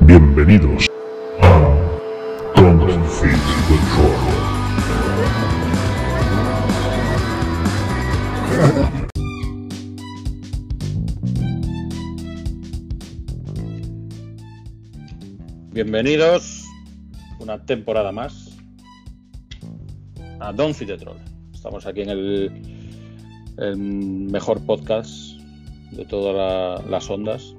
Bienvenidos a Confit Control. Bienvenidos una temporada más a Don the Troll. Estamos aquí en el, mejor podcast de todas la- las ondas,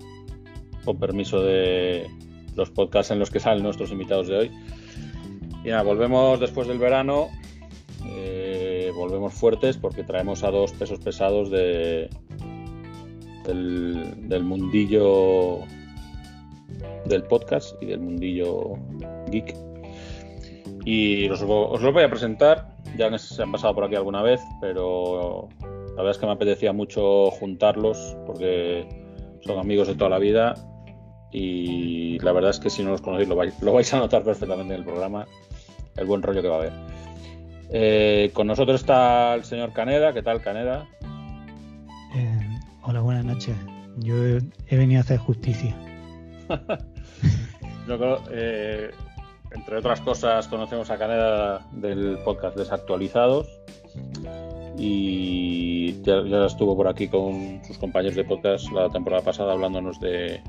con permiso de los podcasts en los que salen nuestros invitados de hoy. Y nada, volvemos después del verano, eh, volvemos fuertes porque traemos a dos pesos pesados de, del, mundillo del podcast y del mundillo geek. Y os, os los voy a presentar. Ya se han pasado por aquí alguna vez, pero la verdad es que me apetecía mucho juntarlos porque son amigos de toda la vida. Y la verdad es que si no los conocéis, lo vais, lo vais a notar perfectamente en el programa, el buen rollo que va a haber. Eh, con nosotros está el señor Caneda. ¿Qué tal, Caneda? Eh, hola, buenas noches. Yo he, he venido a hacer justicia. Yo creo, eh, entre otras cosas, conocemos a Caneda del podcast Desactualizados y ya, ya estuvo por aquí con sus compañeros de podcast la temporada pasada hablándonos de,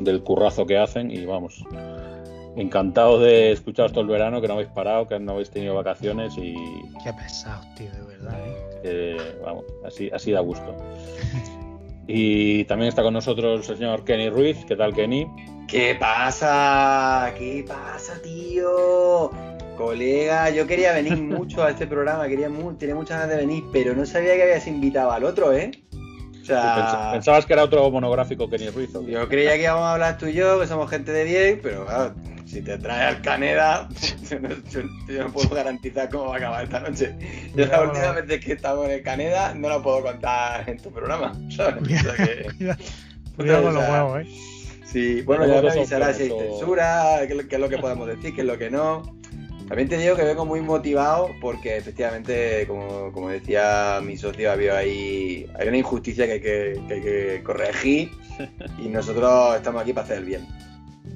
del currazo que hacen y vamos, encantado de escucharos todo el verano, que no habéis parado, que no habéis tenido vacaciones y Qué pesado, tío, de verdad. ¿eh? vamos, así, así da gusto. Y también está con nosotros el señor Kenny Ruiz. ¿Qué tal, Kenny? ¿Qué pasa? ¿Qué pasa, tío? Colega, yo quería venir mucho a este programa, quería mu- tenía muchas ganas de venir, pero no sabía que habías invitado al otro, ¿eh? O Pens- sea, ¿Pensabas que era otro monográfico Kenny Ruiz? o qué? yo creía que íbamos a hablar tú y yo, que somos gente de bien, pero claro, si te trae al Caneda, yo no, yo- yo no puedo garantizar cómo va a acabar esta noche. Yo la última vez que estamos en el Caneda no lo puedo contar en tu programa, ¿sabes? O sea que- Cuidado, cuidado con los sea, huevos, ¿eh? Sí, bueno, ya me avisarás si hay censura, qué es lo que podemos decir, qué es lo que no. También te digo que vengo muy motivado porque efectivamente, como, como decía mi socio, había ahí hay una injusticia que hay que, que hay que corregir y nosotros estamos aquí para hacer el bien.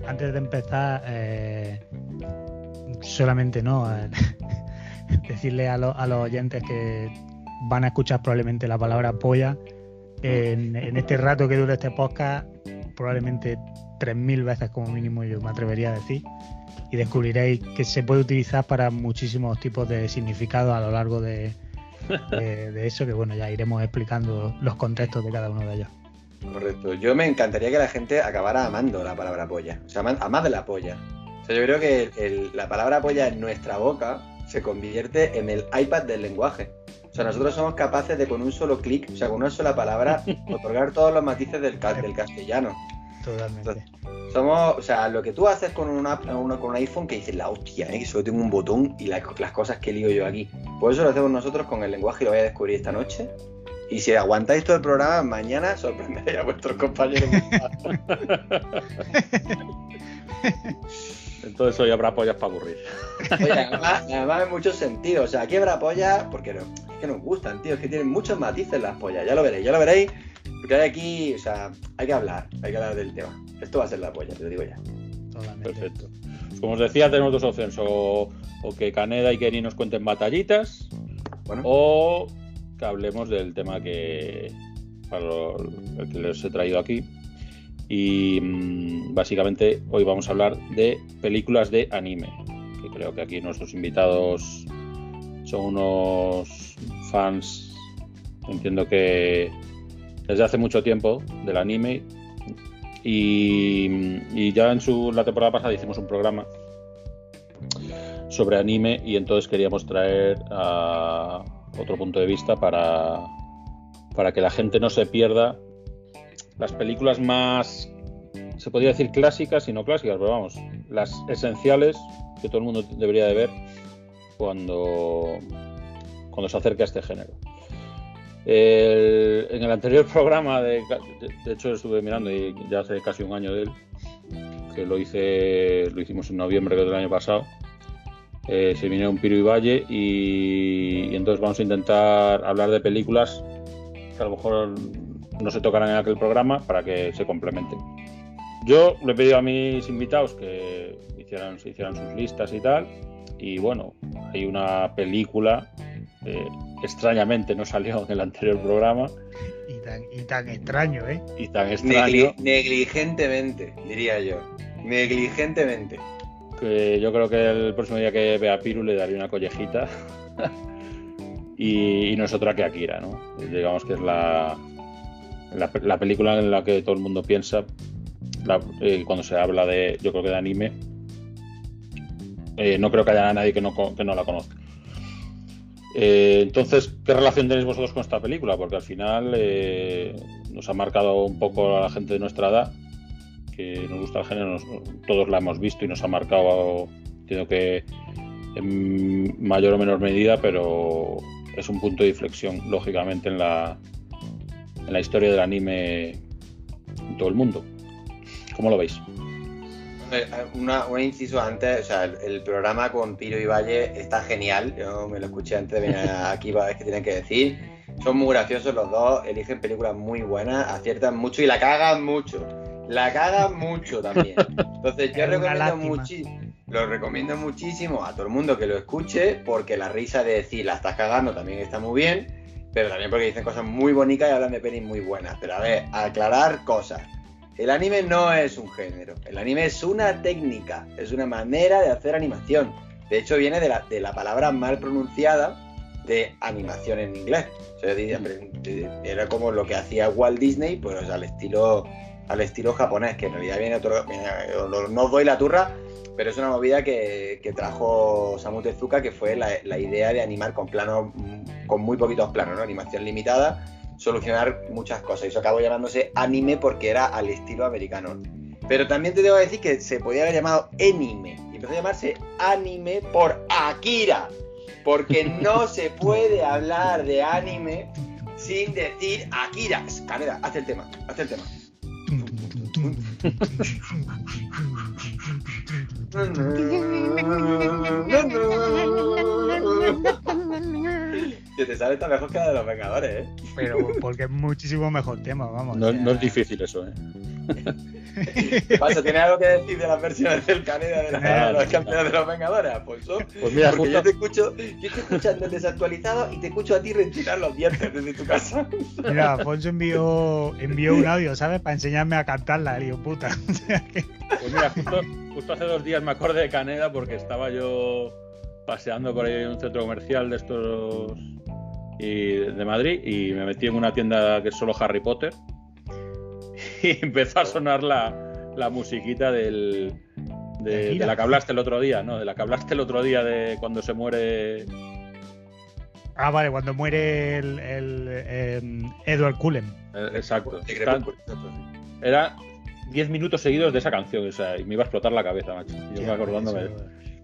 Antes de empezar, eh, solamente no, eh, decirle a, lo- a los oyentes que van a escuchar probablemente la palabra polla en, en este rato que dure este podcast, probablemente 3.000 veces como mínimo yo me atrevería a decir, y descubriréis que se puede utilizar para muchísimos tipos de significados a lo largo de, de- de eso, que bueno, ya iremos explicando los contextos de cada uno de ellos. Correcto. Yo me encantaría que la gente acabara amando la palabra polla. O sea, amad la polla. O sea, yo creo que el- el- la palabra polla en nuestra boca se convierte en el iPad del lenguaje. O sea, nosotros somos capaces de con un solo clic, o sea, con una sola palabra, otorgar todos los matices del castellano. Totalmente. Somos, o sea, lo que tú haces con una, una- con un iPhone que dices, la hostia, ¿eh? que solo tengo un botón y la- las cosas que lío yo aquí. Pues eso lo hacemos nosotros con el lenguaje y lo voy a descubrir esta noche. Y si aguantáis todo el programa, mañana sorprenderéis a vuestros compañeros. Entonces hoy habrá pollas para aburrir. Oye, además, además en muchos sentidos. O sea, aquí habrá pollas porque no, es que nos gustan, tío. Es que tienen muchos matices las pollas. Ya lo veréis, ya lo veréis. Porque hay aquí, o sea, hay que hablar, hay que hablar del tema. Esto va a ser la polla, te lo digo ya. Totalmente. Perfecto. Pues como os decía, tenemos dos opciones. O, o que Caneda y Kenny nos cuenten batallitas, Bueno, o que hablemos del tema que, para lo- el que les he traído aquí. Y mm, básicamente hoy vamos a hablar de películas de anime. Que creo que aquí nuestros invitados son unos fans, entiendo que desde hace mucho tiempo del anime. Y, ya en su, la temporada pasada hicimos un programa sobre anime y entonces queríamos traer a otro punto de vista para, para que la gente no se pierda las películas más, se podría decir clásicas y no clásicas, pero vamos, las esenciales que todo el mundo debería de ver cuando, cuando se acerca a este género. El- en el anterior programa, de, de- hecho estuve mirando y ya hace casi un año de él, que lo hice, lo hicimos en noviembre del año pasado. Eh, se vinieron Piro y Valle y, y entonces vamos a intentar hablar de películas que a lo mejor no se tocarán en aquel programa para que se complementen. Yo le he pedido a mis invitados que hicieran, se hicieran sus listas y tal. Y bueno, hay una película extrañamente no salió en el anterior programa. Y tan, y tan extraño, ¿eh? Y tan extraño. Negli- negligentemente, diría yo. Negligentemente. que yo creo que el próximo día que vea a Piru le daré una collejita. y, y no es otra que Akira, ¿no? Digamos que es la, la, la película en la que todo el mundo piensa la- eh, cuando se habla de, yo creo que de anime. Eh, no creo que haya nadie que no, que no la conozca. Eh, entonces, ¿qué relación tenéis vosotros con esta película? Porque al final eh, nos ha marcado un poco a la gente de nuestra edad, que nos gusta el género, todos la hemos visto y nos ha marcado, entiendo que en mayor o menor medida, pero es un punto de inflexión, lógicamente, en la, en la historia del anime en todo el mundo. ¿Cómo lo veis? Eh, Una, un inciso antes, o sea, el, el programa con Piro y Valle está genial. Yo me lo escuché antes de venir aquí para ver qué tienen que decir. Son muy graciosos los dos, eligen películas muy buenas, aciertan mucho y la cagan mucho. La cagan mucho también. Entonces yo recomiendo muchísimo. Lo recomiendo muchísimo a todo el mundo que lo escuche porque la risa de decir la estás cagando también está muy bien, pero también porque dicen cosas muy bonitas y hablan de pelis muy buenas. Pero a ver, aclarar cosas. El anime no es un género, el anime es una técnica, es una manera de hacer animación. De hecho, viene de la, de la palabra mal pronunciada de animación en inglés. O era como lo que hacía Walt Disney, pues al estilo, al estilo japonés, que en realidad viene otro. no, os doy la turra, pero es una movida que, que trajo Samu Tezuka, que fue la, la idea de animar con planos, con muy poquitos planos, ¿no? Animación limitada solucionar muchas cosas. Y eso acabó llamándose anime porque era al estilo americano. Pero también te debo decir que se podía haber llamado anime. Y empezó a llamarse anime por Akira. Porque no se puede hablar de anime sin decir Akira. Caneda, haz el tema, haz el tema. Que te sale está mejor que la de los Vengadores, ¿eh? Pero porque es muchísimo mejor tema, vamos. No, o sea, no es difícil eso, ¿eh? ¿Qué pasa? ¿Tienes algo que decir de las versiones del Caneda de, la- de los campeones de los Vengadores, Alfonso? Pues mira, Porque justo, yo te escucho, yo estoy escuchando desactualizado y te escucho a ti retirar los dientes desde tu casa. Mira, Alfonso envió, envió un audio, ¿sabes? Para enseñarme a cantarla, digo, puta. O sea que- pues mira, justo, justo hace dos días me acordé de Caneda porque estaba yo paseando por ahí en un centro comercial de estos y de Madrid y me metí en una tienda que es solo Harry Potter y empezó a sonar la, la musiquita del, de, De de la que hablaste el otro día, ¿no? De la que hablaste el otro día de cuando se muere Ah, vale, cuando muere el, el, em, Edward Cullen. eh, exacto. De Está- Crepúsculo, exacto, sí. era 10 minutos seguidos de esa canción, o sea, y me iba a explotar la cabeza, macho. Yo me acordándome. eso-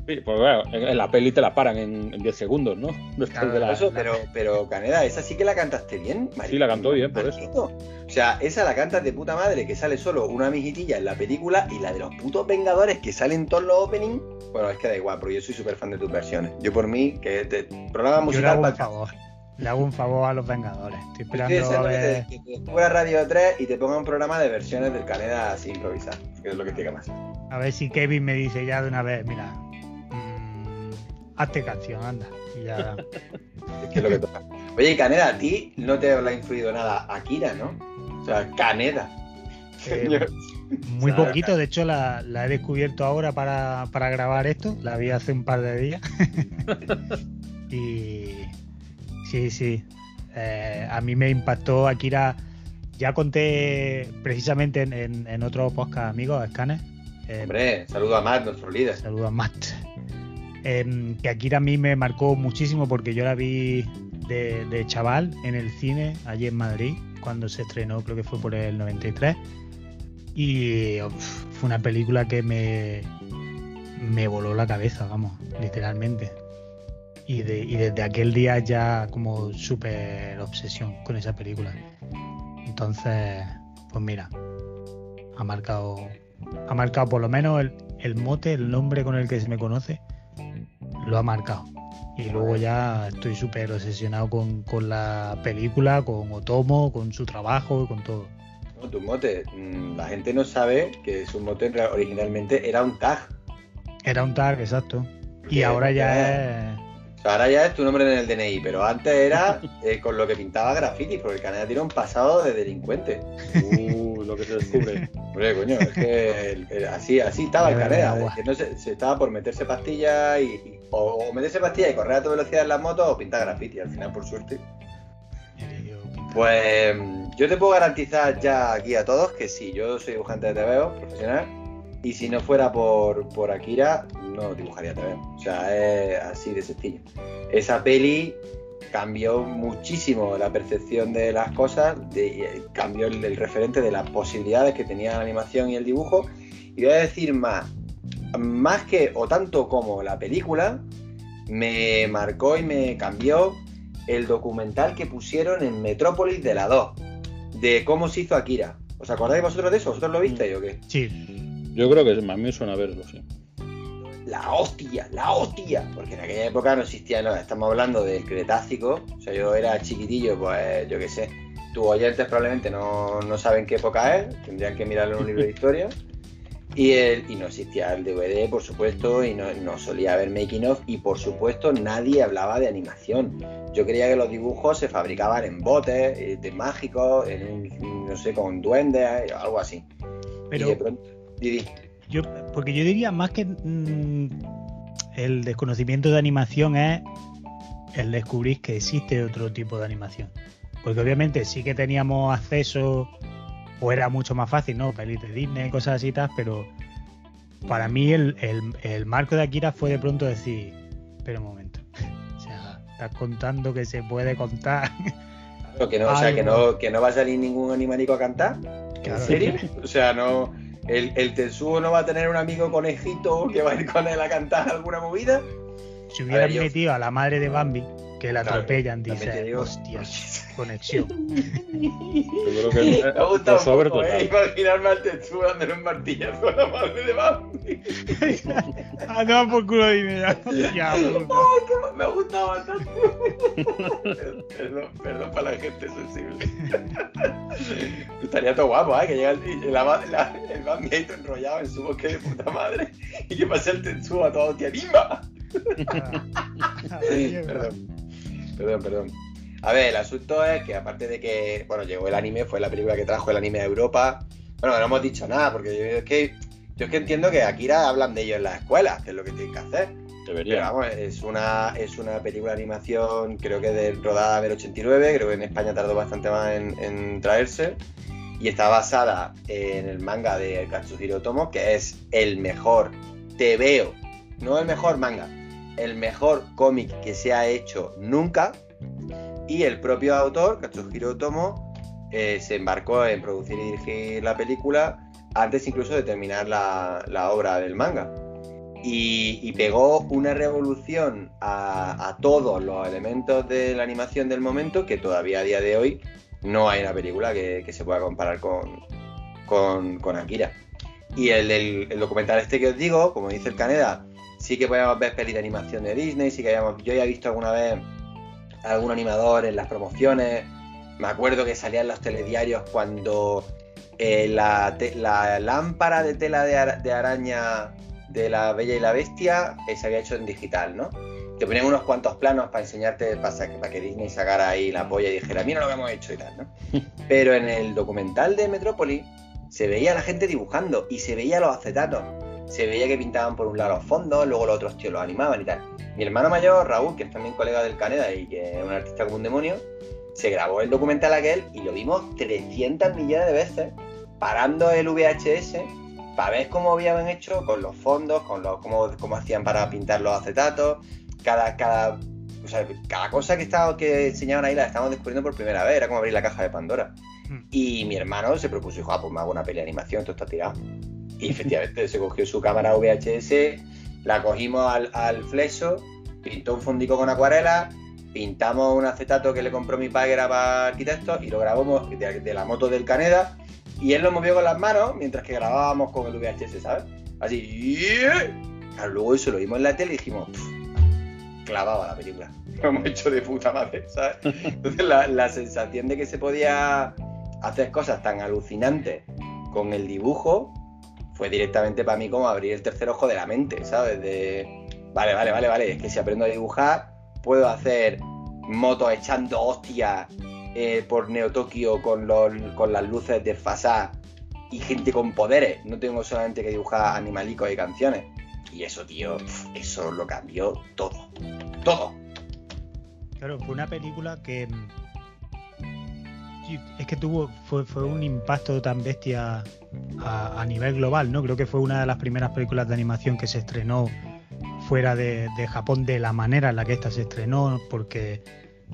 Sí, pues bueno, en, en la peli te la paran en, en 10 segundos, ¿no? Después Claro, de la- Eso, pero, pero Caneda, esa sí que la cantaste bien, Sí, la cantó bien, por eso. O sea, esa la cantas de puta madre, que sale solo una mijitilla en la película, y la de los putos Vengadores que salen todos los openings. Bueno, es que da igual, porque yo soy súper fan de tus versiones. Yo por mí, que te, programa Yo le musical hago un favor. Le hago un favor a los Vengadores. Estoy esperando a que ver. te, que te descubra Radio 3 y te ponga un programa de versiones del Caneda así improvisar, que es lo que tiene más. A ver si Kevin me dice ya de una vez, mira, hazte canción, anda. Y ya. Es que es lo que toca. Oye, Caneda, a ti no te habrá influido nada Akira, ¿no? O sea, Caneda. Eh, muy poquito, de hecho la, la he descubierto ahora para, para grabar esto, la vi hace un par de días. y sí, sí, eh, a mí me impactó Akira, ya conté precisamente en, en, en otro podcast amigos, Scanner. eh, Hombre, saludo a Matt, nuestro líder. Saludos, Matt. Em, que Akira a mí me marcó muchísimo porque yo la vi de, chaval en el cine allí en Madrid cuando se estrenó, creo que fue por el 93. Y fue una película que me, me voló la cabeza, vamos, literalmente. Y, de- y desde aquel día ya como súper obsesión con esa película. Entonces, pues mira, ha marcado, ha marcado por lo menos el, el mote, el nombre con el que se me conoce, lo ha marcado. Y luego ya estoy súper obsesionado con, con la película, con Otomo, con su trabajo y con todo. tu mote. Mm, La gente no sabe que su mote originalmente era un tag. Era un tag, exacto. Y Bien, ahora ya bien. es. Ahora ya es tu nombre en el DNI, pero antes era eh, con lo que pintaba graffiti, porque el Canadá tiene un pasado de delincuente. Uh, lo que se descubre. Hombre, coño, es que el- el- así, así estaba el que no se, se estaba por meterse pastillas y, y- o, o meterse pastillas y correr a toda velocidad en las motos o pintar graffiti, al final por suerte. Pues yo te puedo garantizar ya aquí a todos que sí, yo soy dibujante de TVO profesional y si no fuera por, por Akira no dibujaría TVO. O sea, es así de sencillo. Esa peli cambió muchísimo la percepción de las cosas, de- cambió el, el referente de las posibilidades que tenía la animación y el dibujo. Y voy a decir más, más que o tanto como la película, me marcó y me cambió el documental que pusieron en Metrópolis de la 2, de cómo se hizo Akira. ¿Os acordáis vosotros de eso? ¿Vosotros lo visteis o qué? Sí, Yo creo que a mí me suena verlo, sí. La hostia, la hostia. Porque en aquella época no existía nada. Estamos hablando del Cretácico. O sea, yo era chiquitillo, pues yo qué sé. Tus oyentes probablemente no, no saben qué época es. Tendrían que mirarlo en un libro de historia. Y, el, y no existía el DVD, por supuesto, y no, no solía haber making of, y por supuesto nadie hablaba de animación. Yo creía que los dibujos se fabricaban en botes, eh, de mágicos, en un, no sé, con duendes, eh, algo así. pero y de pronto, yo, porque yo diría más que mm, el desconocimiento de animación es el descubrir que existe otro tipo de animación. Porque obviamente sí que teníamos acceso, o era mucho más fácil, ¿no? Pelis de Disney, cosas así, y tal, pero para mí el, el- el marco de Akira fue de pronto decir, espera un momento. O sea, estás contando que se puede contar. Claro, que no, o sea, que no, que no va a salir ningún animalico a cantar. ¿En serio? O sea, no. El, el Tetsuo no va a tener un amigo conejito que va a ir con él a cantar alguna movida. Si hubieran yo- metido a la madre de Bambi, que la Claro, atropellan, dice, digo- hostia, conexión. Yo creo que Me ha gustado un crossover poco, ¿eh? Imaginarme al Tetsuo dándole un martillazo a la madre de Bambi. ah, no, por culo dime ya. Hostia, puta. ¡Ay, qué- me ha gustado bastante! perdón, perdón para la gente sensible. Estaría todo guapo, ¿eh? Que llega el, la, la- el Bambi ahí todo enrollado en su bosque de puta madre y que pase el Tetsuo a todo, te anima. Perdón, perdón, perdón. A ver, el asunto es que aparte de que, bueno, llegó el anime, fue la película que trajo el anime a Europa. Bueno, no hemos dicho nada, porque yo es que, yo es que entiendo que Akira hablan de ello en las escuelas, que es lo que tienen que hacer. Pero Debería. vamos, es una, es una película de animación, creo que de rodada del 89, creo que en España tardó bastante más en, en traerse. Y está basada en el manga de Katsuhiro Otomo, que es el mejor TVO, no el mejor manga, el mejor cómic que se ha hecho nunca. Y el propio autor, Katsuhiro Otomo, eh, se embarcó en producir y dirigir la película antes incluso de terminar la, la obra del manga. Y, y pegó una revolución a, a todos los elementos de la animación del momento que todavía a día de hoy no hay una película que, que se pueda comparar con, con, con Akira. Y el, el- documental este que os digo, como dice el Caneda, sí que podíamos ver pelis de animación de Disney, sí que habíamos, yo ya he visto alguna vez algún animador en las promociones. Me acuerdo que salían los telediarios cuando eh, la, lámpara de tela de, ara- de araña de la Bella y la Bestia eh, se había hecho en digital, ¿no? Te ponían unos cuantos planos para enseñarte, para, que Disney sacara ahí la polla y dijera, mira lo que hemos hecho y tal, ¿no? Pero en el documental de Metrópolis se veía a la gente dibujando y se veía los acetatos. Se veía que pintaban por un lado los fondos, luego los otros tíos los animaban y tal. Mi hermano mayor, Raúl, que es también colega del Caneda y que es un artista como un demonio, se grabó el documental aquel y lo vimos 300 millones de veces, parando el VHS para ver cómo habían hecho con los fondos, con los, cómo, cómo hacían para pintar los acetatos, cada, cada, o sea, cada cosa que, estaba, que enseñaban ahí la estábamos descubriendo por primera vez, era como abrir la caja de Pandora. Mm. Y mi hermano se propuso, dijo, ah, pues me hago una peli de animación, esto está tirado. Y efectivamente se cogió su cámara VHS, la cogimos al, al flexo, pintó un fondico con acuarela, pintamos un acetato que le compró mi padre que era para arquitectos y lo grabamos de, de la moto del Caneda y él lo movió con las manos mientras que grabábamos con el VHS, ¿sabes? Así. Claro, luego eso lo vimos en la tele y dijimos, "Pff, clavaba la película. Lo hemos hecho de puta madre, ¿sabes? Entonces la, la sensación de que se podía haces cosas tan alucinantes con el dibujo, fue directamente para mí como abrir el tercer ojo de la mente, ¿sabes? De, vale, vale, vale, vale, es que si aprendo a dibujar, puedo hacer motos echando hostias eh, por Neo Tokio con, con las luces desfasadas y gente con poderes. No tengo solamente que dibujar animalicos y canciones. Y eso, tío, eso lo cambió todo. Todo. Claro, fue una película que. Es que tuvo. Fue, fue un impacto tan bestia a, nivel global, ¿no? Creo que fue una de las primeras películas de animación que se estrenó fuera de, Japón de la manera en la que esta se estrenó, porque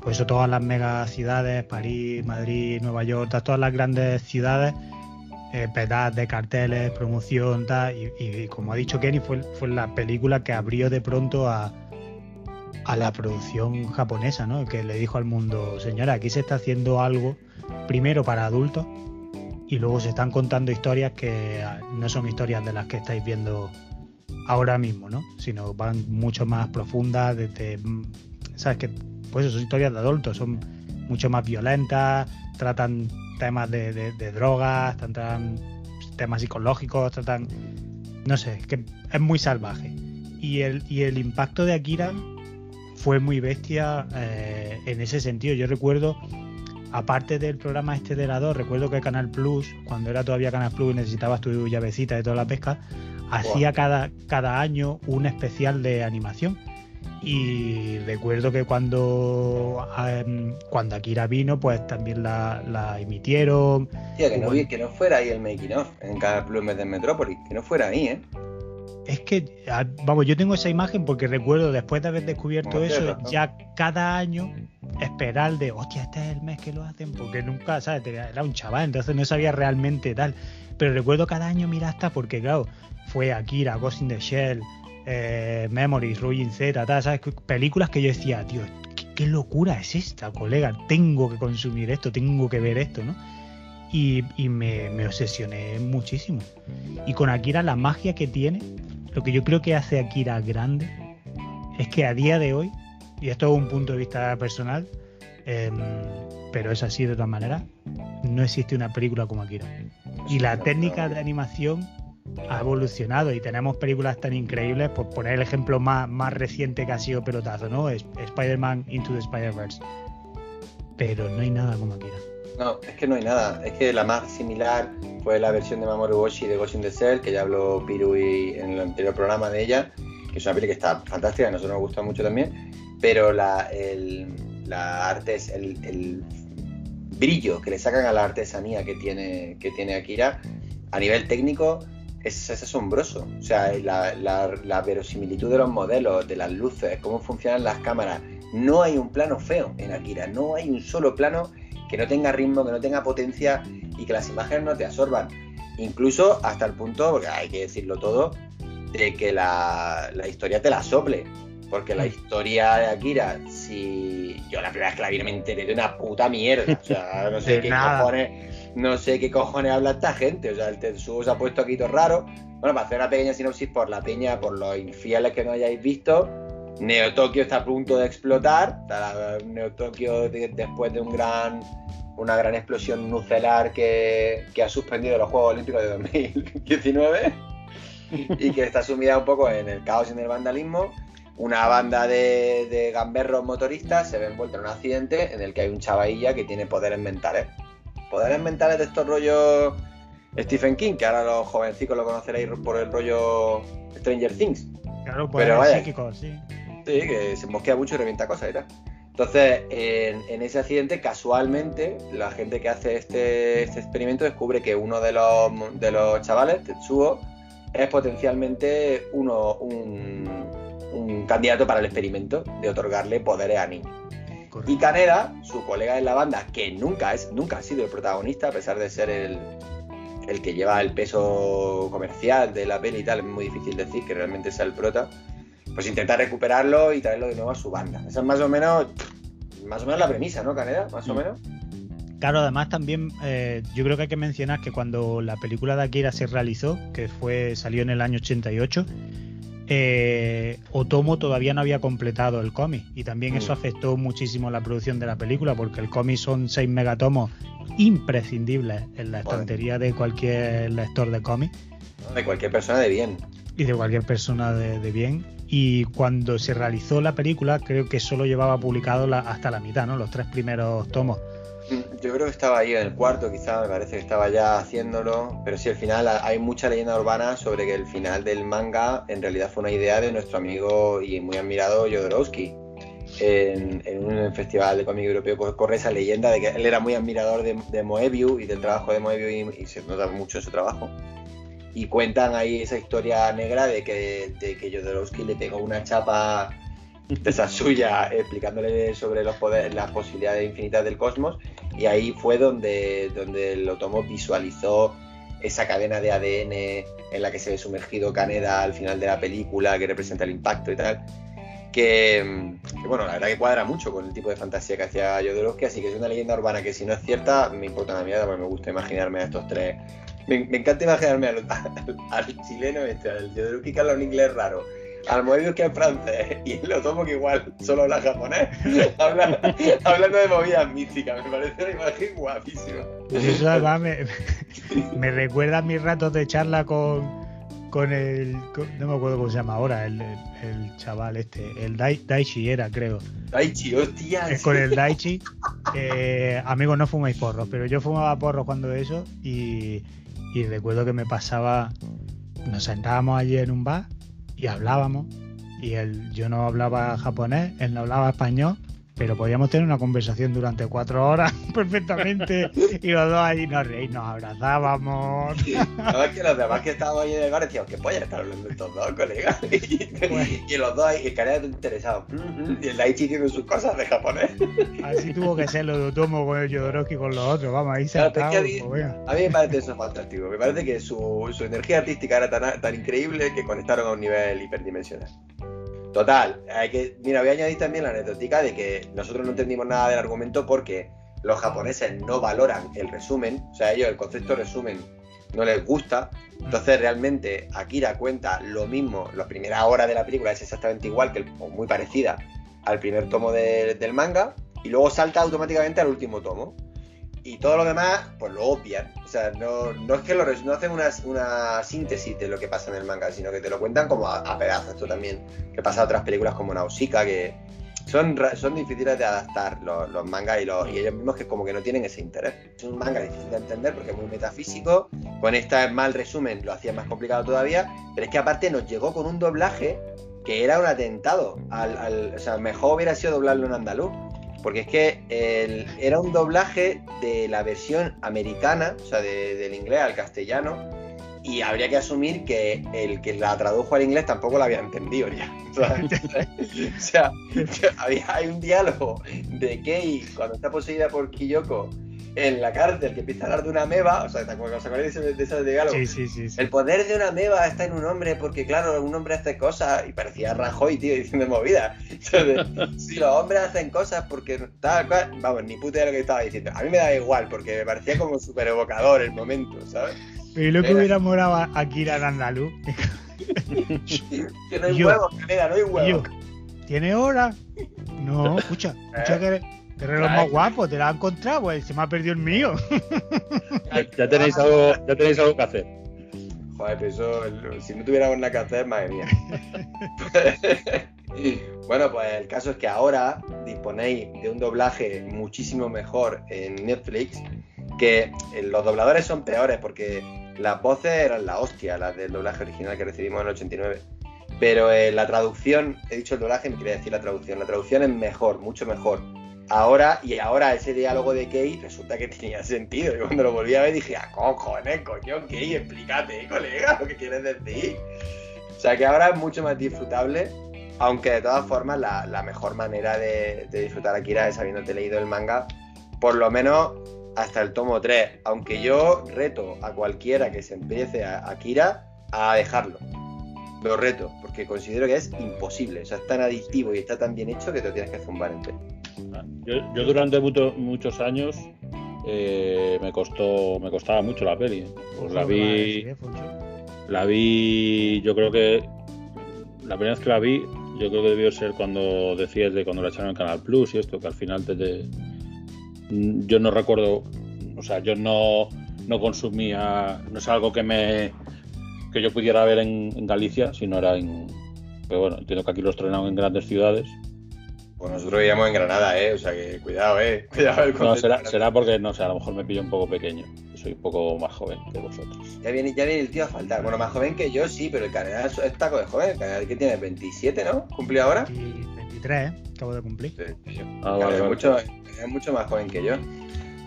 pues eso, todas las mega ciudades, París, Madrid, Nueva York, todas las grandes ciudades, eh, pedazos de carteles, promoción, tal, y, y, como ha dicho Kenny, fue, fue la película que abrió de pronto a, a la producción japonesa, ¿no? Que le dijo al mundo, señora, aquí se está haciendo algo primero para adultos y luego se están contando historias que no son historias de las que estáis viendo ahora mismo, ¿no? Sino van mucho más profundas, desde, ¿sabes? Que pues son historias de adultos, son mucho más violentas, tratan temas de, de, de drogas, tratan temas psicológicos, tratan, no sé, que es muy salvaje. Y el, y el impacto de Akira fue muy bestia eh, en ese sentido. Yo recuerdo, aparte del programa este de la 2, recuerdo que Canal Plus, cuando era todavía Canal Plus y necesitabas tu llavecita de toda la pesca, wow. hacía cada, cada año un especial de animación. Y recuerdo que cuando, um, cuando Akira vino, pues también la, la emitieron. Tío, que no, que no fuera ahí el making of en Canal Plus en vez de Metrópolis, que no fuera ahí, ¿eh? Es que, vamos, yo tengo esa imagen porque recuerdo después de haber descubierto eso, ya cada año esperar de, hostia, este es el mes que lo hacen, porque nunca, ¿sabes? Era un chaval, entonces no sabía realmente tal. Pero recuerdo cada año mirar hasta porque, claro, fue Akira, Ghost in the Shell, eh, Memories, Ruin Z, tal, ¿sabes? Películas que yo decía, tío, ¿qué, ¿qué, locura es esta, colega? Tengo que consumir esto, tengo que ver esto, ¿no? Y, y me, me, obsesioné muchísimo. Y con Akira la magia que tiene, lo que yo creo que hace Akira grande, es que a día de hoy, y esto es un punto de vista personal, eh, pero es así de todas maneras, no existe una película como Akira. Y la técnica de animación ha evolucionado y tenemos películas tan increíbles, por poner el ejemplo más, más reciente que ha sido pelotazo, ¿no? Spider-Man Into the Spider-Verse. Pero no hay nada como Akira. No, es que no hay nada. Es que la más similar fue la versión de Mamoru Oshii de Ghost in the Shell, que ya habló Piru y en el anterior programa de ella, que es una película que está fantástica, a nosotros nos gusta mucho también, pero la, el, la arte, el, el brillo que le sacan a la artesanía que tiene, que tiene Akira, a nivel técnico, es, es, asombroso. O sea, la, la, la, verosimilitud de los modelos, de las luces, cómo funcionan las cámaras. No hay un plano feo en Akira, no hay un solo plano que no tenga ritmo, que no tenga potencia y que las imágenes no te absorban. Incluso hasta el punto, porque hay que decirlo todo, de que la, la historia te la sople. Porque la historia de Akira, si yo la primera vez que la vi me enteré de una puta mierda. O sea, no sé qué nada. cojones no sé qué cojones habla esta gente. O sea, el Tetsuo se ha puesto aquí todo raro. Bueno, para hacer una pequeña sinopsis por la peña, por los infieles que no hayáis visto, Neo Tokio está a punto de explotar. Neo Tokio de, después de un gran, una gran explosión nuclear que, que ha suspendido los Juegos Olímpicos de 2019 y que está sumida un poco en el caos y en el vandalismo. Una banda de, de gamberros motoristas se ve envuelta en un accidente en el que hay un chavalla que tiene poderes mentales poderes mentales de estos rollos Stephen King, que ahora los jovencicos lo conoceréis por el rollo Stranger Things. Claro, poderes Pero vaya, psíquicos, sí. Sí, que se mosquea mucho y revienta cosas y tal. Entonces, en, en, ese accidente, casualmente, la gente que hace este, este, experimento descubre que uno de los, de los chavales, Tetsuo, es potencialmente uno, un, un candidato para el experimento de otorgarle poderes a niños. Correcto. Y Caneda, su colega en la banda, que nunca, es, nunca ha sido el protagonista, a pesar de ser el, el que lleva el peso comercial de la peli y tal, es muy difícil decir que realmente sea el prota, pues intenta recuperarlo y traerlo de nuevo a su banda. Esa es más o menos, más o menos la premisa, ¿no, Caneda? Más o menos. Claro, además también eh, yo creo que hay que mencionar que cuando la película de Akira se realizó, que fue salió en el año 88, eh, Otomo todavía no había completado el cómic y también eso Mm. afectó muchísimo la producción de la película porque el cómic son seis megatomos imprescindibles en la Joder. estantería de cualquier lector de cómics ¿no? De cualquier persona de bien. y de cualquier persona de, de bien. Y cuando se realizó la película, creo que solo llevaba publicado la- hasta la mitad, ¿no? Los tres primeros tomos. Yo creo que estaba ahí en el cuarto, quizá, me parece que estaba ya haciéndolo, pero sí, al final ha- hay mucha leyenda urbana sobre que el final del manga en realidad fue una idea de nuestro amigo y muy admirado Jodorowsky. En, en un festival de cómic europeo co- corre esa leyenda de que él era muy admirador de, de Moebius y del trabajo de Moebius y, y se nota mucho su trabajo. Y cuentan ahí esa historia negra de que, de que Jodorowsky le pegó una chapa de esa suya explicándole sobre los poderes, las posibilidades infinitas del cosmos y ahí fue donde, donde el Otomo visualizó esa cadena de ADN en la que se ve sumergido Kaneda al final de la película que representa el impacto y tal que, que, bueno, la verdad que cuadra mucho con el tipo de fantasía que hacía Jodorowsky, así que es una leyenda urbana que si no es cierta me importa una mierda porque me gusta imaginarme a estos tres me, me encanta imaginarme al, al- al chileno este, al Jodorowsky que habla un inglés raro al Moebius que es francés y el Otomo que igual solo habla japonés habla- hablando de movidas místicas me parece una imagen guapísima eso además me, me recuerda a mis ratos de charla con, con el. con- no me acuerdo cómo se llama ahora, el, el- el chaval este. El Dai- Daichi era, creo. Daichi, hostia Es con el Daichi. Eh, amigos, no fumáis porros, pero yo fumaba porros cuando eso y, y recuerdo que me pasaba. Nos sentábamos allí en un bar y hablábamos. Y él, yo no hablaba japonés, él no hablaba español, pero podíamos tener una conversación durante cuatro horas perfectamente. Y los dos allí nos reímos, nos abrazábamos. Además que los demás que estábamos ahí en el bar decían, ¿qué polla están hablando estos dos, colegas? Y, y los dos ahí, el interesado. Y el Daichi diciendo sus cosas de japonés. Así tuvo que ser lo de Otomo con el Jodorowsky con los otros. Vamos, ahí Claro, es que a mí- pues. A mí me parece eso fantástico. Me parece que su, su energía artística era tan, tan increíble que conectaron a un nivel hiperdimensional. Total, que, mira, voy a añadir también la anecdótica de que nosotros no entendimos nada del argumento porque los japoneses no valoran el resumen, o sea, a ellos el concepto resumen no les gusta. Entonces, realmente, Akira cuenta lo mismo, la primera hora de la película es exactamente igual, que o muy parecida al primer tomo de- del manga, y luego salta automáticamente al último tomo. Y todo lo demás, pues lo obvian. O sea, no, no es que lo no hacen una, una síntesis de lo que pasa en el manga, sino que te lo cuentan como a, pedazos. Esto también que pasa a otras películas como Nausicaa, que son, son difíciles de adaptar los, los mangas y, los, y ellos mismos que como que no tienen ese interés. Es un manga difícil de entender porque es muy metafísico. Con este mal resumen lo hacía más complicado todavía, pero es que aparte nos llegó con un doblaje que era un atentado. Al, al- o sea, mejor hubiera sido doblarlo en andaluz. Porque es que era un doblaje de la versión americana, o sea, de- del inglés al castellano, y habría que asumir que el que la tradujo al inglés tampoco la había entendido ya. O sea, había, hay un diálogo de Kei cuando está poseída por Kiyoko en la cárcel que empieza a hablar de una meba, o sea, ¿te acuerdas- os acordáis de ese, diálogo? Sí, sí, sí. sí. El poder de una meba está en un hombre, porque claro, un hombre hace cosas, y parecía Rajoy, tío, diciendo movida. si los hombres hacen cosas porque tal cual, vamos, ni puta de lo que estaba diciendo. A mí me da igual, porque me parecía como súper evocador el momento, ¿sabes? Y lo que Era- hubiera morado a Akira en andaluz. Que no hay Yo- huevos, colega, no hay Yo, huevos. ¿tiene hora? No, escucha, escucha que, que reloj Ay. más guapo, te lo has encontrado, pues se me ha perdido el mío. Ya, ya tenéis algo, ya tenéis algo que hacer. Joder, pero eso, si no tuviéramos nada que hacer, madre mía. bueno, pues el caso es que ahora disponéis de un doblaje muchísimo mejor en Netflix, que eh, los dobladores son peores porque las voces eran la hostia, las del doblaje original que recibimos en el 89. Pero eh, la traducción, he dicho el doblaje, me quería decir la traducción. La traducción es mejor, mucho mejor. Ahora, y ahora ese diálogo de Kei resulta que tenía sentido. Yo cuando lo volví a ver dije, ah, cojones, coño, Kei, explícate, colega, lo que quieres decir. O sea que ahora es mucho más disfrutable, aunque de todas formas la, la mejor manera de, de disfrutar Akira es habiéndote leído el manga, por lo menos hasta el tomo 3. Aunque yo reto a cualquiera que se empiece a Akira a dejarlo. Lo reto, porque considero que es imposible. O sea, es tan adictivo y está tan bien hecho que te lo tienes que zumbar entero. Yo, yo durante mucho- muchos años eh, me costó, me costaba mucho la peli. Pues la vi, la vi, yo creo que la primera vez que la vi, yo creo que debió ser cuando decías de cuando la echaron en Canal Plus y esto, que al final te, te- yo no recuerdo, o sea, yo no, no consumía, no es algo que me que yo pudiera ver en, en Galicia, sino era en, pero bueno, entiendo que aquí lo estrenaron en grandes ciudades. Pues nosotros vivíamos en Granada, ¿eh? O sea que cuidado, ¿eh? Cuidado el No, será, será porque, no sé, a lo mejor me pillo un poco pequeño. Soy un poco más joven que vosotros. Ya viene, ya viene el tío a faltar. Bueno, más joven que yo, sí, pero el Canadá es taco de joven. El Canadá que tiene 27, ¿no? ¿Cumplió ahora? Y 23, ¿eh? Acabo de cumplir. Sí, Ah, vale, es, vale. mucho, es mucho más joven que yo.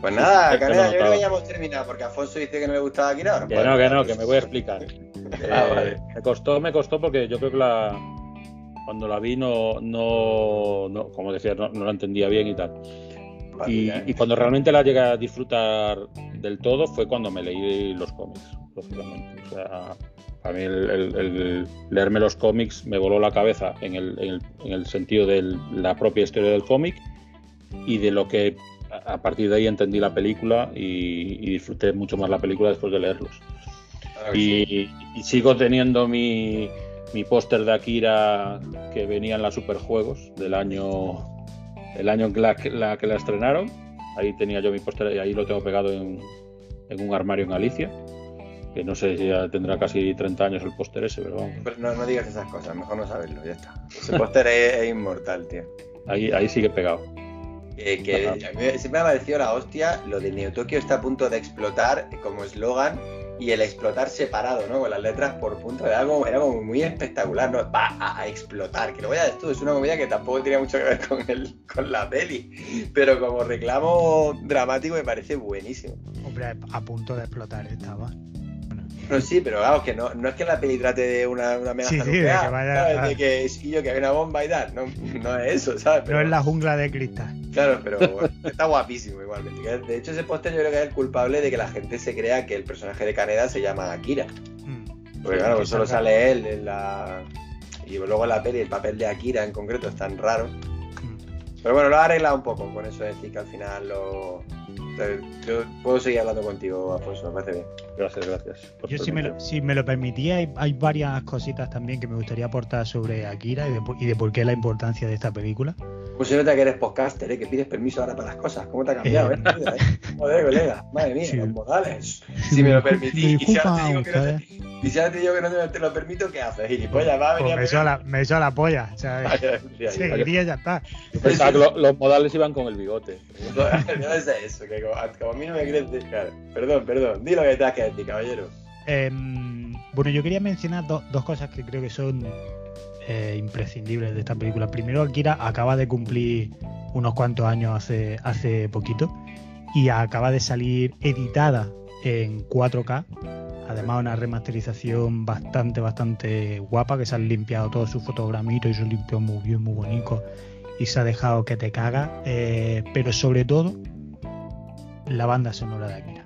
Pues nada, lo yo creo que ya hemos terminado, porque Afonso dice que no le gustaba. Ahora, Que pues, no, que no, que me voy a explicar. Ah, vale. Me costó, me costó porque yo creo que la cuando la vi no, no, no como decía, no, no la entendía bien y tal. Y, Vale, y cuando realmente la llegué a disfrutar del todo fue cuando me leí los cómics, lógicamente. O sea, a mí el, el- el leerme los cómics me voló la cabeza en el, en el- en el sentido de la propia historia del cómic y de lo que a partir de ahí entendí la película y, y disfruté mucho más la película después de leerlos. y sigo teniendo mi, mi póster de Akira que venía en la Superjuegos del año el año en que la, la- que la estrenaron. Ahí tenía yo mi póster y ahí lo tengo pegado en, en un armario en Galicia. Que no sé si ya tendrá casi 30 años el póster ese, pero vamos. Pero no, no digas esas cosas, mejor no saberlo, ya está. Ese póster es, es inmortal, tío. Ahí, ahí sigue pegado. Eh, que Ajá. a mí siempre me ha parecido la hostia lo de Neo Tokio está a punto de explotar como eslogan y el explotar separado, ¿no? Con las letras por punto era como, era como muy espectacular, ¿no? Va a, explotar, que lo decir tú, es una movida que tampoco tenía mucho que ver con, el, con la peli, pero como reclamo dramático me parece buenísimo. Hombre, a punto de explotar estaba. No, sí, pero claro, que no, no es que la peli trate de una, una amenaza Sí, sí, de que vaya- ¿sabes? De que yo, que hay una bomba y tal, no, no es eso, ¿sabes? no es la jungla de cristal. Claro, pero bueno, está guapísimo igualmente. De hecho, ese póster yo creo que es el culpable de que la gente se crea que el personaje de Kaneda se llama Akira. Mm. Porque Sí, claro, solo sale él en la... Y luego en la peli el papel de Akira en concreto es tan raro. Pero bueno, lo ha arreglado un poco con eso de decir que al final lo... te- Yo puedo seguir hablando contigo, Afonso, me parece bien. Gracias, gracias. Yo, si me, lo, si me lo permitía, hay, hay varias cositas también que me gustaría aportar sobre Akira y de, por- y de por qué la importancia de esta película. Pues se nota que eres podcaster, ¿eh? que pides permiso ahora para las cosas. ¿Cómo te ha cambiado, Eh, eh? vida, eh? Joder, colega. Madre mía, Sí. los modales. Si me lo permitís. Y si ahora te digo que no te, y si ahora te, digo que no te, te lo permito, ¿qué haces? Gilipollas, va a venir Pues a me hizo la, me hizo la polla. Ya. seguiría ya está. Yo pensaba que lo- los modales iban con el bigote. No es eso, que como, como a mí no me crece. Claro. Perdón, perdón. Di lo que te has que decir, caballero. Em, bueno, yo quería mencionar do- dos cosas que creo que son eh, imprescindibles de esta película. Primero, Akira acaba de cumplir unos cuantos años hace, hace poquito y acaba de salir editada en 4K. Además, una remasterización bastante, bastante guapa, que se han limpiado todos sus fotogramitos y se han muy bien, muy bonito. Y se ha dejado que te caga. eh, pero sobre todo, la banda sonora de Akira.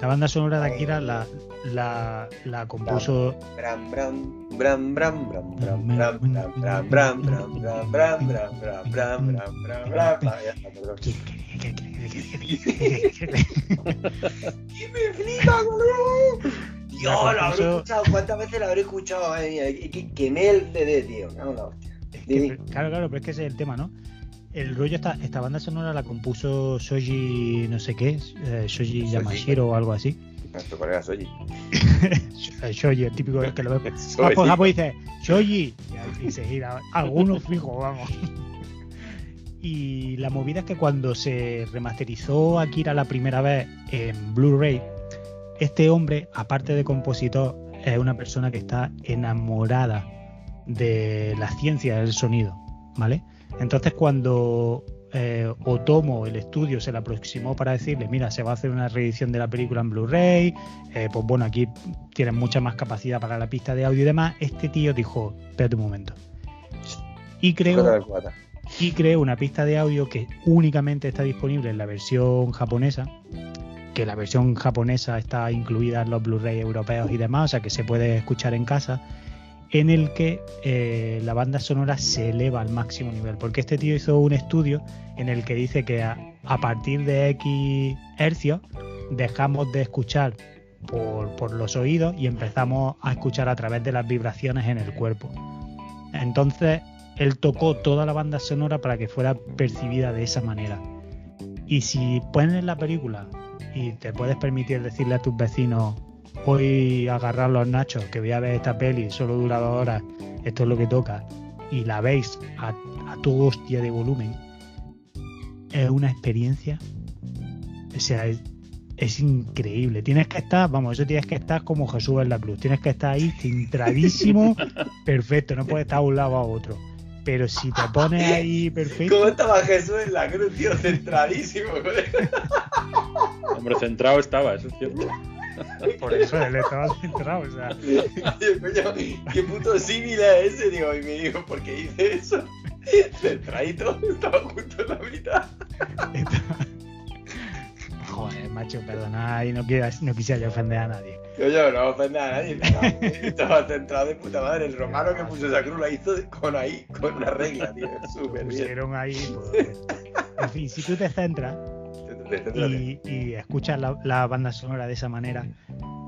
La banda sonora de Akira la, la, la compuso Bram, bram, bram, bram, bram, bram, bram, bram, bram, bram, bram, bram, bram, bram, bram, bram, bram. Ah, ya está, perdón. ¡Y me flipa, boludo! Dios, lo habré escuchado. ¿Cuántas veces lo habré escuchado? Que- quemé el CD, tío. Me la claro, claro, pero es que ese es el tema, ¿no? El rollo, esta, esta banda sonora la compuso Shoji, no sé qué, eh, Shoji Shoji. Yamashiro o algo así. Nuestro colega Soji. Eh, Shoji, el típico que lo ve. Japón dice, Shoji, y se gira. Algunos fijos, vamos. Y la movida es que cuando se remasterizó Akira la primera vez en Blu-ray, este hombre, aparte de compositor, es una persona que está enamorada de la ciencia del sonido, ¿vale? Entonces cuando eh, Otomo, el estudio, se le aproximó para decirle, mira, se va a hacer una reedición de la película en Blu-ray, eh, pues bueno, aquí tienes mucha más capacidad para la pista de audio y demás, este tío dijo, espérate un momento. Y cubata. y creó una pista de audio que únicamente está disponible en la versión japonesa, que la versión japonesa está incluida en los Blu-ray europeos y demás, o sea que se puede escuchar en casa, en el que eh, la banda sonora se eleva al máximo nivel, porque este tío hizo un estudio en el que dice que a, partir de X hercios dejamos de escuchar por, por los oídos y empezamos a escuchar a través de las vibraciones en el cuerpo. Entonces, él tocó toda la banda sonora para que fuera percibida de esa manera. Y si pones la película y te puedes permitir decirle a tus vecinos, voy a agarrar los nachos, que voy a ver esta peli, solo dura dos horas, esto es lo que toca, y la veis a, a tu hostia de volumen, es una experiencia, o sea, es, es increíble. Tienes que estar, vamos, eso tienes que estar como Jesús en la cruz, tienes que estar ahí centradísimo, perfecto, no puedes estar a un lado a otro. Pero si te pones ahí perfecto. ¿Cómo estaba Jesús en la cruz, tío? Centradísimo, Hombre, centrado estaba, eso es cierto. Por eso él estaba centrado, o sea. Qué puto símil es ese, digo, y me dijo, ¿por qué hice eso? Centradito, estaba justo en la mitad. Joder, macho, perdona, y no, quiera- no quisiera yo ofender a nadie. Coño, no ofende a nadie, estaba, estaba centrado de puta madre. El romano que puso esa cruz la hizo con ahí, con una regla, tío, súper bien. Pusieron ahí. pues, en fin, si tú te centras y, y escuchas la, la banda sonora de esa manera,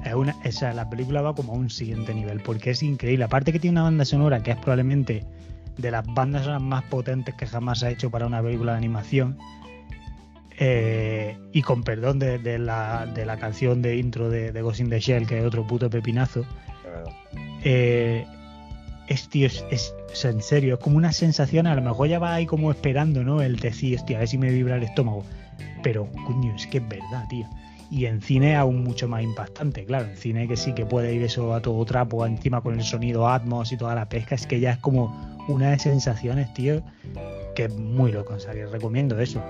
es una, esa, la película va como a un siguiente nivel, porque es increíble. Aparte que tiene una banda sonora que es probablemente de las bandas sonoras más potentes que jamás se ha hecho para una película de animación. eh, y con perdón de, de la, de la canción de intro de, de Ghost in the Shell, que es otro puto pepinazo. eh, es, tío, es, es- o sea, en serio, es como una sensación, a lo mejor ya va ahí como esperando, ¿no? El decir, hostia, a ver si me vibra el estómago. Pero, coño, es que es verdad, tío. Y en cine aún mucho más impactante, claro. En cine que sí que puede ir eso a todo trapo, encima con el sonido Atmos y toda la pesca, es que ya es como una de sensaciones, tío, que es muy loco. O sea, que recomiendo eso.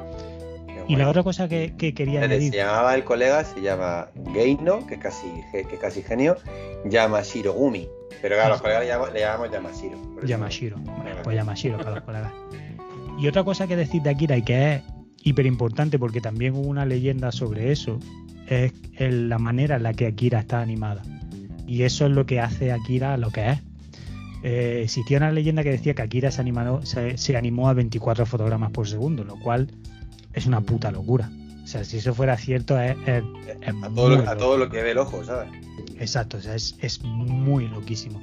Y la otra cosa que, que quería Se añadir, llamaba el colega, se llama Geino, que es casi, que es casi genio, Yamashiro Gumi. Pero claro, los colegas le llamamos, le llamamos Yamashiro. Yamashiro. Bueno, pues Yamashiro para los colegas. Y otra cosa que decir de Akira y que es hiper importante porque también hubo una leyenda sobre eso, es el- la manera en la que Akira está animada. Y eso es lo que hace Akira lo que es. Eh, existía una leyenda que decía que Akira se, animó, se, se animó a 24 fotogramas por segundo, lo cual es una puta locura. O sea, si eso fuera cierto, es, es- es A todo, lo, a todo lo que ve el ojo, ¿sabes? Exacto, o sea, es, es muy loquísimo.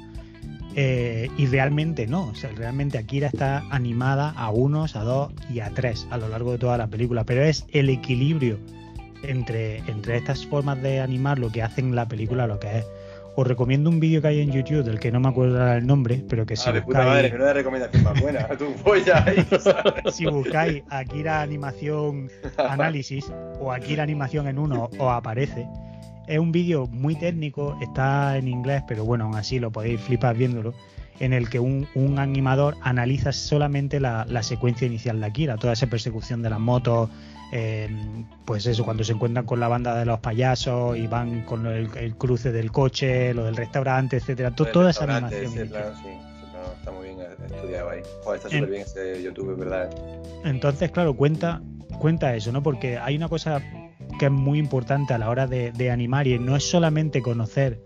Eh, y realmente no, o sea, realmente Akira está animada a unos, a dos y a tres a lo largo de toda la película, pero es el equilibrio entre, entre estas formas de animar lo que hacen la película lo que es. Os recomiendo un vídeo que hay en YouTube del que no me acuerdo el nombre, pero que si Ah, puta buscáis, madre, que no recomendación más buena. Tu polla ahí, ¿sabes? si buscáis Akira Animación Análisis o Akira Animación en uno os aparece. Es un vídeo muy técnico, está en inglés, pero bueno, aún así lo podéis flipar viéndolo, en el que un, un animador analiza solamente la, la secuencia inicial de Akira, toda esa persecución de las motos, eh, pues eso, cuando se encuentran con la banda de los payasos y van con el, el cruce del coche, lo del restaurante, etcétera, to- toda esa animación. sí, ese plano está muy bien estudiado ahí. Joder, está súper bien ese YouTube, verdad. ¿eh? Entonces, claro, cuenta, cuenta eso, ¿no? Porque hay una cosa que es muy importante a la hora de, animar y no es solamente conocer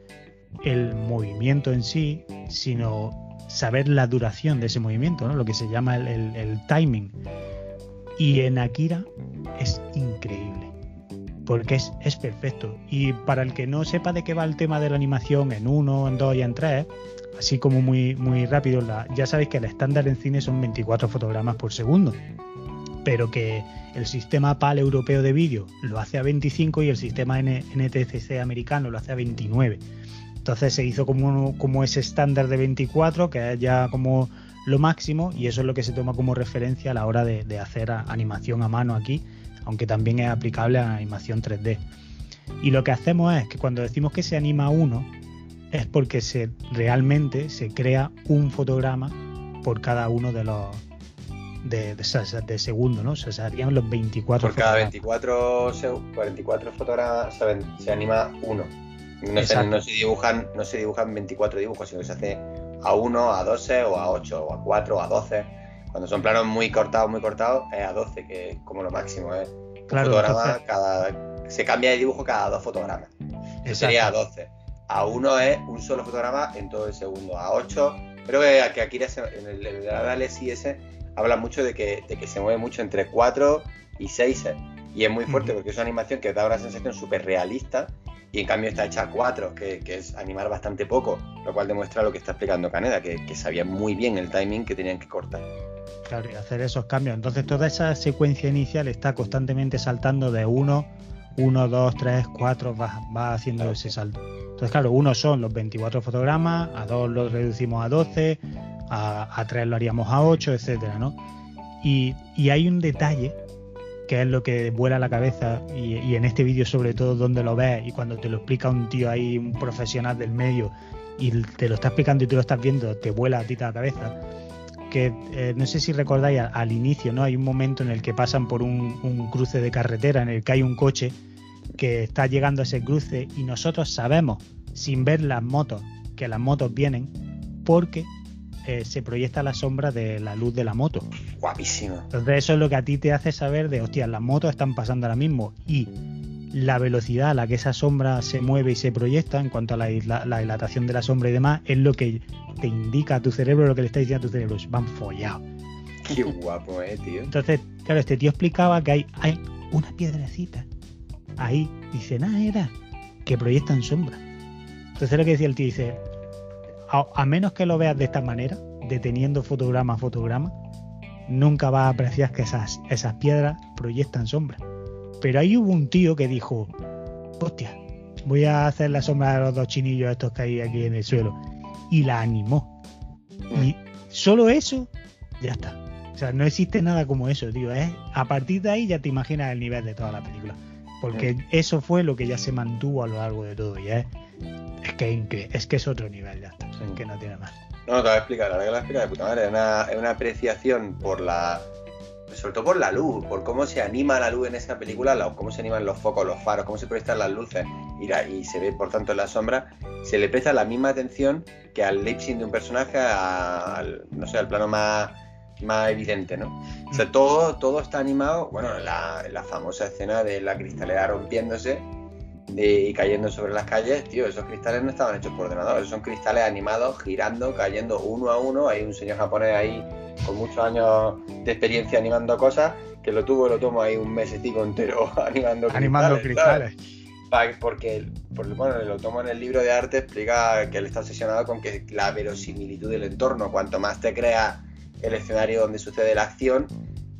el movimiento en sí, sino saber la duración de ese movimiento, ¿no? Lo que se llama el, el- timing. Y en Akira es increíble. Porque es, es perfecto. Y para el que no sepa de qué va el tema de la animación en uno, en dos y en tres, así como muy, muy rápido, la- ya sabéis que el estándar en cine son 24 fotogramas por segundo. Pero que el sistema PAL europeo de vídeo lo hace a 25 y el sistema N- NTSC americano lo hace a 29. Entonces se hizo como, ese estándar de 24, que es ya como lo máximo, y eso es lo que se toma como referencia a la hora de, hacer animación a mano aquí, aunque también es aplicable a animación 3D. Y lo que hacemos es que cuando decimos que se anima uno, es porque se realmente se crea un fotograma por cada uno de los de, de, de segundo, ¿no? O sea, serían los 24 Por cada fotogramas. 24, seg- 44 fotogramas se, se anima uno. No se, no se dibujan, no se dibujan 24 dibujos, sino que se hace a 1, a 12 o a 8 o a 4 o a 12. Cuando son planos muy cortados, muy cortados, es a 12, que es como lo máximo, ¿eh? Claro, fotograma entonces- cada, se cambia de dibujo cada dos fotogramas. Eso sería a 12. A 1 es un solo fotograma en todo el segundo. A 8, creo que, se- en el, en el análisis ese habla mucho de que, de que se mueve mucho entre 4 y 6. Y es muy fuerte porque es una animación que da una sensación súper realista Y en cambio está hecha a 4, que, que es animar bastante poco, lo cual demuestra lo que está explicando Caneda, que, que sabía muy bien el timing que tenían que cortar. Claro, y hacer esos cambios. Entonces toda esa secuencia inicial está constantemente saltando de 1, 1, 2, 3, 4, va, va haciendo Claro, ese salto. Entonces, claro, uno son los 24 fotogramas, a 2 lo reducimos a 12, a, a 3 lo haríamos a 8, etcétera, ¿no? Y, y hay un detalle que es lo que vuela la cabeza y, y en este vídeo sobre todo donde lo ves y cuando te lo explica un tío ahí, un profesional del medio y te lo está explicando y tú lo estás viendo, te vuela a ti la cabeza que eh, no sé si recordáis al, al inicio, ¿no? Hay un momento en el que pasan por un, un cruce de carretera en el que hay un coche que está llegando a ese cruce y nosotros sabemos, sin ver las motos, que las motos vienen porque eh, se proyecta la sombra de la luz de la moto. Guapísimo. Entonces eso es lo que a ti te hace saber de, hostia, las motos están pasando ahora mismo y la velocidad a la que esa sombra se mueve y se proyecta en cuanto a la, isla- la dilatación de la sombra y demás es lo que te indica a tu cerebro, lo que le está diciendo a tu cerebro, van follados. Qué guapo, eh, tío. Entonces, claro, este tío explicaba que hay, hay una piedrecita ahí, dice, nada, era que proyectan sombra. Entonces lo que decía el tío, dice, a, menos que lo veas de esta manera, deteniendo fotograma a fotograma, nunca vas a apreciar que esas, esas piedras proyectan sombra. Pero ahí hubo un tío que dijo, hostia, voy a hacer la sombra de los dos chinillos estos que hay aquí en el suelo. Y la animó. Y solo eso, ya está. O sea, no existe nada como eso, tío. ¿eh? A partir de ahí ya te imaginas el nivel de toda la película. Porque eso fue lo que ya se mantuvo a lo largo de todo. Y es, es que es que es otro nivel, ya está. Es que no tiene más. No, te voy a explicar, la verdad que la explica de puta madre. Es una, es una apreciación por la. Sobre todo por la luz, por cómo se anima la luz en esa película, la- cómo se animan los focos, los faros, cómo se proyectan las luces y, la- y se ve por tanto en la sombra, se le presta la misma atención que al lip de un personaje, al, no sé, al plano más, más evidente, ¿no? O sea, todo, todo está animado, bueno, la, la famosa escena de la cristalera rompiéndose de- y cayendo sobre las calles, tío, esos cristales no estaban hechos por ordenador, esos son cristales animados, girando, cayendo uno a uno. Hay un señor japonés ahí con muchos años de experiencia animando cosas, que lo tuvo y lo tomo ahí un mesecito entero animando cristales. Animando cristales. Porque, por- bueno, lo tomo en el libro de arte, explica que él está obsesionado con que la verosimilitud del entorno, cuanto más te crea el escenario donde sucede la acción,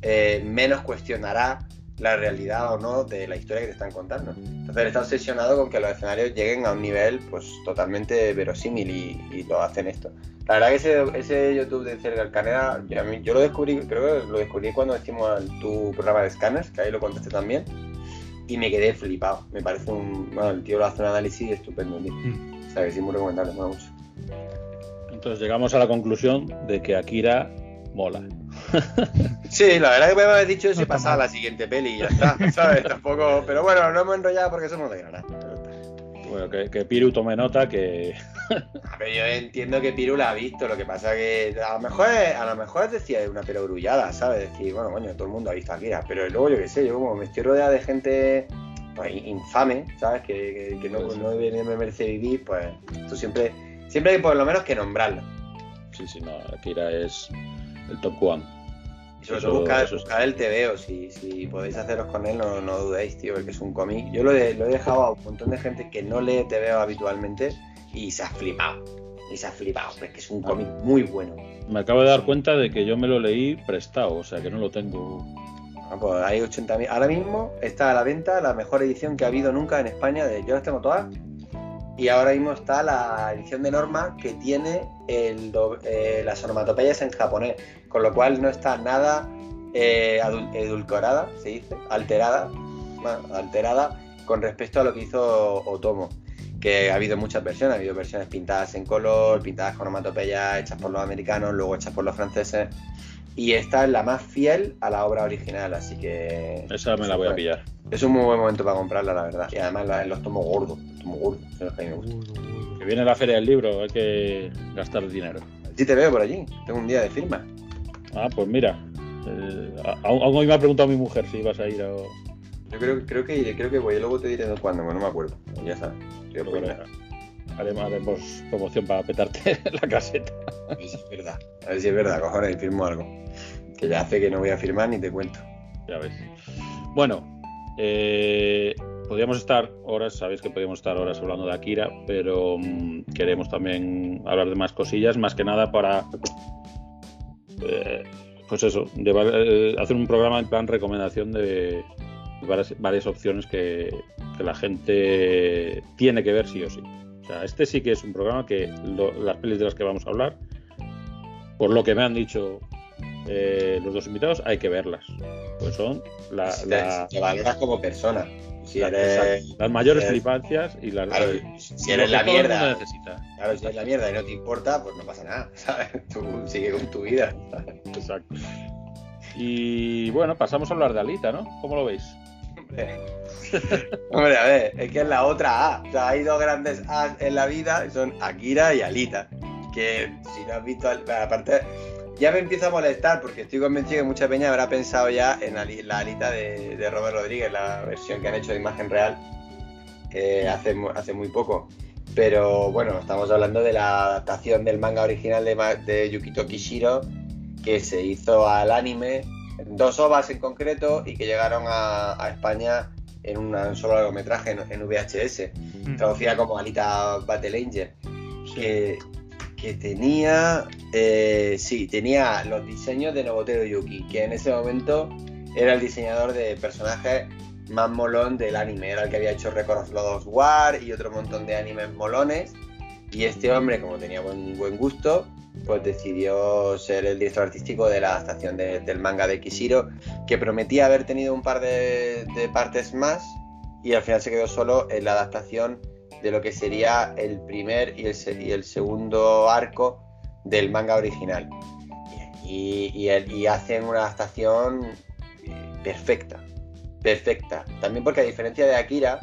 eh, menos cuestionará la realidad o no de la historia que te están contando. Entonces él está obsesionado con que los escenarios lleguen a un nivel pues totalmente verosímil y, y lo hacen esto. La verdad que ese, ese YouTube de Cergal Caneda, yo, yo lo descubrí, creo que lo descubrí cuando hicimos tu programa de scanners, que ahí lo contaste también, y me quedé flipado. Me parece un... Bueno, el tío lo hace un análisis estupendo, tío. Mm. O sea que sí, muy recomendable, me mola mucho. Entonces llegamos a la conclusión de que Akira mola. Sí, la verdad que me habéis dicho eso y está pasar a mal. la siguiente peli y ya está, ¿sabes? Tampoco... Pero bueno, no hemos enrollado porque somos de Granada. Bueno, que, que Piru tome nota que A ver, yo entiendo que Piru la ha visto, lo que pasa que a lo mejor es, a lo mejor es decir una perogrullada, ¿sabes? Decir, bueno, coño, todo el mundo ha visto a Akira, pero luego yo qué sé, yo como me estoy rodeado de gente pues, infame, ¿sabes? Que, que- que no, Pues sí. no me merece vivir, pues tú siempre, siempre hay por lo menos que nombrarlo. sí, sí, no, Akira es el top one. Eso- eso es- buscar el TVO, si, si podéis haceros con él, no, no dudéis, tío, porque es un cómic. Yo lo he, lo he dejado a un montón de gente que no lee TVO habitualmente y se ha flipado. Y se ha flipado, porque es un cómic muy bueno. Me acabo de dar cuenta de que yo me lo leí prestado, o sea que no lo tengo. Ah, pues hay 80.000. Ahora mismo está a la venta la mejor edición que ha habido nunca en España. De, yo las tengo todas. Y ahora mismo está la edición de norma que tiene el do- eh, las onomatopeyas en japonés. Con lo cual no está nada eh, edulcorada, se dice, alterada, bueno, alterada con respecto a lo que hizo Otomo. Que ha habido muchas versiones, ha habido versiones pintadas en color, pintadas con onomatopeyas hechas por los americanos, luego hechas por los franceses. Y esta es la más fiel a la obra original, así que. Esa me la voy a pillar. Es un muy buen momento para comprarla, la verdad. Y además la- los tomos gordos, los tomos gordos, son los que a mí me gustan. Que viene la feria del libro, hay que gastar dinero. Sí te veo por allí, tengo un día de firma. Ah, pues mira. eh, aún hoy me ha preguntado mi mujer si ibas a ir a. Yo creo, creo que iré, creo que voy, luego te diré cuándo, bueno, no me acuerdo. Ya sabes. Haremos, haremos promoción para petarte la caseta. a ver si es verdad. A ver si es verdad, cojones, y firmo algo. Que ya hace que no voy a firmar ni te cuento. Ya ves. Bueno, eh, podríamos estar horas, sabéis que podríamos estar horas hablando de Akira, pero mm, queremos también hablar de más cosillas, más que nada para, eh, pues eso, llevar, eh, hacer un programa en plan recomendación de varias, opciones que, la gente tiene que ver sí o sí. O sea, este sí que es un programa que las pelis de las que vamos a hablar, por lo que me han dicho eh, los dos invitados, hay que verlas. Pues son la, Si la- te, te valoras como persona. Si la- eres, las mayores eres- flipancias y las claro, si eres la mierda, claro, si eres la mierda y no te importa, pues no pasa nada, ¿sabes? Tú sigue con tu vida. Exacto. Y bueno, pasamos a hablar de Alita, ¿no? ¿Cómo lo veis? Hombre. A ver, es que es la otra A. O sea, hay dos grandes A en la vida, y son Akira y Alita. Que si no has visto, aparte, ya me empieza a molestar porque estoy convencido que mucha peña habrá pensado ya en la Alita de, de Robert Rodríguez, la versión que han hecho de imagen real eh, hace, hace muy poco. Pero bueno, estamos hablando de la adaptación del manga original de, de Yukito Kishiro que se hizo al anime, dos ovas en concreto, y que llegaron a, a España en una- un solo largometraje en, en VHS, Mm. traducida como Alita Battle Angel, que, que tenía, eh, sí, tenía los diseños de Nobotero Yuki, que en ese momento era el diseñador de personajes más molón del anime, era el que había hecho Record of Lodoss War y otro montón de animes molones, y este hombre, como tenía buen, buen gusto, pues decidió ser el director artístico de la adaptación de- del manga de Kishiro, que prometía haber tenido un par de, de partes más y al final se quedó solo en la adaptación de lo que sería el primer y el, segundo arco del manga original. Y hacen una adaptación eh, perfecta, perfecta. También porque a diferencia de Akira,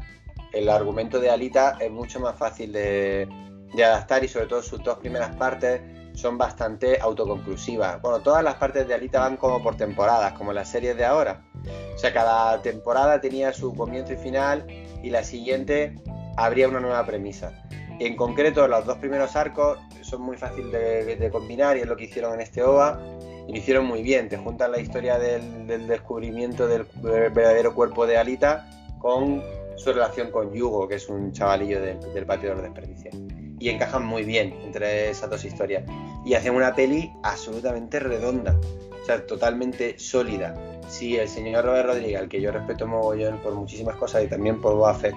el argumento de Alita es mucho más fácil de, de adaptar y sobre todo sus dos primeras partes son bastante autoconclusivas. Bueno, todas las partes de Alita van como por temporadas, como las series de ahora. O sea, cada temporada tenía su comienzo y final y la siguiente habría una nueva premisa. En concreto, los dos primeros arcos son muy fáciles de, combinar y es lo que hicieron en este OVA. Y lo hicieron muy bien. Te juntan la historia del, descubrimiento del verdadero cuerpo de Alita con su relación con Yugo, que es un chavalillo del, del patio de los desperdicios. Y encajan muy bien entre esas dos historias. Y hacen una peli absolutamente redonda. O sea, totalmente sólida. Si el señor Robert Rodríguez, al que yo respeto mogollón por muchísimas cosas y también por Boba Fett,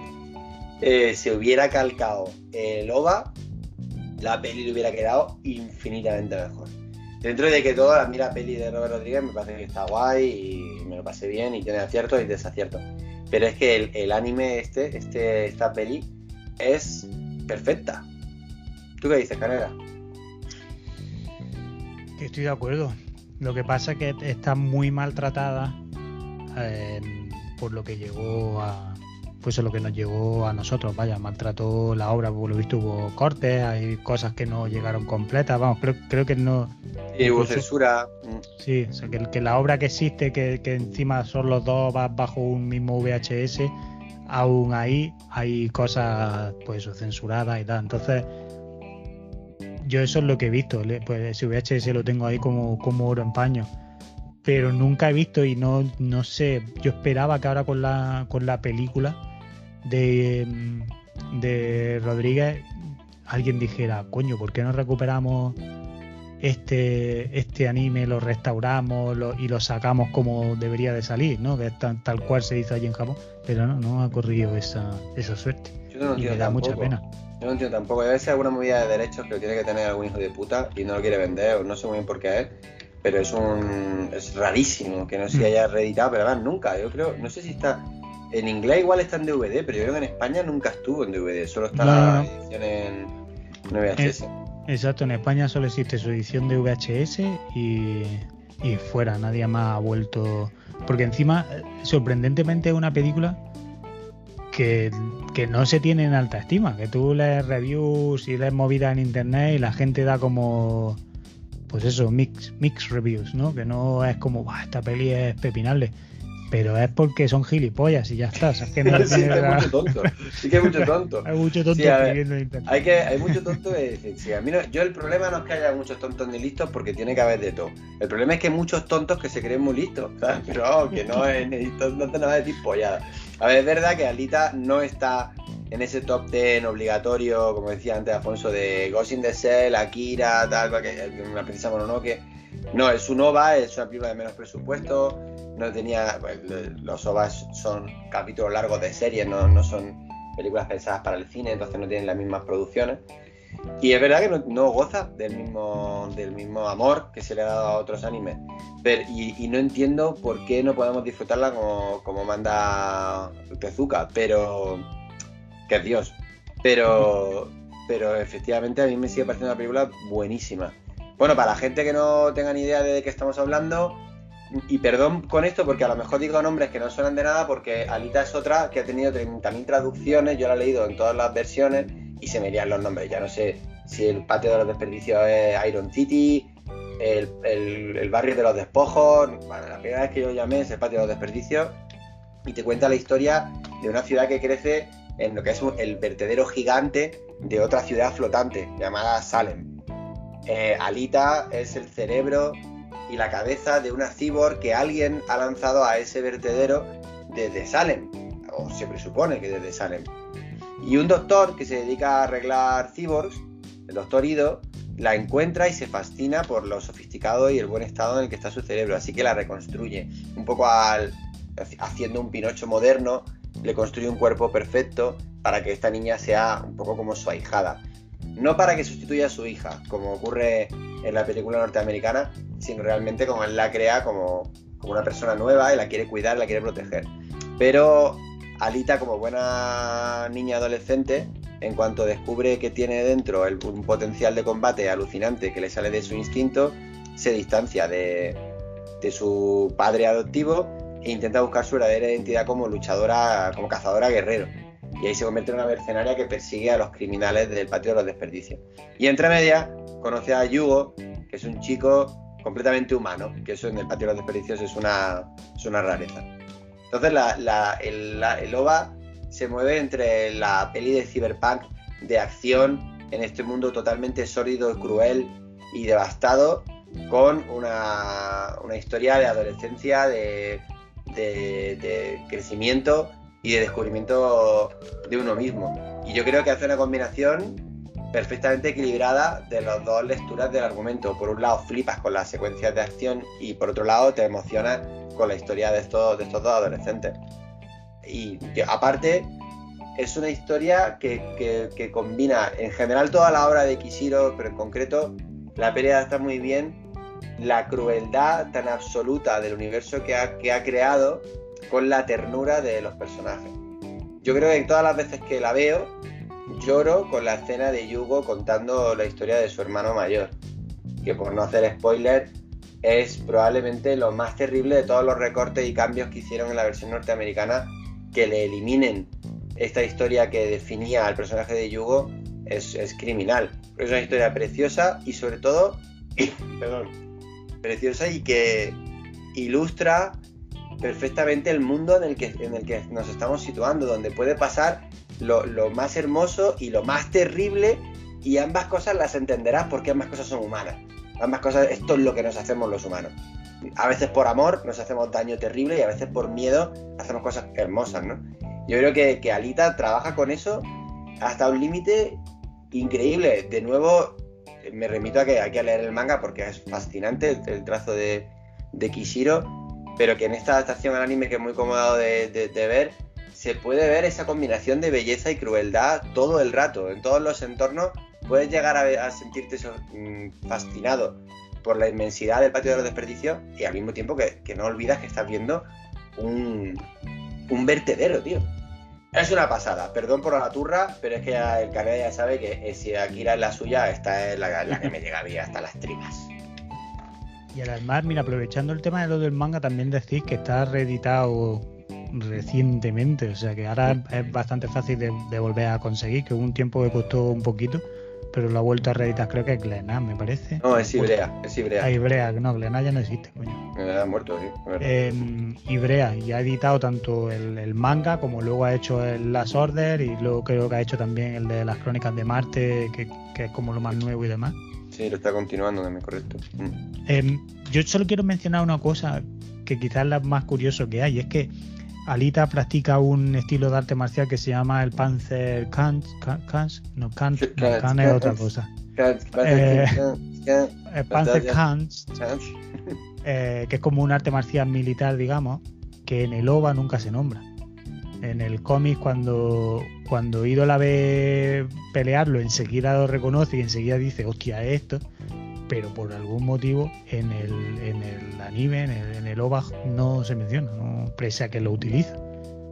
eh, se hubiera calcado el OVA, la peli le hubiera quedado infinitamente mejor. Dentro de que todo, a mí la peli de Robert Rodríguez me parece que está guay y me lo pasé bien y tiene aciertos y desaciertos. Pero es que el, anime este, este, esta peli, es perfecta. ¿Tú qué dices, Canela? Estoy de acuerdo. Lo que pasa es que está muy maltratada eh, por lo que llegó a. Pues es lo que nos llegó a nosotros, vaya, maltrató la obra, por lo visto hubo cortes, hay cosas que no llegaron completas, vamos, creo, creo que no, Y hubo censura. Sí, o sea, que, que la obra que existe, que, que encima son los dos ba- bajo un mismo VHS, aún ahí hay cosas pues censuradas y tal. Entonces, yo eso es lo que he visto. Pues ese VHS lo tengo ahí como, como oro en paño. Pero nunca he visto y no, no sé. Yo esperaba que ahora con la, con la película de, de Rodríguez alguien dijera, coño, ¿por qué no recuperamos este, este anime, lo restauramos lo- y lo sacamos como debería de salir, ¿no? Que es tan- tal cual se hizo allí en Japón. Pero no, no ha corrido esa, esa suerte. Yo no lo y me da mucha pena. Yo no entiendo tampoco. Debe ser alguna movida de derechos que lo tiene que tener algún hijo de puta y no lo quiere vender, o no sé muy bien por qué es. Pero es un. es rarísimo que no se Mm. haya reeditado, pero además nunca. Yo creo, no sé si está. En inglés igual está en DVD, pero yo creo que en España nunca estuvo en DVD, solo está No, la no. edición en, en VHS. Exacto, en España solo existe su edición de VHS y, y fuera, nadie más ha vuelto. Porque encima, eh, sorprendentemente, es una película que, que no se tiene en alta estima. Que tú lees reviews y lees movidas en internet y la gente da como. Pues eso, mix, mix reviews, ¿no? Que no es como, "Buah, esta peli es pepinable. Pero es porque son gilipollas y ya está. o sea, es que no sí, hay la- mucho tonto. Sí que hay mucho tonto. hay mucho tonto Sí, escribiendo en internet. Hay que, hay mucho tonto sí, a mí no- yo el problema no es que haya muchos tontos ni listos porque tiene que haber de todo. El problema es que hay muchos tontos que se creen muy listos, ¿sabes? Pero que no es, no te vas a decir pollada. A ver, es verdad que Alita no está en ese top 10 obligatorio, como decía antes Afonso, de Ghost in the Shell, Akira, tal, que una princesa Mononoke. No, es un OVA, es una película de menos presupuesto. No tenía. pues, los OVAs son capítulos largos de series, no, no son películas pensadas para el cine, entonces no tienen las mismas producciones. Y es verdad que no, goza del mismo, del mismo amor que se le ha dado a otros animes. Pero, y, y no entiendo por qué no podemos disfrutarla como, como manda Tezuka, pero. que es Dios. Pero. Pero efectivamente a mí me sigue pareciendo una película buenísima. Bueno, para la gente que no tenga ni idea de qué estamos hablando, y perdón con esto porque a lo mejor digo nombres que no suenan de nada porque Alita es otra que ha tenido 30.000 traducciones, yo la he leído en todas las versiones y se me irían los nombres. Ya no sé si el patio de los desperdicios es Iron City, el, barrio de los despojos. Bueno, la primera vez que yo llamé es el patio de los desperdicios y te cuenta la historia de una ciudad que crece en lo que es el vertedero gigante de otra ciudad flotante llamada Salem. Eh, Alita es el cerebro y la cabeza de una cyborg que alguien ha lanzado a ese vertedero desde Salem, o se presupone que desde Salem. Y un doctor que se dedica a arreglar cyborgs, el doctor Ido, la encuentra y se fascina por lo sofisticado y el buen estado en el que está su cerebro, así que la reconstruye, un poco al, haciendo un Pinocho moderno, le construye un cuerpo perfecto para que esta niña sea un poco como su ahijada. No para que sustituya a su hija, como ocurre en la película norteamericana, sino realmente como él la crea como, una persona nueva y la quiere cuidar, la quiere proteger. Pero Alita, como buena niña adolescente, en cuanto descubre que tiene dentro un potencial de combate alucinante que le sale de su instinto, se distancia de, de su padre adoptivo e intenta buscar su verdadera identidad como luchadora, como cazadora guerrero. Y ahí se convierte en una mercenaria que persigue a los criminales del patio de los desperdicios. Y entre medias conoce a Yugo, que es un chico completamente humano, que eso en el patio de los desperdicios es una, es una rareza. Entonces la, el, el OVA se mueve entre la peli de cyberpunk de acción en este mundo totalmente sórdido, cruel y devastado, con una, una historia de adolescencia, de- de crecimiento y de descubrimiento de uno mismo. Y yo creo que hace una combinación perfectamente equilibrada de las dos lecturas del argumento. Por un lado flipas con las secuencias de acción y por otro lado te emocionas con la historia de estos, de estos dos adolescentes. Y aparte es una historia que, que- que combina en general toda la obra de Kishiro, pero en concreto la pelea está muy bien, la crueldad tan absoluta del universo que ha, que ha creado con la ternura de los personajes. Yo creo que todas las veces que la veo, lloro con la escena de Yugo contando la historia de su hermano mayor, que por no hacer spoiler es probablemente lo más terrible de todos los recortes y cambios que hicieron en la versión norteamericana, que le eliminen esta historia que definía al personaje de Yugo es, es criminal. Es una historia preciosa y sobre todo, preciosa y que ilustra perfectamente el mundo en el que, en el que nos estamos situando, donde puede pasar lo, más hermoso y lo más terrible y ambas cosas las entenderás porque ambas cosas son humanas. Ambas cosas, esto es lo que nos hacemos los humanos. A veces por amor nos hacemos daño terrible y a veces por miedo hacemos cosas hermosas, ¿no? Yo creo que, que Alita trabaja con eso hasta un límite increíble. De nuevo, me remito a que hay que leer el manga porque es fascinante el, el trazo de, de Kishiro, pero que en esta adaptación al anime que es muy cómodo de, ver, se puede ver esa combinación de belleza y crueldad todo el rato, en todos los entornos. Puedes llegar a, a sentirte mm, fascinado por la inmensidad del patio de los desperdicios y al mismo tiempo que, no olvidas que estás viendo un, vertedero, tío. Es una pasada, perdón por la turra, pero es que ya el canal ya sabe que eh, si Akira es la suya, esta es la, la que me llega a mí hasta las tripas. Y además, mira, aprovechando el tema de lo del manga, también decís que está reeditado recientemente, o sea que ahora es bastante fácil de, de volver a conseguir, que hubo un tiempo que costó un poquito, pero lo ha vuelto a reeditar, creo que es Glenat, me parece. No, es Ibrea, es Ibrea. Ah, Ibrea, no, Glenat ya no existe, coño. Ha muerto, sí. Eh, Ibrea, y ha editado tanto el, el manga como luego ha hecho el Last Order y luego creo que ha hecho también el de las Crónicas de Marte, que, que es como lo más nuevo y demás. Sí, lo está continuando, también, correcto. Mm. Eh, yo solo quiero mencionar una cosa que quizás es la más curioso que hay, es que Alita practica un estilo de arte marcial que se llama el Panzer Kant, no Kant, no, es otra cosa. Eh, el Panzer Kant, eh, que es como un arte marcial militar, digamos, que en el OVA nunca se nombra. En el cómic, cuando, cuando Ido la ve pelearlo, enseguida lo reconoce y enseguida dice, hostia, esto pero por algún motivo en el, en el anime, en el, en el OVA, no se menciona, no pese a que lo utiliza.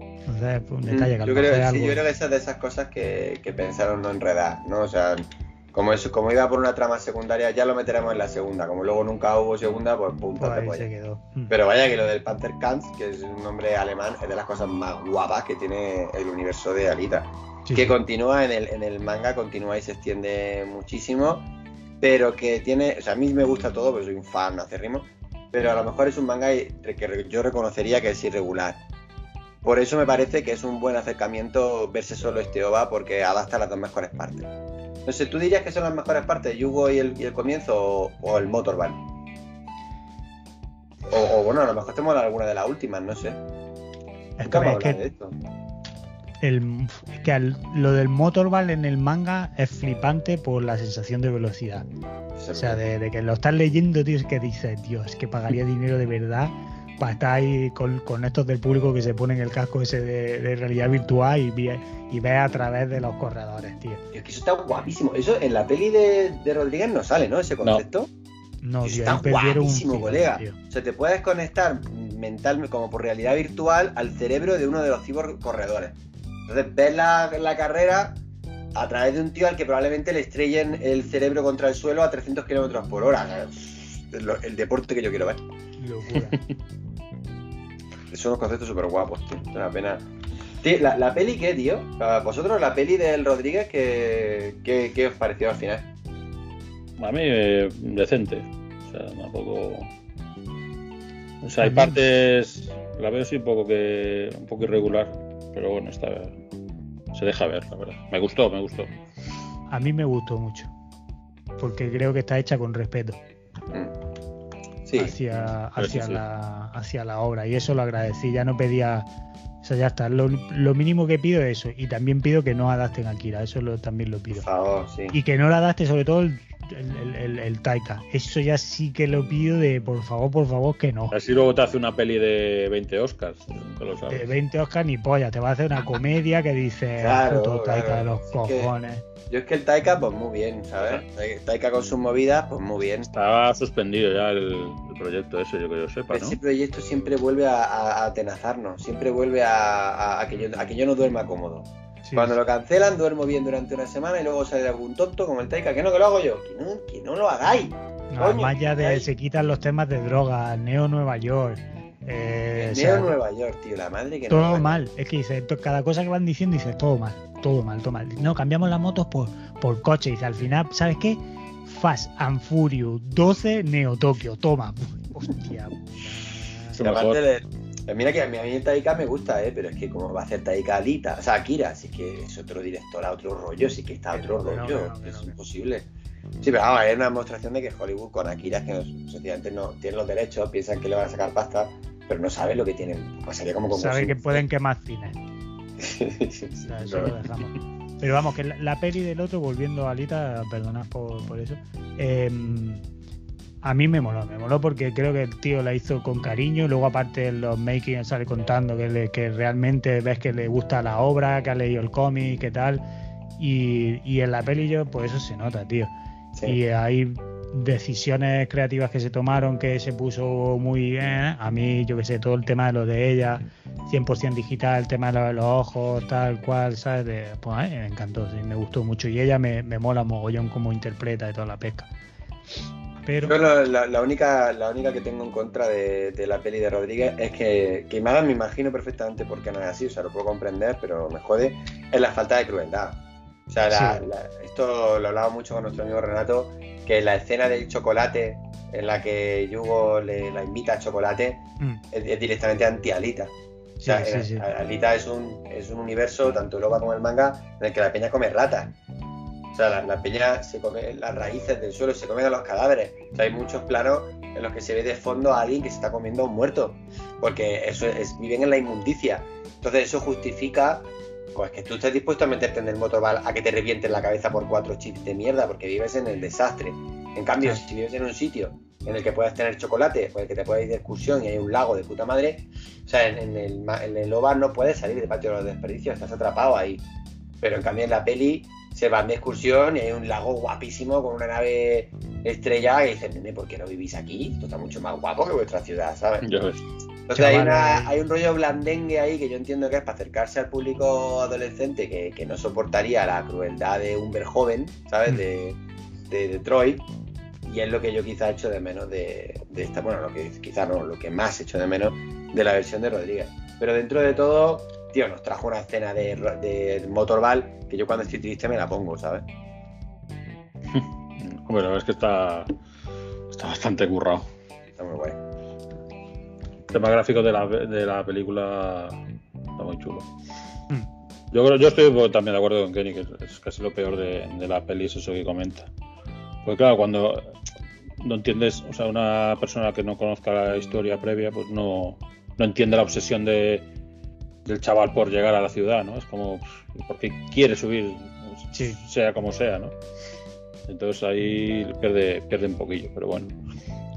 Entonces, pues, un detalle que yo, creo, sí, yo creo que esas de esas cosas que, que, pensaron no enredar, ¿no? O sea, como eso, como iba por una trama secundaria, ya lo meteremos en la segunda. Como luego nunca hubo segunda, pues punto pues se quedó. Mm. Pero vaya que lo del Panther Kant, que es un nombre alemán, es de las cosas más guapas que tiene el universo de Alita. Sí, que sí. continúa en el, en el manga, continúa y se extiende muchísimo pero que tiene, o sea, a mí me gusta todo, porque soy un fan acérrimo, pero a lo mejor es un manga que yo reconocería que es irregular. Por eso me parece que es un buen acercamiento verse solo este OVA porque adapta las dos mejores partes. No sé, ¿tú dirías que son las mejores partes, Yugo y el, y el comienzo o, o el Motorball? O, o, bueno, a lo mejor tenemos alguna de las últimas, no sé. Es que, es que el, es que al, lo del motorball en el manga es flipante por la sensación de velocidad. O sea, de, de que lo estás leyendo, tío, es que dices, Dios, es que pagaría dinero de verdad para estar ahí con, con estos del público que se ponen el casco ese de, de realidad virtual y ve, y ve a través de los corredores, tío. Es que eso está guapísimo. Eso en la peli de, de Rodríguez no sale, ¿no? Ese concepto. No, no tío, está guapísimo, un colega. Tío. O sea, te puedes conectar mental, como por realidad virtual, al cerebro de uno de los cyborg corredores. Entonces ves la, la, carrera a través de un tío al que probablemente le estrellen el cerebro contra el suelo a 300 kilómetros por hora. El, el, deporte que yo quiero ver. Locura. Son unos conceptos súper guapos, tío. Es una pena. Tío, ¿la, ¿la, peli qué, tío? ¿Vosotros la peli del Rodríguez qué, qué, qué os pareció al final? A mí, eh, decente. O sea, tampoco. O sea, hay partes. La veo sí un poco que. un poco irregular pero bueno, está, se deja ver, la verdad. Me gustó, me gustó. A mí me gustó mucho, porque creo que está hecha con respeto sí. hacia, hacia, sí, la, hacia la obra, y eso lo agradecí, ya no pedía... O sea, ya está. Lo, lo, mínimo que pido es eso. Y también pido que no adapten a Kira. Eso lo, también lo pido. Por favor, sí. Y que no la adapte sobre todo el el, el, el, Taika. Eso ya sí que lo pido de por favor, por favor, que no. Así luego te hace una peli de 20 Oscars. De 20 Oscars ni polla, te va a hacer una comedia que dice claro, puto Taika claro. de los Es cojones. Que, yo es que el Taika, pues muy bien, ¿sabes? Taika con sus movidas, pues muy bien. Estaba suspendido ya el, el proyecto ese, yo que yo sepa, ¿no? Ese proyecto siempre vuelve a, a, a atenazarnos, siempre vuelve a, a, que yo, a que yo no duerma cómodo. Sí, Cuando sí. lo cancelan, duermo bien durante una semana y luego sale algún tonto como el Taika, que no, que lo hago yo. Que no, que no lo hagáis. No, además ya de, se quitan los temas de droga, Neo Nueva York. Eh, Neo o sea, Nueva York, tío, la madre que Todo no mal, es que dice, cada cosa que van diciendo dice todo mal, todo mal, todo mal. No, cambiamos las motos por, por coche. Dice, al final, ¿sabes qué? Fast and Furious 12 Neo Tokio, toma. Hostia. Aparte de, pues mira que a mí, a mí el Taika me gusta, ¿eh? pero es que como va a hacer Taika Alita, o sea, Akira, sí que es otro director a otro rollo, sí que está a otro pero rollo, no, no, no, es imposible. Sí, pero vamos, es una demostración de que Hollywood con Akira, que no, sencillamente no tienen los derechos, piensan que le van a sacar pasta, pero no saben lo que tienen. Pues sería como Saben que pueden quemar cines. o sea, eso lo dejamos. Pero vamos, que la, la, peli del otro, volviendo a Alita, perdonad por, por eso. Eh, a mí me moló, me moló porque creo que el tío la hizo con cariño. Luego, aparte, los making sale contando que, le, que realmente ves que le gusta la obra, que ha leído el cómic, que tal. Y, y, en la peli, yo, pues eso se nota, tío. Sí. Y hay decisiones creativas que se tomaron que se puso muy bien. A mí, yo que sé, todo el tema de lo de ella, 100% digital, el tema de los ojos, tal cual, ¿sabes? De, pues me encantó, sí, me gustó mucho. Y ella me, me mola mogollón como interpreta de toda la pesca. Pero... Yo la, la, la, única, la única que tengo en contra de, de la peli de Rodríguez es que, que me, me imagino perfectamente por qué no es así, o sea, lo puedo comprender, pero me jode, es la falta de crueldad. O sea, la, sí. esto lo hablaba mucho con nuestro amigo Renato, que la escena del chocolate en la que Yugo le la invita a chocolate mm. es, es, directamente anti-Alita. O sea, sí, sí, Alita es un, es un universo, tanto el OVA como el manga, en el que la peña come ratas. O sea, la, la peña se come las raíces del suelo, se come de los cadáveres. O sea, hay muchos planos en los que se ve de fondo a alguien que se está comiendo a un muerto. Porque eso es, viven en la inmundicia. Entonces eso justifica pues que tú estés dispuesto a meterte en el motorball a que te revienten la cabeza por cuatro chips de mierda porque vives en el desastre. En cambio, si vives en un sitio en el que puedes tener chocolate, o el que te puedes ir de excursión y hay un lago de puta madre, o sea, en, en el, en el OVA no puedes salir de patio de los desperdicios, estás atrapado ahí. Pero en cambio en la peli se van de excursión y hay un lago guapísimo con una nave estrellada y dicen, nene, ¿por qué no vivís aquí? Esto está mucho más guapo que vuestra ciudad, ¿sabes? Ya Entonces hay, una- hay un rollo blandengue ahí que yo entiendo que es para acercarse al público adolescente que, que no soportaría la crueldad de un joven, ¿sabes? Mm. De, de Detroit. Y es lo que yo quizá echo de menos de, de esta, bueno, lo que quizá no, lo que más echo de menos de la versión de Rodríguez. Pero dentro de todo, tío, nos trajo una escena de, de Motorball que yo cuando estoy triste me la pongo, ¿sabes? Hombre, la verdad es que está, está bastante currado. Está muy guay. El tema gráfico de la, de la película está muy chulo. Mm. Yo creo, yo estoy pues, también de acuerdo con Kenny, que es- casi lo peor de, de la peli, es eso que comenta. Porque claro, cuando no entiendes, o sea, una persona que no conozca la historia previa, pues no, no entiende la obsesión de, del chaval por llegar a la ciudad, ¿no? Es como, pues, porque quiere subir, Sí. sea como sea, ¿no? Entonces ahí pierde, pierde un poquillo, pero bueno.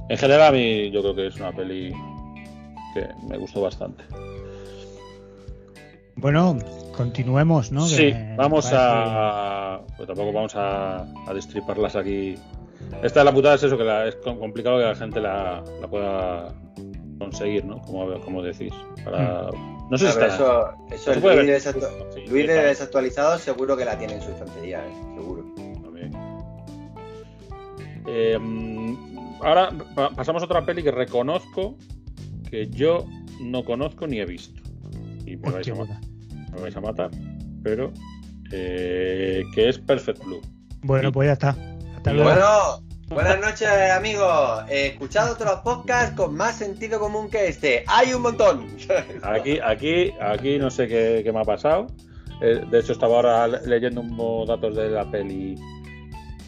En general a mí yo creo que es una peli que me gustó bastante. Bueno, continuemos, ¿no? Sí, Que vamos parece- a. Pues tampoco vamos a, a destriparlas aquí. Esta de la putada es eso, que la- es com- complicado que la gente la, la pueda conseguir, ¿no? Como, como decís. Para... No sé si está. eso, el Luis, de desactu- Sí, Luis de está. desactualizado seguro que la tiene en su estantería, ¿eh? seguro. También. Eh, ahora pa- pasamos a otra peli que reconozco que yo no conozco ni he visto. Y me vais Hostia a, matar, me vais a matar. Pero. eh, que es Perfect Blue. Bueno, pues ya está. Hasta luego. Bueno, buenas noches amigos. He escuchado otros podcasts con más sentido común que este. Hay un montón. Aquí, aquí, aquí no sé qué, qué me ha pasado. Eh, de hecho, estaba ahora le- leyendo un poco datos de la peli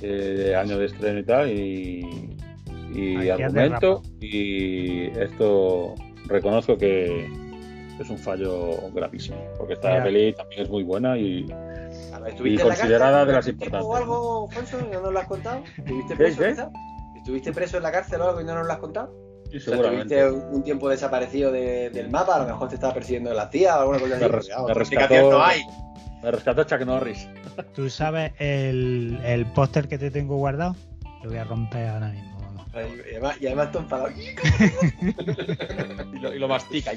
eh, de año de estreno y tal, y, y argumento. Y esto reconozco que es un fallo gravísimo, porque esta Mira. peli también es muy buena y Y la considerada cárcel de las importantes. o algo, Fonso, y no nos lo has contado? ¿Estuviste ¿Qué, preso qué? quizá? ¿Estuviste preso en la cárcel o algo y no nos lo has contado? y O sea, ¿Estuviste un tiempo desaparecido de- del mapa? A lo mejor te estaba persiguiendo la CIA o alguna cosa así. Me vamos, me rescató- no hay. me rescató Chuck Norris. ¿Tú sabes el, el póster que te tengo guardado? Lo voy a romper ahora mismo. Y además, y además. Y lo, mastica.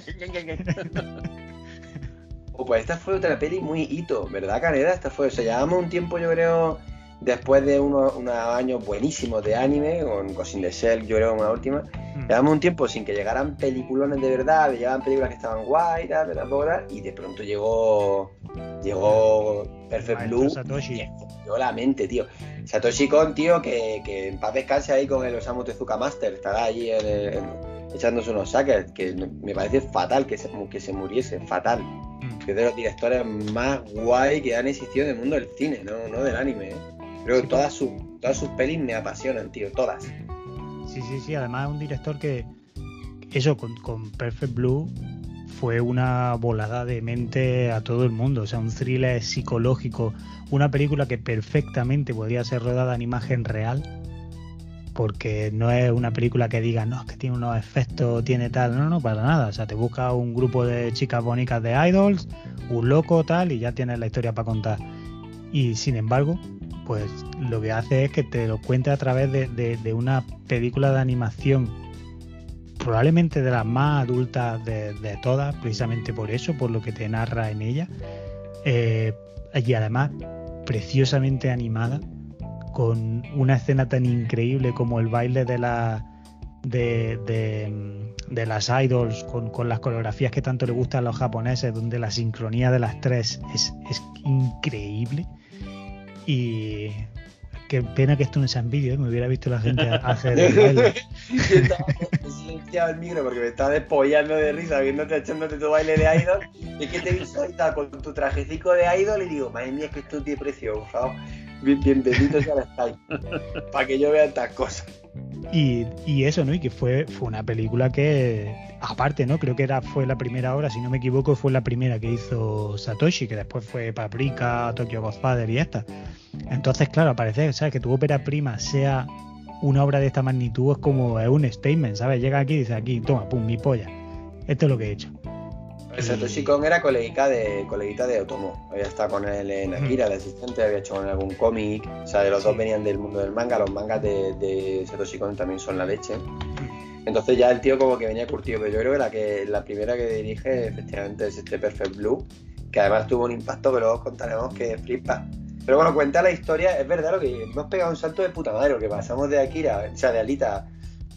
Oh, pues esta fue otra peli muy hito, ¿verdad, Caneda? Esta fue, o sea, llevamos un tiempo, yo creo, después de unos, unos años buenísimos de anime, con Ghost in the Shell, yo creo, una última. Mm. Llevamos un tiempo sin que llegaran peliculones de verdad, llegaban películas que estaban guay, tal, tampoco tal, y de pronto llegó llegó Perfect Maestro Blue Satoshi. y explotó la mente, tío. Satoshi Kon, tío, que, que en paz descanse ahí con el Osamu Tezuka Master, estará allí en el- en- echándose unos saques, que me parece fatal que se, que se muriese, fatal. Mm. Que es de los directores más guay que han existido en el mundo del cine, no, no del anime, ¿eh? Creo que todas sus, todas sus pelis me apasionan, tío, todas. Sí, sí, sí. Además es un director que eso con, con Perfect Blue fue una volada de mente a todo el mundo. O sea, un thriller psicológico, una película que perfectamente podría ser rodada en imagen real. Porque no es una película que diga, no, es que tiene unos efectos, tiene tal. No, no, para nada. O sea, te busca un grupo de chicas bonitas de idols, un loco, tal, y ya tienes la historia para contar. Y sin embargo, pues lo que hace es que te lo cuente a través de, una película de animación probablemente de las más adultas de, todas, precisamente por eso, por lo que te narra en ella. Eh, y además preciosamente animada, con una escena tan increíble como el baile de de, las idols con, con las coreografías que tanto le gustan a los japoneses, donde la sincronía de las tres es, es increíble. Y qué pena que esto no sea en vídeo, ¿eh? me hubiera visto la gente hacer el baile. Yo estaba- he silenciado el micro porque me estaba despollando de risa viéndote echándote tu baile de idol. Y es que te he visto ahí tal, con tu trajecico de idol y digo, madre mía, es que esto tiene precio, por favor. Bien- Bienvenido sea el Skype. Para que yo vea estas cosas. Y, eso, ¿no? Y que fue, fue una película que, aparte, ¿no? Creo que era, fue la primera hora, si no me equivoco, fue la primera que hizo Satoshi, que después fue Paprika, Tokyo Godfather y esta. Entonces, claro, parece, ¿sabes? Que tu ópera prima sea una obra de esta magnitud es como un statement, ¿sabes? Llega aquí y dice aquí, toma, pum, mi polla. Esto es lo que he hecho. Satoshi Kon era coleguita de, coleguita de Otomo. Había estado con él en Akira, el asistente, había hecho con él algún cómic. O sea, de los dos venían del mundo del manga. Los mangas de, de Satoshi Kon también son la leche. Entonces ya el tío como que venía curtido. Pero yo creo que la, que, la primera que dirige efectivamente es este Perfect Blue. Que además tuvo un impacto que luego contaremos que flipa. Pero bueno, cuenta la historia. Es verdad lo que hemos pegado un salto de puta madre. Lo que pasamos de Akira, o sea, de Alita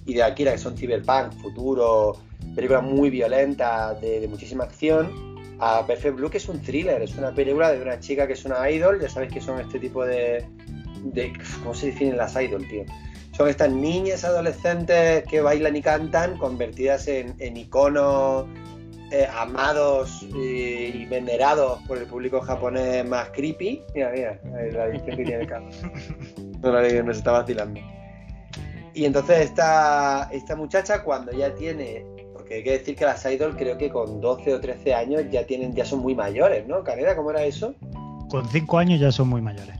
y de Akira, que son cyberpunk, futuro, películas muy violentas, de, de muchísima acción, a Perfect Blue, que es un thriller, es una película de una chica que es una idol, ya sabéis que son este tipo de, de ¿cómo se definen las idol, tío? Son estas niñas adolescentes que bailan y cantan, convertidas en, en iconos eh, amados y venerados por el público japonés más creepy. Mira, mira, la edición que tiene Carlos. No la leí, nos está vacilando. Y entonces esta, esta muchacha cuando ya tiene, porque hay que decir que las idol creo que con 12 o 13 años ya tienen, ya son muy mayores, ¿no? Caneda, ¿cómo era eso? Con cinco años ya son muy mayores.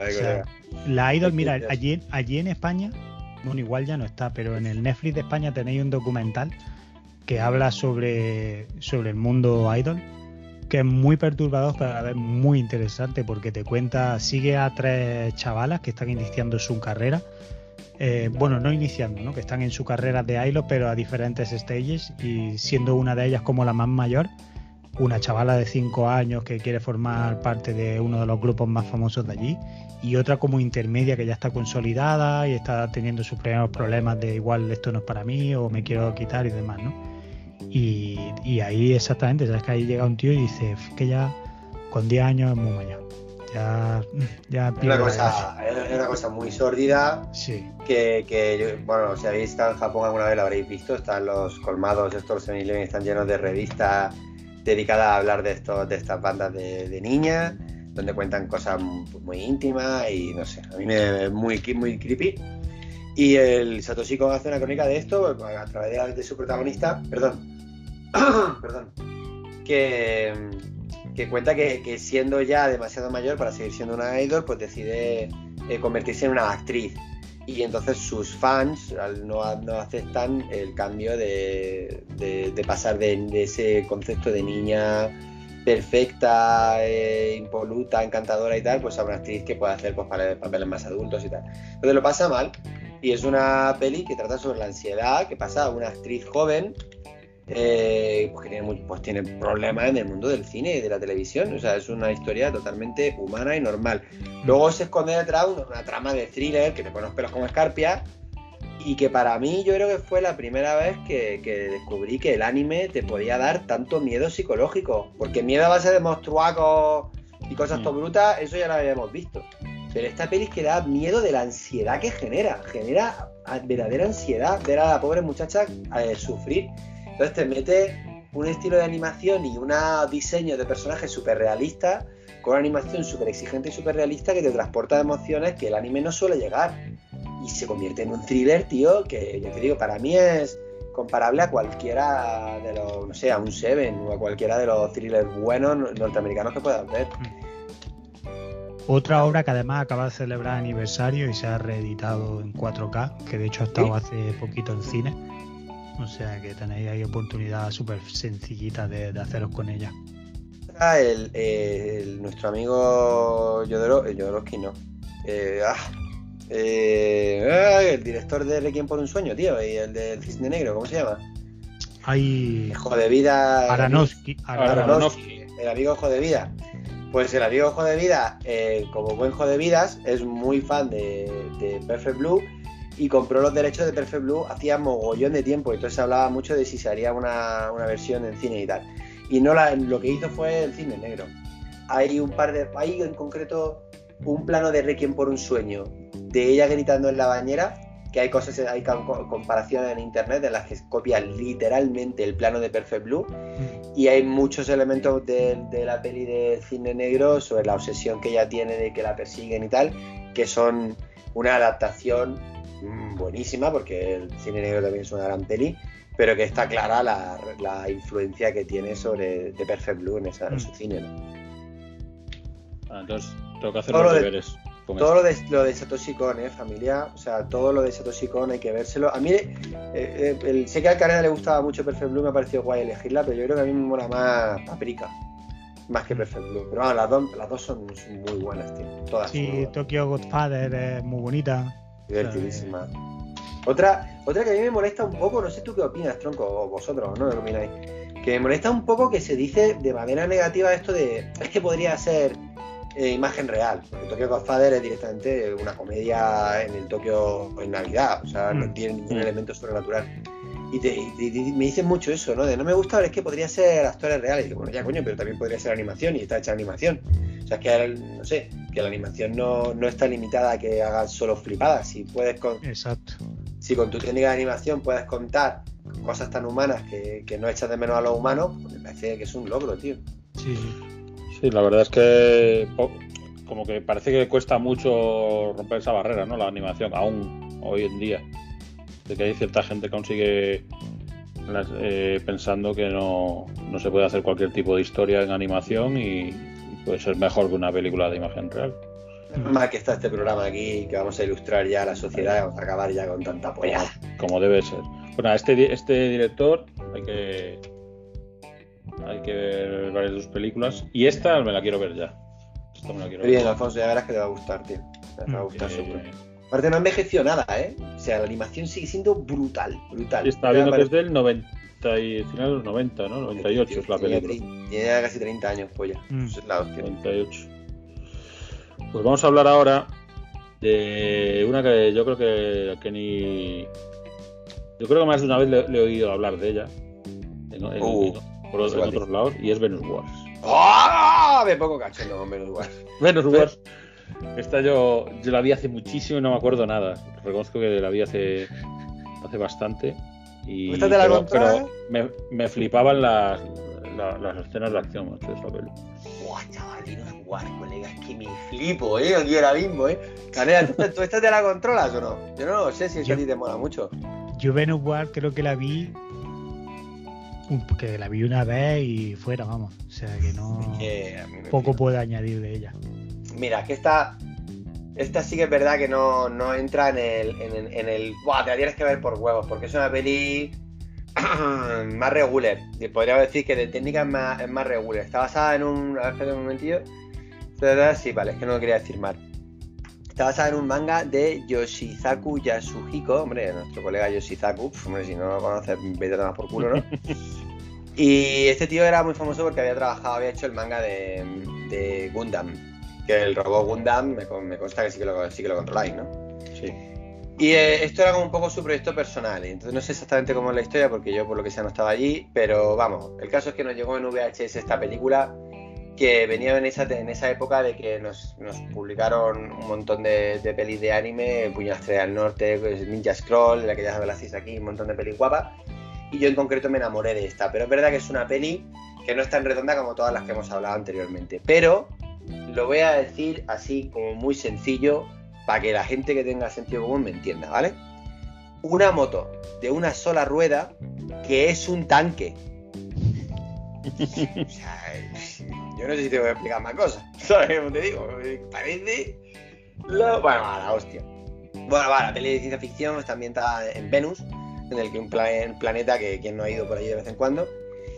O sea, la Idol, mira, allí, allí en España, bueno, igual ya no está, pero en el Netflix de España tenéis un documental que habla sobre, sobre el mundo Idol, que es muy perturbador, pero a vez muy interesante, porque te cuenta, sigue a tres chavalas que están iniciando su carrera. eh, bueno, no iniciando, ¿no? que están en su carrera de Idol, pero a diferentes stages, y siendo una de ellas como la más mayor, una chavala de 5 años que quiere formar parte de uno de los grupos más famosos de allí y otra como intermedia que ya está consolidada y está teniendo sus primeros problemas de igual esto no es para mí o me quiero quitar y demás, ¿no? Y, y ahí exactamente, sabes que ahí llega un tío y dice "F, que ya con 10 años es muy mayor. Ya, ya Es una, cosa, es una cosa muy sórdida Sí, que, que bueno, si habéis estado en Japón alguna vez lo habréis visto, están los colmados, estos 7-Eleven están llenos de revistas dedicadas a hablar de estos, de estas bandas de, de niñas, donde cuentan cosas muy íntimas y no sé, a mí me es muy, muy creepy. Y el Satoshi Kon hace una crónica de esto a través de, su protagonista, perdón, perdón, que, cuenta que, siendo ya demasiado mayor para seguir siendo una idol, pues decide eh, convertirse en una actriz. Y entonces sus fans no, aceptan el cambio de, pasar de, ese concepto de niña perfecta, eh, impoluta, encantadora y tal, pues a una actriz que puede hacer pues, papeles más adultos y tal. Entonces lo pasa mal. Y es una peli que trata sobre la ansiedad que pasa a una actriz joven eh, pues, que tiene, muy- pues tiene problemas en el mundo del cine y de la televisión. O sea, es una historia totalmente humana y normal. Luego se esconde detrás una, una trama de thriller que te pone los pelos como escarpia. Y que para mí yo creo que fue la primera vez que, que descubrí que el anime te podía dar tanto miedo psicológico. Porque miedo a base de monstruacos y cosas Mm. todo brutas, eso ya lo habíamos visto. Pero esta peli es que da miedo de la ansiedad que genera. Genera verdadera ansiedad ver a la pobre muchacha eh, sufrir. Entonces te mete un estilo de animación y un diseño de personajes súper realista, con una animación súper exigente y súper realista que te transporta emociones que el anime no suele llegar. Y se convierte en un thriller, tío, que yo te digo, para mí es comparable a cualquiera de los, no sé, a un Seven o a cualquiera de los thrillers buenos no- norteamericanos que puedas ver. Otra obra que además acaba de celebrar aniversario y se ha reeditado en 4K, que de hecho ha estado hace poquito en cine. O sea que tenéis ahí oportunidad súper sencillita de, de haceros con ella. Ah, el, el- nuestro amigo Yodoro, Jodorowsky no. Eh, ah, eh, ah, el director de Requiem por un sueño, tío, y el del Cisne Negro, ¿cómo se llama? Hay Hijo de vida. Aronofsky. Aronofsky, el amigo Ojo de Vida. Pues el amigo de Vida, eh, como buen Ojo de Vidas, es muy fan de, Perfect Blue y compró los derechos de Perfect Blue hacía mogollón de tiempo. Entonces se hablaba mucho de si se haría una, una versión en cine y tal. Y no lo que hizo fue el cine negro. Hay un par de. Hay en concreto un plano de Requiem por un sueño de ella gritando en la bañera que hay cosas, hay co- comparaciones en internet en las que copian literalmente el plano de Perfect Blue y hay muchos elementos de, de la peli de cine negro sobre la obsesión que ella tiene de que la persiguen y tal, que son una adaptación mm, buenísima, porque el cine negro también es una gran peli, pero que está clara la, la influencia que tiene sobre The Perfect Blue en, esa- en su cine. ¿no? Ah, entonces, tengo que hacer los lo de- deberes. Todo lo de, lo de Satoshi Kon, ¿eh, familia? O sea, todo lo de Satoshi Kon hay que vérselo. A mí, eh, eh, el- sé que al Caneda le gustaba mucho Perfect Blue, me ha parecido guay elegirla, pero yo creo que a mí me mola más Paprika, más que Perfect Blue. Pero vamos, las dos, las dos son, son muy buenas, tío. Todas Sí, buenas. Tokyo Godfather es muy bonita. Divertidísima. Otra, otra que a mí me molesta un poco, no sé tú qué opinas, tronco, o vosotros, ¿no? ¿Qué opináis? Que me molesta un poco que se dice de manera negativa esto de es que podría ser eh, imagen real. Porque Tokyo Godfather es directamente una comedia en el Tokio en Navidad, o sea, no Mm. tiene ningún Mm. elemento sobrenatural. Y, te- y- y- y me dicen mucho eso, ¿no? De no me gusta, pero es que podría ser actores reales. Y digo, bueno, ya coño, pero también podría ser animación y está hecha animación. O sea, es que, el- no sé, que la animación no, no está limitada a que hagas solo flipadas. Si puedes con, Exacto. si con tu técnica de animación puedes contar cosas tan humanas que, que no echas de menos a los humanos, pues me parece que es un logro, tío. Sí, sí. Sí, la verdad es que como que parece que cuesta mucho romper esa barrera, ¿no? La animación, aún hoy en día. De que hay cierta gente que aún sigue eh, pensando que no, no se puede hacer cualquier tipo de historia en animación y, y puede ser mejor que una película de imagen real. Mal que está este programa aquí, que vamos a ilustrar ya a la sociedad y vamos a acabar ya con tanta polla. Como debe ser. Bueno, este, este director hay que hay que ver varias de sus películas y esta me la quiero ver ya. Esta me la quiero Muy bien, ver. Alfonso, ya verás que te va a gustar, tío. Te va a gustar Eh, seguro. Aparte no envejeció nada, ¿eh? O sea, la animación sigue siendo brutal, brutal. Y está viendo que es del 90 y final de los 90, ¿no? 98 es la película. Tiene ya casi 30 años, polla. Mm. Eso es la hostia. 98. Pues vamos a hablar ahora de una que yo creo que, ni. Yo creo que más de una vez le, le he oído hablar de ella. En, en- Uh, en- por- en igual otros lados. Y es Venus Wars. ¡Ah! Me pongo cachondo con Venus Wars. Venus Wars. Esta yo, yo la vi hace muchísimo y no me acuerdo nada. Reconozco que la vi hace, hace bastante. Y, ¿Esta te la pero, me, me flipaban las, la- las escenas de acción macho, de esa peli. Buah, chaval, Venus Wars, colega, es que me flipo, ¿eh? Aquí ahora mismo, ¿eh? Canela, ¿tú, ¿tú esta te la controlas o no? Yo no lo sé si es que a Yo- ti te mola mucho. Yo Venus War creo que la vi. Que la vi una vez y fuera, vamos. O sea que no. Poco puedo añadir de ella. Mira, que esta. Esta sí que es verdad que no, no entra en el, en, el- en el. Buah, te la tienes que ver por huevos, porque es una peli más regular. Podríamos decir que de técnica es más, es más regular. Está basada en un. A ver, espérate un momentillo. Sí, vale, es que no lo quería decir mal. Está basada en un manga de Yoshizaku Yasuhiko, hombre, nuestro colega Yoshizaku, pf, hombre, si no lo conoces, vete a tomar por culo, ¿no? y este tío era muy famoso porque había trabajado, había hecho el manga de, de Gundam, que el robot Gundam me, con- me consta que sí que lo, sí que lo controláis, ¿no? Sí. Y eh, esto era como un poco su proyecto personal, y entonces no sé exactamente cómo es la historia porque yo por lo que sea no estaba allí, pero vamos, el caso es que nos llegó en VHS esta película que venía en esa, en esa época de que nos, nos publicaron un montón de, de pelis de anime, Puño Estrella del Norte, pues, Ninja Scroll, la que ya hablasteis aquí, un montón de pelis guapas, y yo en concreto me enamoré de esta, pero es verdad que es una peli que no es tan redonda como todas las que hemos hablado anteriormente, pero lo voy a decir así como muy sencillo para que la gente que tenga sentido común me entienda, ¿vale? Una moto de una sola rueda que es un tanque. O sea, yo no sé si te voy a explicar más cosas. ¿Sabes cómo te digo? Parece. la- Bueno, va, la hostia. Bueno, va, la peli de ciencia ficción está ambientada en Venus, en el que un pla- planeta que quien no ha ido por allí de vez en cuando,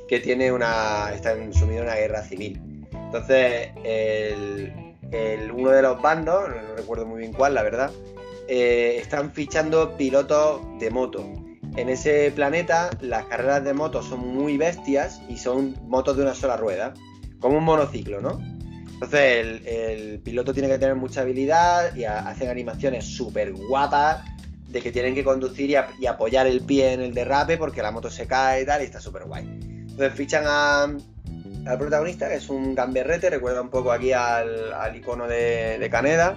que tiene una. está sumido en una guerra civil. Entonces, el, el- uno de los bandos, no, recuerdo muy bien cuál, la verdad, eh, están fichando pilotos de moto. En ese planeta las carreras de motos son muy bestias y son motos de una sola rueda, como un monociclo, ¿no? Entonces el, piloto tiene que tener mucha habilidad y hacen animaciones súper guapas de que tienen que conducir y, apoyar el pie en el derrape porque la moto se cae y tal y está súper guay. Entonces fichan al protagonista, que es un gamberrete, recuerda un poco aquí al, icono de Caneda.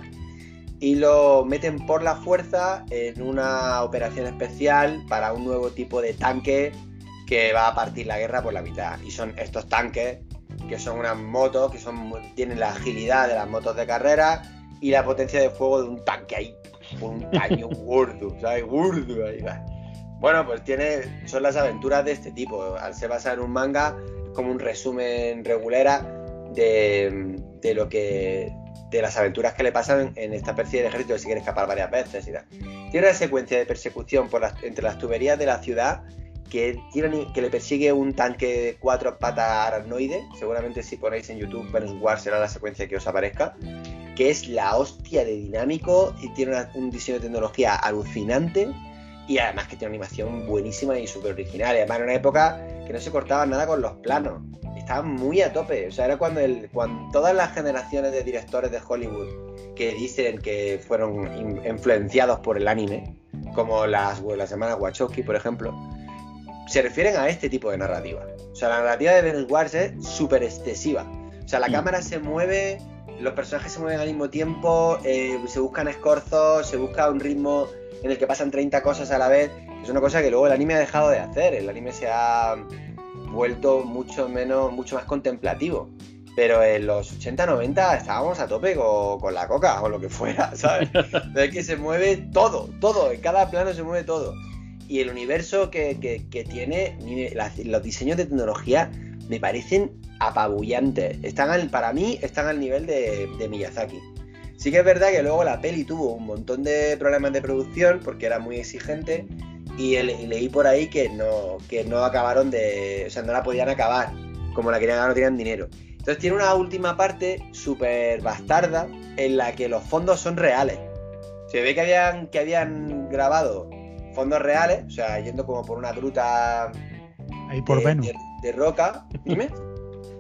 y lo meten por la fuerza en una operación especial para un nuevo tipo de tanque que va a partir la guerra por la mitad. Y son estos tanques que son unas motos que son, tienen la agilidad de las motos de carrera y la potencia de fuego de un tanque ahí, con un cañón gordo, ¿sabes? Gordo ahí va. Bueno, pues tiene, son las aventuras de este tipo. Al ser basado en un manga, es como un resumen regulera de, de lo que de las aventuras que le pasan en esta especie de ejército que se quiere escapar varias veces y tal. Tiene una secuencia de persecución por las, entre las tuberías de la ciudad que, tiene, que le persigue un tanque de cuatro patas aracnoide. Seguramente si ponéis en YouTube Venus War será la secuencia que os aparezca. Que es la hostia de dinámico y tiene un diseño de tecnología alucinante. Y además que tiene una animación buenísima y súper original. Además en una época que no se cortaba nada con los planos. Estaban muy a tope. O sea, era cuando, cuando todas las generaciones de directores de Hollywood que dicen que fueron in- influenciados por el anime, como las, las hermanas Wachowski, por ejemplo, se refieren a este tipo de narrativa. O sea, la narrativa de Venus Wars es súper excesiva. O sea, la Mm. cámara se mueve, los personajes se mueven al mismo tiempo, eh, se buscan escorzos, se busca un ritmo en el que pasan 30 cosas a la vez. Es una cosa que luego el anime ha dejado de hacer. El anime se ha vuelto mucho menos, mucho más contemplativo. Pero en los 80-90 estábamos a tope con, con la coca o lo que fuera, ¿sabes? es que se mueve todo, todo, en cada plano se mueve todo. Y el universo que, que- tiene, los diseños de tecnología me parecen apabullantes. Están para mí están al nivel de, Miyazaki. Sí que es verdad que luego la peli tuvo un montón de problemas de producción porque era muy exigente y, leí por ahí que no, que no acabaron de... O sea, no la podían acabar. Como la querían no tenían dinero. Entonces tiene una última parte súper bastarda en la que los fondos son reales. Se ve que habían, que habían grabado fondos reales, o sea, yendo como por una gruta Ahí por de, Venus. de- de roca. Dime.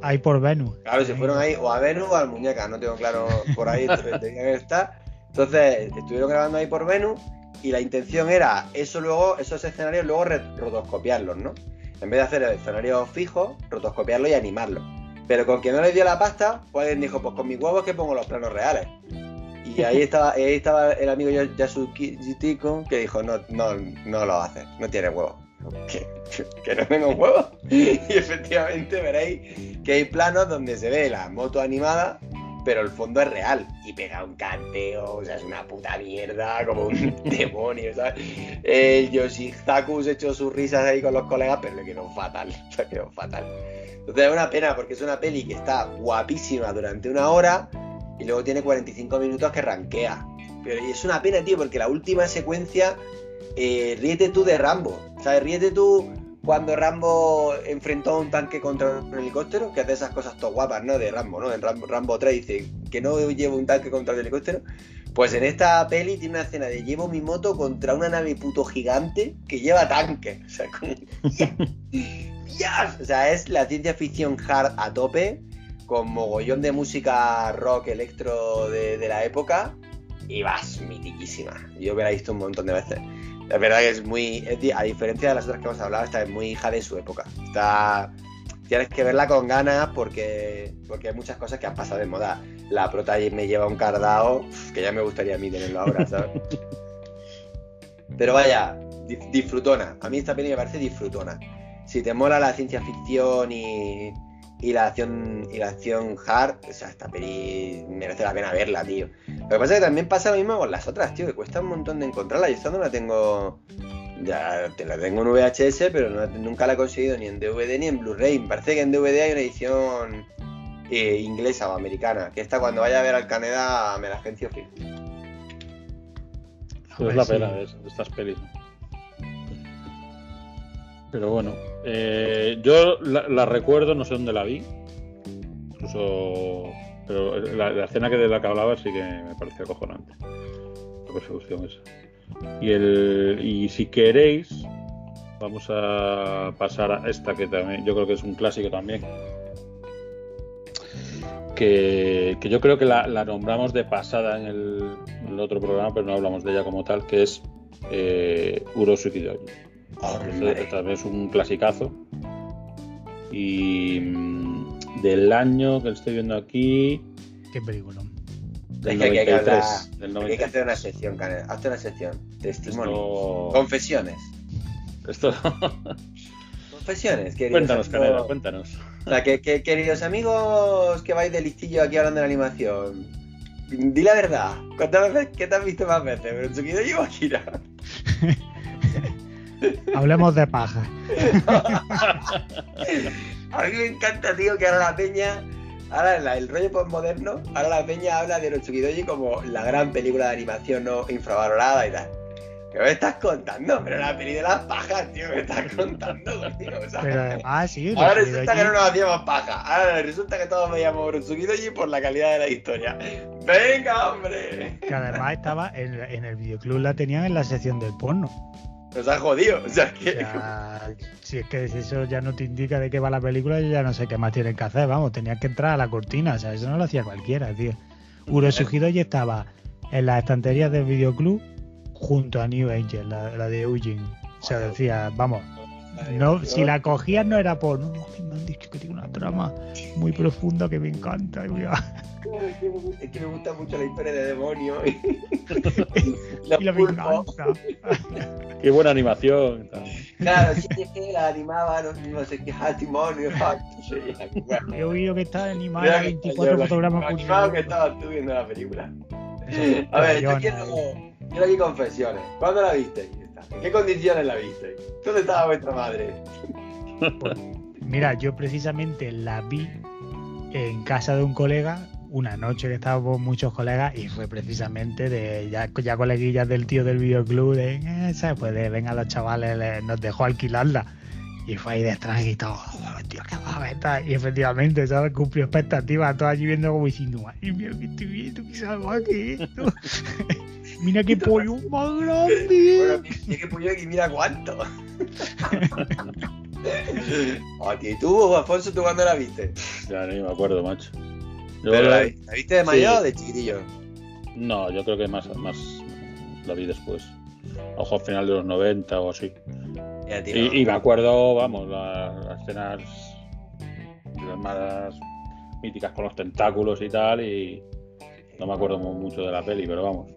Ahí por Venus. Claro, se fueron ahí o a Venus o al muñeca, no tengo claro por ahí tenía que estar. Entonces, estuvieron grabando ahí por Venus y la intención era eso luego, esos escenarios luego rotoscopiarlos, ¿no? En vez de hacer escenarios fijos, rotoscopiarlos y animarlos. Pero con que no les dio la pasta, pues alguien dijo, pues con mis huevos que pongo los planos reales. Y ahí estaba, ahí estaba el amigo Yasuki Jitiko que dijo, no, no, no lo haces, no tiene huevos. ¿Que, que- no tengo huevos? Y efectivamente veréis que hay planos donde se ve la moto animada, pero el fondo es real. Y pega un canteo, o sea, es una puta mierda, como un demonio, ¿sabes? El Yoshizaku se echó sus risas ahí con los colegas, pero le quedó fatal, le quedó fatal. Entonces es una pena porque es una peli que está guapísima durante una hora y luego tiene 45 minutos que ranquea. Pero es una pena, tío, porque la última secuencia, eh, ríete tú de Rambo. ¿Sabes? Ríete tú cuando Rambo enfrentó a un tanque contra un helicóptero, que hace esas cosas todo guapas, ¿no? De Rambo, ¿no? En Rambo, Rambo 3 dice que no llevo un tanque contra el helicóptero. Pues en esta peli tiene una escena de llevo mi moto contra una nave puto gigante que lleva tanque. O sea. O sea, es la ciencia ficción hard a tope, con mogollón de música rock, electro de, de la época, y vas, mitiquísima. Yo me la he visto un montón de veces. La verdad que es muy, es a diferencia de las otras que hemos hablado, esta es muy hija de su época. Está, tienes que verla con ganas porque, porque hay muchas cosas que han pasado de moda. La prota me lleva un cardao que ya me gustaría a mí tenerlo ahora, ¿sabes? Pero vaya, di- disfrutona. A mí esta peli me parece disfrutona. Si te mola la ciencia ficción y, y la acción y la acción hard, o sea, esta peli merece la pena verla, tío. Lo que pasa es que también pasa lo mismo con las otras, tío, que cuesta un montón de encontrarla. Yo esta no la tengo. Ya te la tengo en VHS, pero no- nunca la he conseguido ni en DVD ni en Blu-ray. Me parece que en DVD hay una edición eh, inglesa o americana. Que esta cuando vaya a ver al Canadá me la agencio fijo. Pues es la pena de estas pelis. Pero bueno, eh, yo la, recuerdo, no sé dónde la vi. Incluso. Pero la, la escena que de la que hablaba sí que me pareció acojonante. La persecución esa. Y, el, y si queréis, vamos a pasar a esta que también yo creo que es un clásico también. Que, que yo creo que la, nombramos de pasada en el, en el otro programa, pero no hablamos de ella como tal, que es eh, Doji. También es un clasicazo. Y mm, del año que estoy viendo aquí, Qué película. Del hay que 93. hablar- Del Aquí hay que 93. hacer una sección, Canel. Hazte una sección. Testimonio. Esto... Confesiones. Esto... Confesiones, queridos cuéntanos, amigos. Canela, cuéntanos. O sea, que, que- queridos amigos que vais de listillo aquí hablando de la animación, di la verdad. ¿Cuántas veces, qué te has visto más veces? ¿Pero Tsukido y Akira? Hablemos de paja. A mí me encanta, tío, que ahora la peña, ahora la- el rollo postmoderno, ahora la peña habla de Tsukidoji como la gran película de animación no infravalorada y tal. ¿Qué me estás contando? Pero la peli de las pajas, tío, me estás contando, tío. O sea, Pero además, sí, ahora resulta que no nos hacíamos paja. Ahora resulta que todos veíamos Tsukidoji por la calidad de la historia. ¡Venga, hombre! que además estaba en, en el videoclub, la tenían en la sección del porno. Nos ha jodido. O sea, que... si es que eso ya no te indica de qué va la película, yo ya no sé qué más tienen que hacer. Vamos, tenían que entrar a la cortina. O sea, eso no lo hacía cualquiera, tío. Urosuhidoji estaba en las estanterías del videoclub junto a New Angel, la, la de Eugene. O sea, decía, vamos, no, si la cogías no era por. No, que me han dicho que tiene una trama muy profunda que me encanta. y Es que me gusta mucho la historia de demonio. Y la venganza. Qué buena animación. Claro, sí, es que la animaba, no, no sé qué, testimonio, sí, He oído que está animada Mira a que 24 lo- fotogramas por animado que estabas tú viendo la película. A ver, yo quiero, quiero aquí confesiones. ¿Cuándo la visteis? ¿En qué condiciones la visteis? ¿Dónde estaba vuestra madre? Mira, yo precisamente la vi en casa de un colega una noche que estábamos muchos colegas y fue precisamente de ya, ya coleguillas del tío del videoclub de eh, ¿sabes? pues de venga los chavales le- nos dejó alquilarla y fue ahí detrás y todo "Joder, tío qué guapa está". y efectivamente ¿sabes? cumplió expectativas todos allí viendo como diciendo ay mira que estoy viendo que salvaje esto mira qué pollo más grande Bueno, mira que puño y mira cuánto. A ti, tú, Alfonso, ¿tú cuándo la viste? Ya ni me acuerdo, macho. Yo Pero la- la, vi- ¿la viste de mayor Sí. o de chiquitillo? No, yo creo que más, más la vi después. Ojo, al final de los 90 o así. Ya, tío, Y, y me acuerdo, vamos, la- las escenas las más míticas con los tentáculos y tal. Y no me acuerdo mu- mucho de la peli, pero vamos.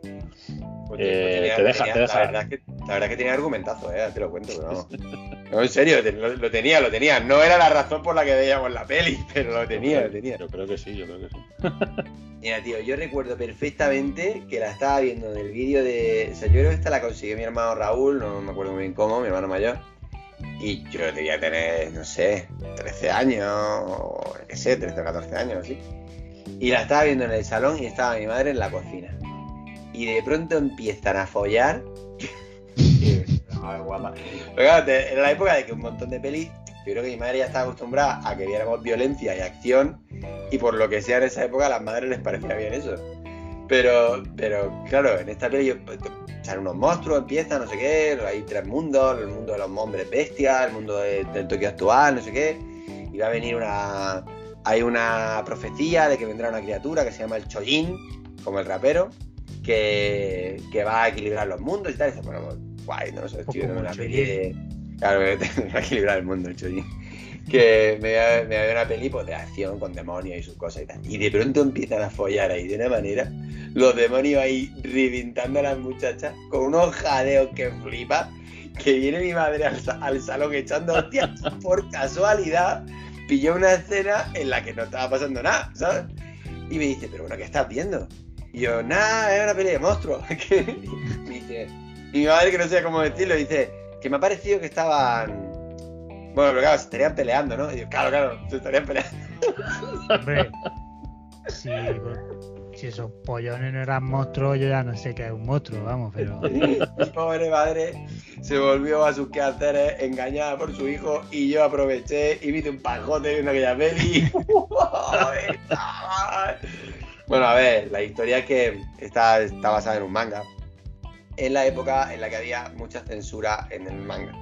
Pues, Eh, tenía- te deja- tenía- te deja. La verdad, es que, la verdad es que tenía argumentazo, eh, te lo cuento, pero vamos. No, en serio, lo tenía, lo tenía. No era la razón por la que veíamos la peli, pero lo tenía, lo tenía. Yo creo que sí, yo creo que sí. Mira, tío, yo recuerdo perfectamente que la estaba viendo en el vídeo de. O sea, yo creo que esta la consiguió mi hermano Raúl, no me acuerdo muy bien cómo, mi hermano mayor. Y yo debía tener, no sé, 13 años, o qué sé, 13 o 14 años, así. Y la estaba viendo en el salón y estaba mi madre en la cocina. Y de pronto empiezan a follar. Y, "Ah, guapa". Pero claro, te- era la época de que un montón de pelis. Yo creo que mi madre ya estaba acostumbrada a que viéramos violencia y acción. Y por lo que sea en esa época a las madres les parecía bien eso. Pero, pero claro, en esta peli yo- salen unos monstruos, empiezan, no sé qué, hay tres mundos, el mundo de los hombres bestias, el mundo de- del Tokio actual, no sé qué. Y va a venir una. Hay una profecía de que vendrá una criatura que se llama el Chojin, como el rapero, que, que va a equilibrar los mundos y tal. Y dice, bueno, pues, guay, no sé, estoy viendo una el peli de. Claro, que va a equilibrar el mundo el Chojin que me había, me había una peli pues, de acción con demonios y sus cosas y tal. Y de pronto empiezan a follar ahí de una manera. Los demonios ahí reventando a las muchachas con unos jadeos que flipa. Que viene mi madre al, al salón echando hostias. Por casualidad, pilló una escena en la que no estaba pasando nada, ¿sabes? Y me dice, pero bueno, ¿qué estás viendo? Y yo, nada, es una peli de monstruos. Me dice, y mi madre, que no sé cómo decirlo, dice, que me ha parecido que estaban bueno, pero claro, se estarían peleando, ¿no? Y yo, claro, claro, se estarían peleando. Hombre, si, si esos pollones no eran monstruos, yo ya no sé qué es un monstruo, vamos, pero. Mi pobre madre se volvió a sus quehaceres engañada por su hijo y yo aproveché y vi un pajote viendo aquella peli. bueno, a ver, la historia es que está, está basada en un manga. En la época en la que había mucha censura en el manga.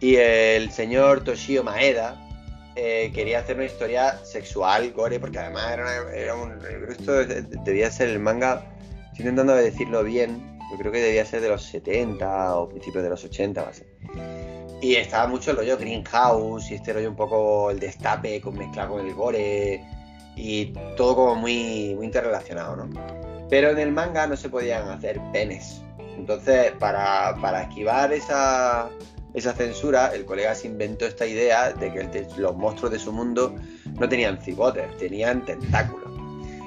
Y el señor Toshio Maeda eh, quería hacer una historia sexual, gore, porque además era, una- era un. esto de- de- debía ser el manga. Estoy intentando decirlo bien. Yo creo que debía ser de los 70 o principios de los 80 o así. Y estaba mucho el rollo Greenhouse y este rollo un poco el destape con mezclado con el gore y todo como muy, muy interrelacionado, ¿no? Pero en el manga no se podían hacer penes. Entonces, para, para esquivar esa, esa censura, el colega se inventó esta idea de que los monstruos de su mundo no tenían cigotes, tenían tentáculos.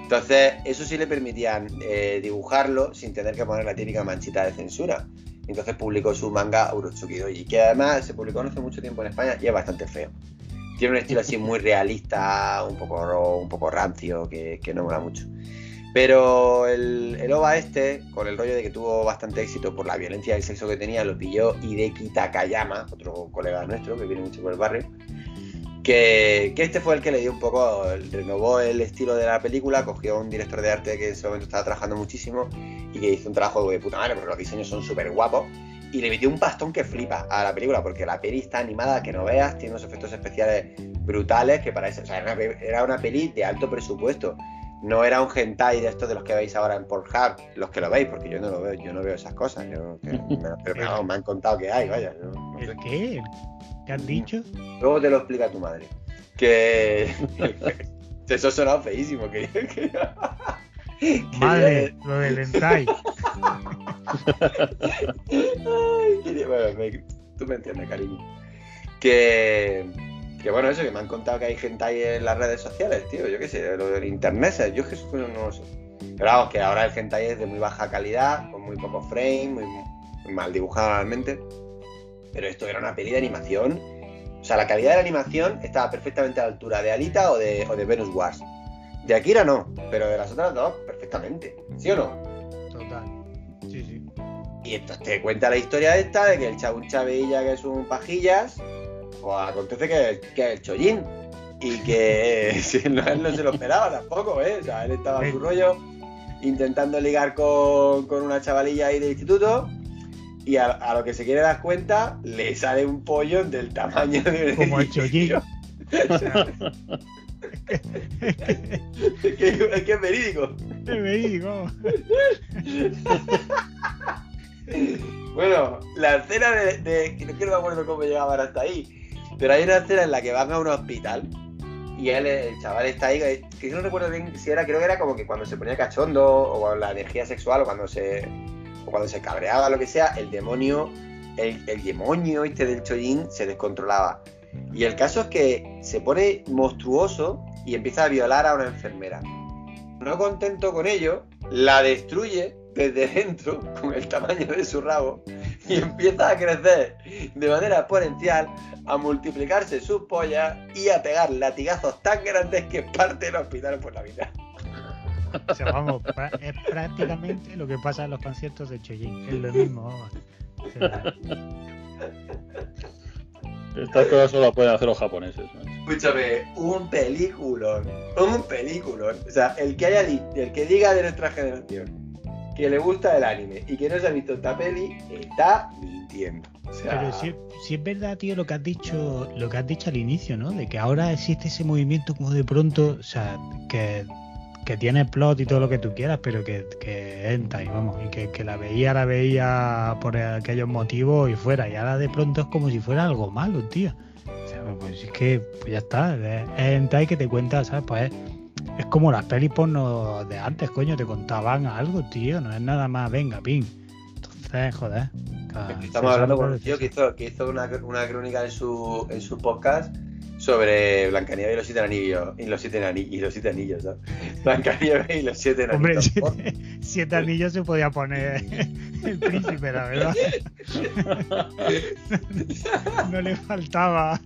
Entonces, eso sí le permitían eh, dibujarlo sin tener que poner la típica manchita de censura. Entonces publicó su manga Urotsuki Doji, que además se publicó no hace mucho tiempo en España y es bastante feo. Tiene un estilo así muy realista, un poco, un poco rancio, que, que no mola mucho. Pero el, el OVA este, con el rollo de que tuvo bastante éxito por la violencia y el sexo que tenía, lo pilló Hideki Takayama, otro colega nuestro que viene mucho por el barrio. Que, que este fue el que le dio un poco, renovó el estilo de la película, cogió a un director de arte que en ese momento estaba trabajando muchísimo y que hizo un trabajo de puta madre, porque los diseños son súper guapos. Y le metió un pastón que flipa a la película, porque la peli está animada, que no veas, tiene unos efectos especiales brutales, que para eso, o sea, era una peli de alto presupuesto. No era un hentai de estos de los que veis ahora en Pornhub, los que lo veis, porque yo no lo veo, yo no veo esas cosas. Yo, que- me, me han contado que hay, vaya. yo no sé. ¿El qué? ¿Qué has dicho? Luego te lo explica tu madre. Que. Eso ha sonado feísimo. Que, que- que Madre, lo del hentai. Ay, bueno, me- tú me entiendes, cariño. Que, que bueno, eso, que me han contado que hay gente ahí en las redes sociales, tío. Yo qué sé, lo del internet, yo que eso no lo sé. Pero vamos, que ahora el hentai es de muy baja calidad, con muy poco frame, muy, muy mal dibujado normalmente. Pero esto era una peli de animación. O sea, la calidad de la animación estaba perfectamente a la altura de Alita o de, o de Venus Wars. De Akira no, pero de las otras dos, perfectamente. ¿Sí o no? Total. Sí, sí. Y entonces te cuenta la historia esta de que el chabón Chavilla que es un pajillas, pues acontece que, que es el chollín. Y que si no, él no se lo esperaba tampoco, ¿eh? O sea, él estaba en su rollo intentando ligar con, con una chavalilla ahí del instituto. Y a, a lo que se quiere dar cuenta, le sale un pollo del tamaño de Como el chollín. O sea, Es que, es que es verídico. es verídico. Bueno, la escena de, de- que no quiero me acuerdo cómo llegaban hasta ahí, pero hay una escena en la que van a un hospital y él, el chaval está ahí, que, yo no recuerdo bien si era, creo que era como que cuando se ponía cachondo o con la energía sexual o cuando se o cuando se cabreaba lo que sea, el demonio, el, el demonio este del Chollín se descontrolaba. Y el caso es que se pone monstruoso y empieza a violar a una enfermera. No contento con ello, la destruye desde dentro con el tamaño de su rabo y empieza a crecer de manera exponencial, a multiplicarse sus pollas y a pegar latigazos tan grandes que parte el hospital por la mitad. O sea, vamos, es prácticamente lo que pasa en los conciertos de Chollín. Es lo mismo, vamos. O sea, Estas cosas solo las pueden hacer los japoneses. ¿no? Escúchame, un peliculón, un peliculón. O sea, el que haya el que diga de nuestra generación que le gusta el anime y que no se ha visto esta peli, está mintiendo. O sea, Pero si, si es verdad, tío, lo que has dicho, lo que has dicho al inicio, ¿no? De que ahora existe ese movimiento como de pronto, o sea, que, que tiene plot y todo lo que tú quieras, pero que, que entra y vamos, y que, que la veía, la veía por aquellos motivos y fuera, y ahora de pronto es como si fuera algo malo, tío. O sea, pues es que, pues ya está, es es hentai que te cuenta, ¿sabes? Pues es, es como las pelis porno de antes, coño, te contaban algo, tío, no es nada más, venga, ping. Entonces, joder. Estamos hablando con un tío que hizo, que hizo una, una crónica en su, en su podcast sobre Blancanieves y los siete anillos. Y los siete, ani- y los siete anillos, ¿sabes? Blancanieves y los siete Hombre, anillos. siete, siete anillos se podía poner el príncipe, la verdad. No le faltaba,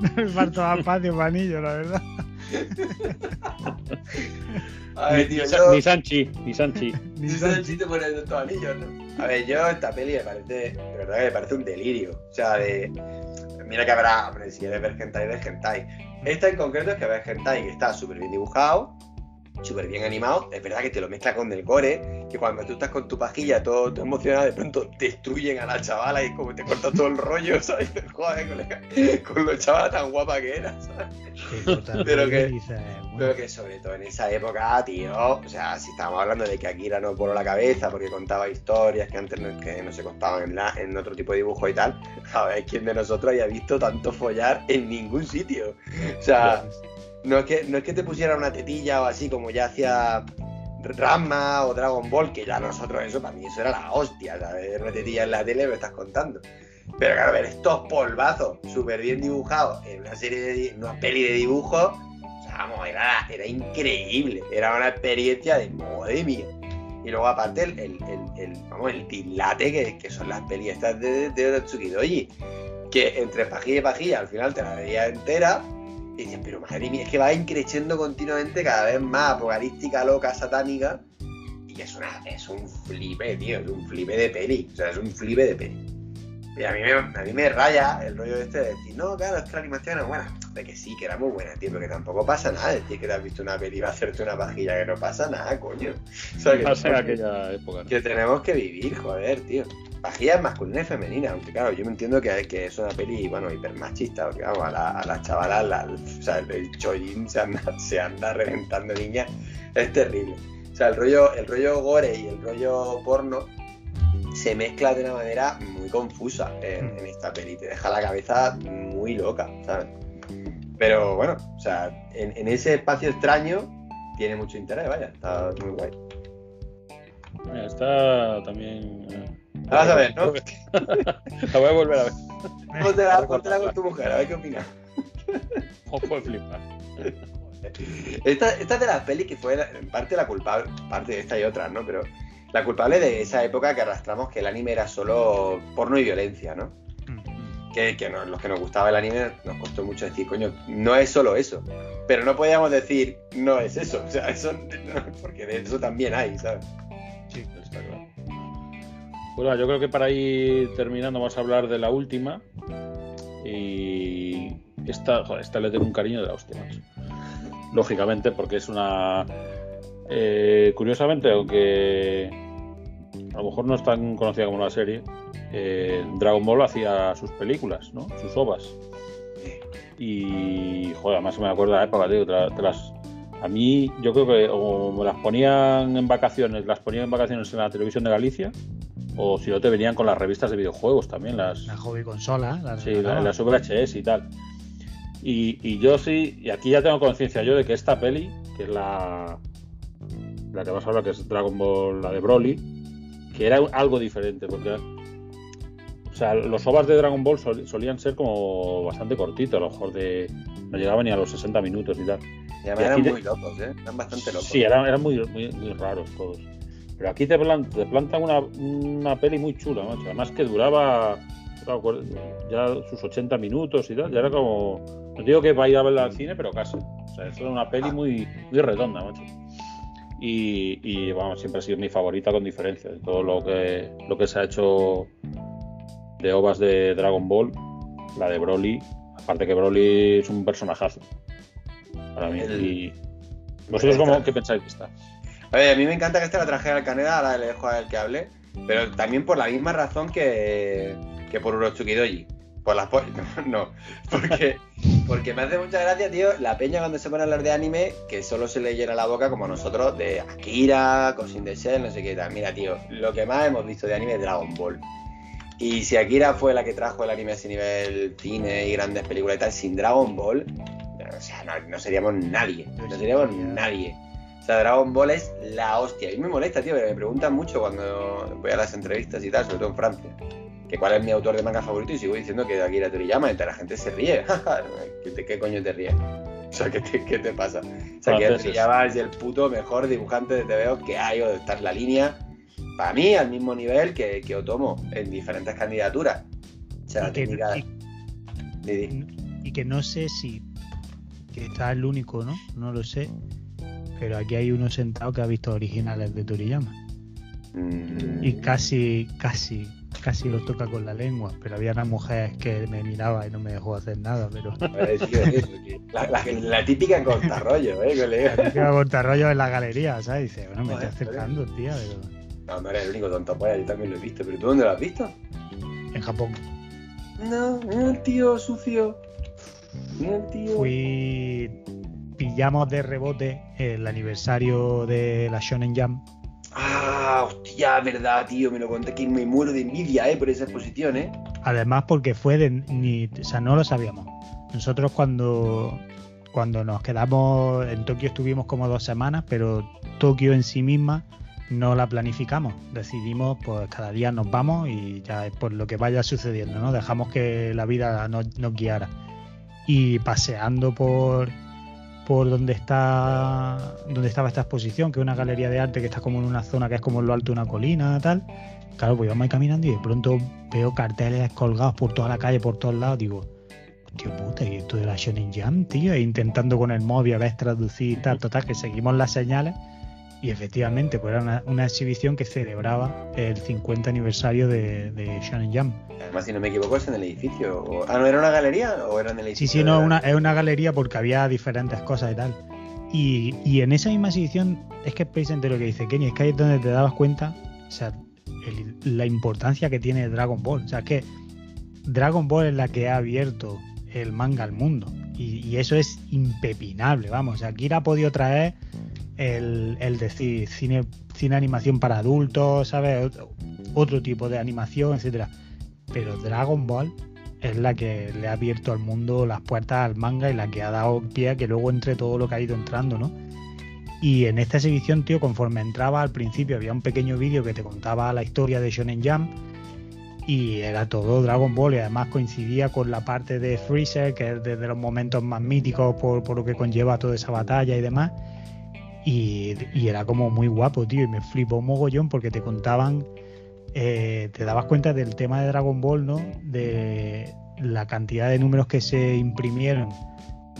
no le faltaba espacio para anillo, la verdad. Ay, tío, Ni, yo... ni Sanchi, ni Sanchi. Ni el chiste por el estos anillos, ¿no? A ver, yo esta peli me parece, de verdad que me parece un delirio. O sea, de. Mira que habrá, hombre, si eres ver hentai, ves hentai. Esta en concreto es que ves hentai que está súper bien dibujado, súper bien animado. Es verdad que te lo mezcla con el gore, que cuando tú estás con tu pajilla todo, todo emocionado, de pronto destruyen a la chavala y como te cortas todo el rollo, ¿sabes? Joder, colega, con lo chavala tan guapa que era, ¿sabes? Pero que- dices, bueno, Pero que sobre todo en esa época, tío, o sea, si estábamos hablando de que Akira no voló la cabeza porque contaba historias que antes no, que no se contaban en, la, en otro tipo de dibujo y tal, a ver quién de nosotros haya visto tanto follar en ningún sitio. O sea, no es que, no es que te pusiera una tetilla o así como ya hacía Rama o Dragon Ball, que ya nosotros eso, para mí eso era la hostia, ¿sabes? Una tetilla en la tele me estás contando. Pero claro, ver estos polvazos súper bien dibujados en una serie de una peli de dibujos, o sea, vamos, era, era increíble. Era una experiencia de madre mía. Y luego aparte el, el, el, vamos, el que, que son las pelis estas de, de, de que entre pajilla y pajilla al final te la veías entera y dices, pero madre mía, es que va increciendo continuamente cada vez más apocalíptica, loca, satánica. Y es, una, es un flipe, tío, es un flipe de peli. O sea, es un flipe de peli. Y a mí me, a mí me raya el rollo este de decir, no, claro, es que la animación es buena. De que sí, que era muy buena, tío, pero que tampoco pasa nada. Decir que te has visto una peli y va a hacerte una pajilla, que no pasa nada, coño. O sea, que, Pasa en aquella época. ¿no? que tenemos que vivir, joder, tío. Pajilla es masculina y femenina, aunque claro, yo me entiendo que, es una peli, bueno, hiper machista, porque vamos, a, la- a las chavalas, la- o sea, el chollín se anda, se anda reventando niñas, es terrible. O sea, el rollo, el rollo gore y el rollo porno se mezcla de una manera muy confusa en, esta peli, te deja la cabeza muy loca, ¿sabes? Pero bueno, o sea, en, ese espacio extraño tiene mucho interés, vaya, está muy guay. Está también. Eh, Vamos a ver, ¿no? La voy a volver a ver. Póntela, póntela con tu mujer, a ver qué opina. Ojo de flipar. Esta, esta es de las pelis que fue la- en parte la culpable, parte de esta y otras, ¿no? Pero la culpable de esa época que arrastramos que el anime era solo porno y violencia, ¿no? Mm. Que, que no- los que nos gustaba el anime nos costó mucho decir, coño, no es solo eso. Pero no podíamos decir, no es eso. O sea, eso, no, porque de eso también hay, ¿sabes? Sí, está claro. Bueno, yo creo que para ir terminando vamos a hablar de la última. Y esta, joder, esta le tengo un cariño de la hostia. Lógicamente, porque es una. eh, curiosamente, aunque a lo mejor no es tan conocida como la serie, eh, Dragon Ball hacía sus películas, ¿no? Sus ovas. Y, joder, además me acuerdo de la época, tío, te las, a mí, yo creo que o me las ponían en vacaciones, las ponían en vacaciones en la televisión de Galicia, o si no te venían con las revistas de videojuegos también, las, La hobby consola. La sí, la- las VHS y tal. Y, y yo sí, y aquí ya tengo conciencia yo de que esta peli, que es la, la que vas a hablar, que es Dragon Ball, la de Broly, que era algo diferente, porque o sea, los ovas de Dragon Ball sol- solían ser como bastante cortitos, a lo mejor de no llegaban ni a los 60 minutos y tal. Y además Y eran muy locos, ¿eh? Eran bastante locos. Sí, eran, eran muy, muy, muy raros todos. Pero aquí te, plan- te plantan una, una peli muy chula, macho. Además que duraba ya sus 80 minutos y tal. Ya era como. No digo que va a verla al cine, pero casi. O sea, es una peli muy, muy redonda, macho. Y, y vamos, siempre ha sido mi favorita con diferencia. De todo lo que, lo que se ha hecho de ovas de Dragon Ball, la de Broly. Aparte que Broly es un personajazo. Para mí. El- Y, ¿Vosotros cómo, qué pensáis que está? A ver, a mí me encanta que esta la traje al Caneda, ahora le dejo a él que hable, pero también por la misma razón que, que por Urochukidoji. Por las po- no, no, porque, porque me hace mucha gracia, tío, la peña cuando se pone a hablar de anime, que solo se le llena la boca como nosotros de Akira, Cosin de Shell, no sé qué tal. Mira, tío, lo que más hemos visto de anime es Dragon Ball. Y si Akira fue la que trajo el anime a ese nivel cine y grandes películas y tal, sin Dragon Ball, o sea, no, no seríamos nadie. No seríamos nadie. Sea, Dragon Ball es la hostia. Y me molesta, tío, me preguntan mucho cuando voy a las entrevistas y tal, sobre todo en Francia, que cuál es mi autor de manga favorito y sigo diciendo que Akira Toriyama, y la gente se ríe. ¿Qué, te- ¿Qué coño te ríes? O sea, ¿qué te, qué te pasa? O sea, que Franceses. Toriyama es el puto mejor dibujante de TVO que hay, o está en la línea, para mí, al mismo nivel que, que Otomo, en diferentes candidaturas. O sea, la Y que, técnica... y que no sé si que está el único, ¿no? No lo sé. Pero aquí hay uno sentado que ha visto originales de Toriyama. Mm, Y casi, casi, casi los toca con la lengua. Pero había una mujer que me miraba y no me dejó hacer nada. Pero la, la- la típica cortarrollo, ¿eh? colega? iba a cortar rollo en la galería, ¿sabes? Dice, bueno, me estoy acercando, tía. Pero... No, no eres el único tonto polla, yo también lo he visto. ¿Pero tú dónde lo has visto? En Japón. No, el tío sucio. El tío. Fui. Pillamos de rebote el aniversario de la Shonen Jam. Ah, hostia, verdad, tío. Me lo conté que me muero de envidia, ¿eh? Por esa exposición, ¿eh? Además, porque fue de. Ni, o sea, no lo sabíamos. Nosotros cuando. cuando nos quedamos en Tokio estuvimos como dos semanas, pero Tokio en sí misma no la planificamos. Decidimos, pues cada día nos vamos y ya es por lo que vaya sucediendo, ¿no? Dejamos que la vida nos, nos guiara. Y paseando por, por donde está donde estaba esta exposición, que es una galería de arte que está como en una zona que es como en lo alto de una colina, tal. Claro, pues íbamos ahí caminando y de pronto veo carteles colgados por toda la calle, por todos lados, digo, tío puta, y esto de la Shonen Jam, tío, intentando con el móvil a ver traducir y tal, total, que seguimos las señales y efectivamente, pues era una, una exhibición que celebraba el 50 aniversario de, de Shonen Jam. Además, si no me equivoco, es en el edificio. O- Ah, ¿no era una galería o era en el Sí, edificio? sí, no, de- una, es una galería porque había diferentes cosas y tal. Y, y en esa misma exhibición, es que es precisamente lo que dice Kenny, es que ahí es donde te dabas cuenta, o sea, el- la importancia que tiene Dragon Ball. O sea, es que Dragon Ball es la que ha abierto el manga al mundo. Y, y eso es impepinable, vamos. O sea, Akira ha podido traer el, el decir cine, animación para adultos, ¿sabes? Otro, tipo de animación, etcétera. Pero Dragon Ball es la que le ha abierto al mundo las puertas al manga y la que ha dado pie a que luego entre todo lo que ha ido entrando, ¿no? Y en esta exhibición, tío, conforme entraba al principio había un pequeño vídeo que te contaba la historia de Shonen Jump y era todo Dragon Ball y además coincidía con la parte de Freezer, que es de, de los momentos más míticos por lo que conlleva toda esa batalla y demás. Y, era como muy guapo, tío, y me flipó mogollón porque te contaban, eh, te dabas cuenta del tema de Dragon Ball, ¿no? De la cantidad de números que se imprimieron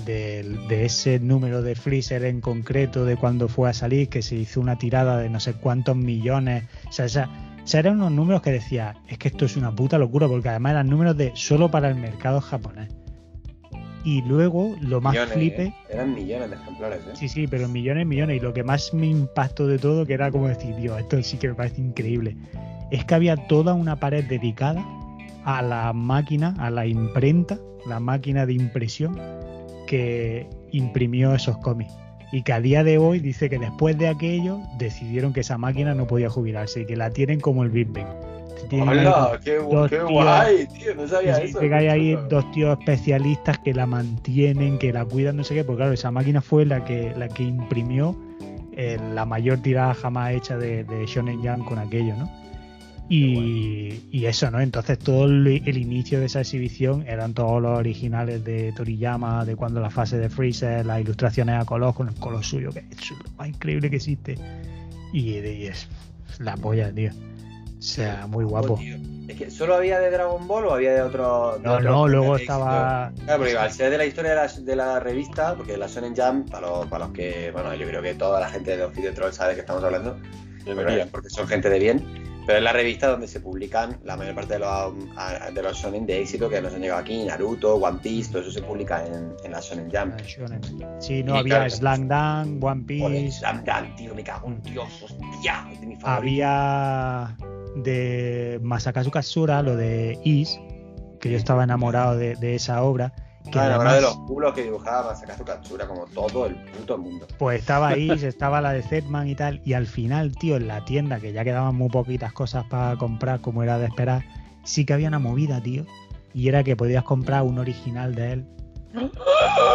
del- de, ese número de Freezer en concreto, de cuando fue a salir, que se hizo una tirada de no sé cuántos millones. O sea, esa- o sea, eran unos números que decía, es que esto es una puta locura, porque además eran números de solo para el mercado japonés. Y luego, lo más Millones, flipe. ¿eh? Eran millones de ejemplares, ¿eh? Sí, sí, pero millones, millones. Y lo que más me impactó de todo, que era como decir, Dios, esto sí que me parece increíble, es que había toda una pared dedicada a la máquina, a la imprenta, la máquina de impresión que imprimió esos cómics. Y que a día de hoy dice que después de aquello decidieron que esa máquina no podía jubilarse y que la tienen como el Big Bang. ¡Hola! ¡Qué, dos qué tíos- guay, tío! No sabía Sí, eso. que hay qué ahí chulo. dos tíos especialistas que la mantienen, que la cuidan, no sé qué, porque claro, esa máquina fue la que, la que imprimió eh, la mayor tirada jamás hecha de, de Shonen Jump con aquello, ¿no? Y, y eso, ¿no? Entonces todo el, el inicio de esa exhibición eran todos los originales de Toriyama, de cuando la fase de Freezer, las ilustraciones a color con el color suyo, que es lo más increíble que existe. Y, y es la polla, tío. O sea, muy guapo. Oh, tío. Es que solo había de Dragon Ball o había de otro. de No, otro no, luego estaba. Claro, porque al ser de la historia de la, de la revista, porque la Shonen Jump, para los, para los que, bueno, yo creo que toda la gente de Oficio Troll sabe de qué estamos hablando, pero porque son gente de bien, pero es la revista donde se publican la mayor parte de los, de los shonen de éxito que nos han llegado aquí, Naruto, One Piece, todo eso se publica en, en la Shonen Jump. Ah. Sí, no, Y había claro, Slam Dunk, One Piece, Slam Dunk, tío, me cago en Dios, hostia, es de mi favorito. había de Masakazu Katsura, lo de Is, que yo estaba enamorado de, de esa obra. Que Ah, enamorado de además, los culos que dibujaba Masakazu Katsura, como todo el puto mundo. pues estaba Is, estaba la de Zetman y tal, y al final, tío, en la tienda, que ya quedaban muy poquitas cosas para comprar, como era de esperar, sí que había una movida, tío, y era que podías comprar un original de él.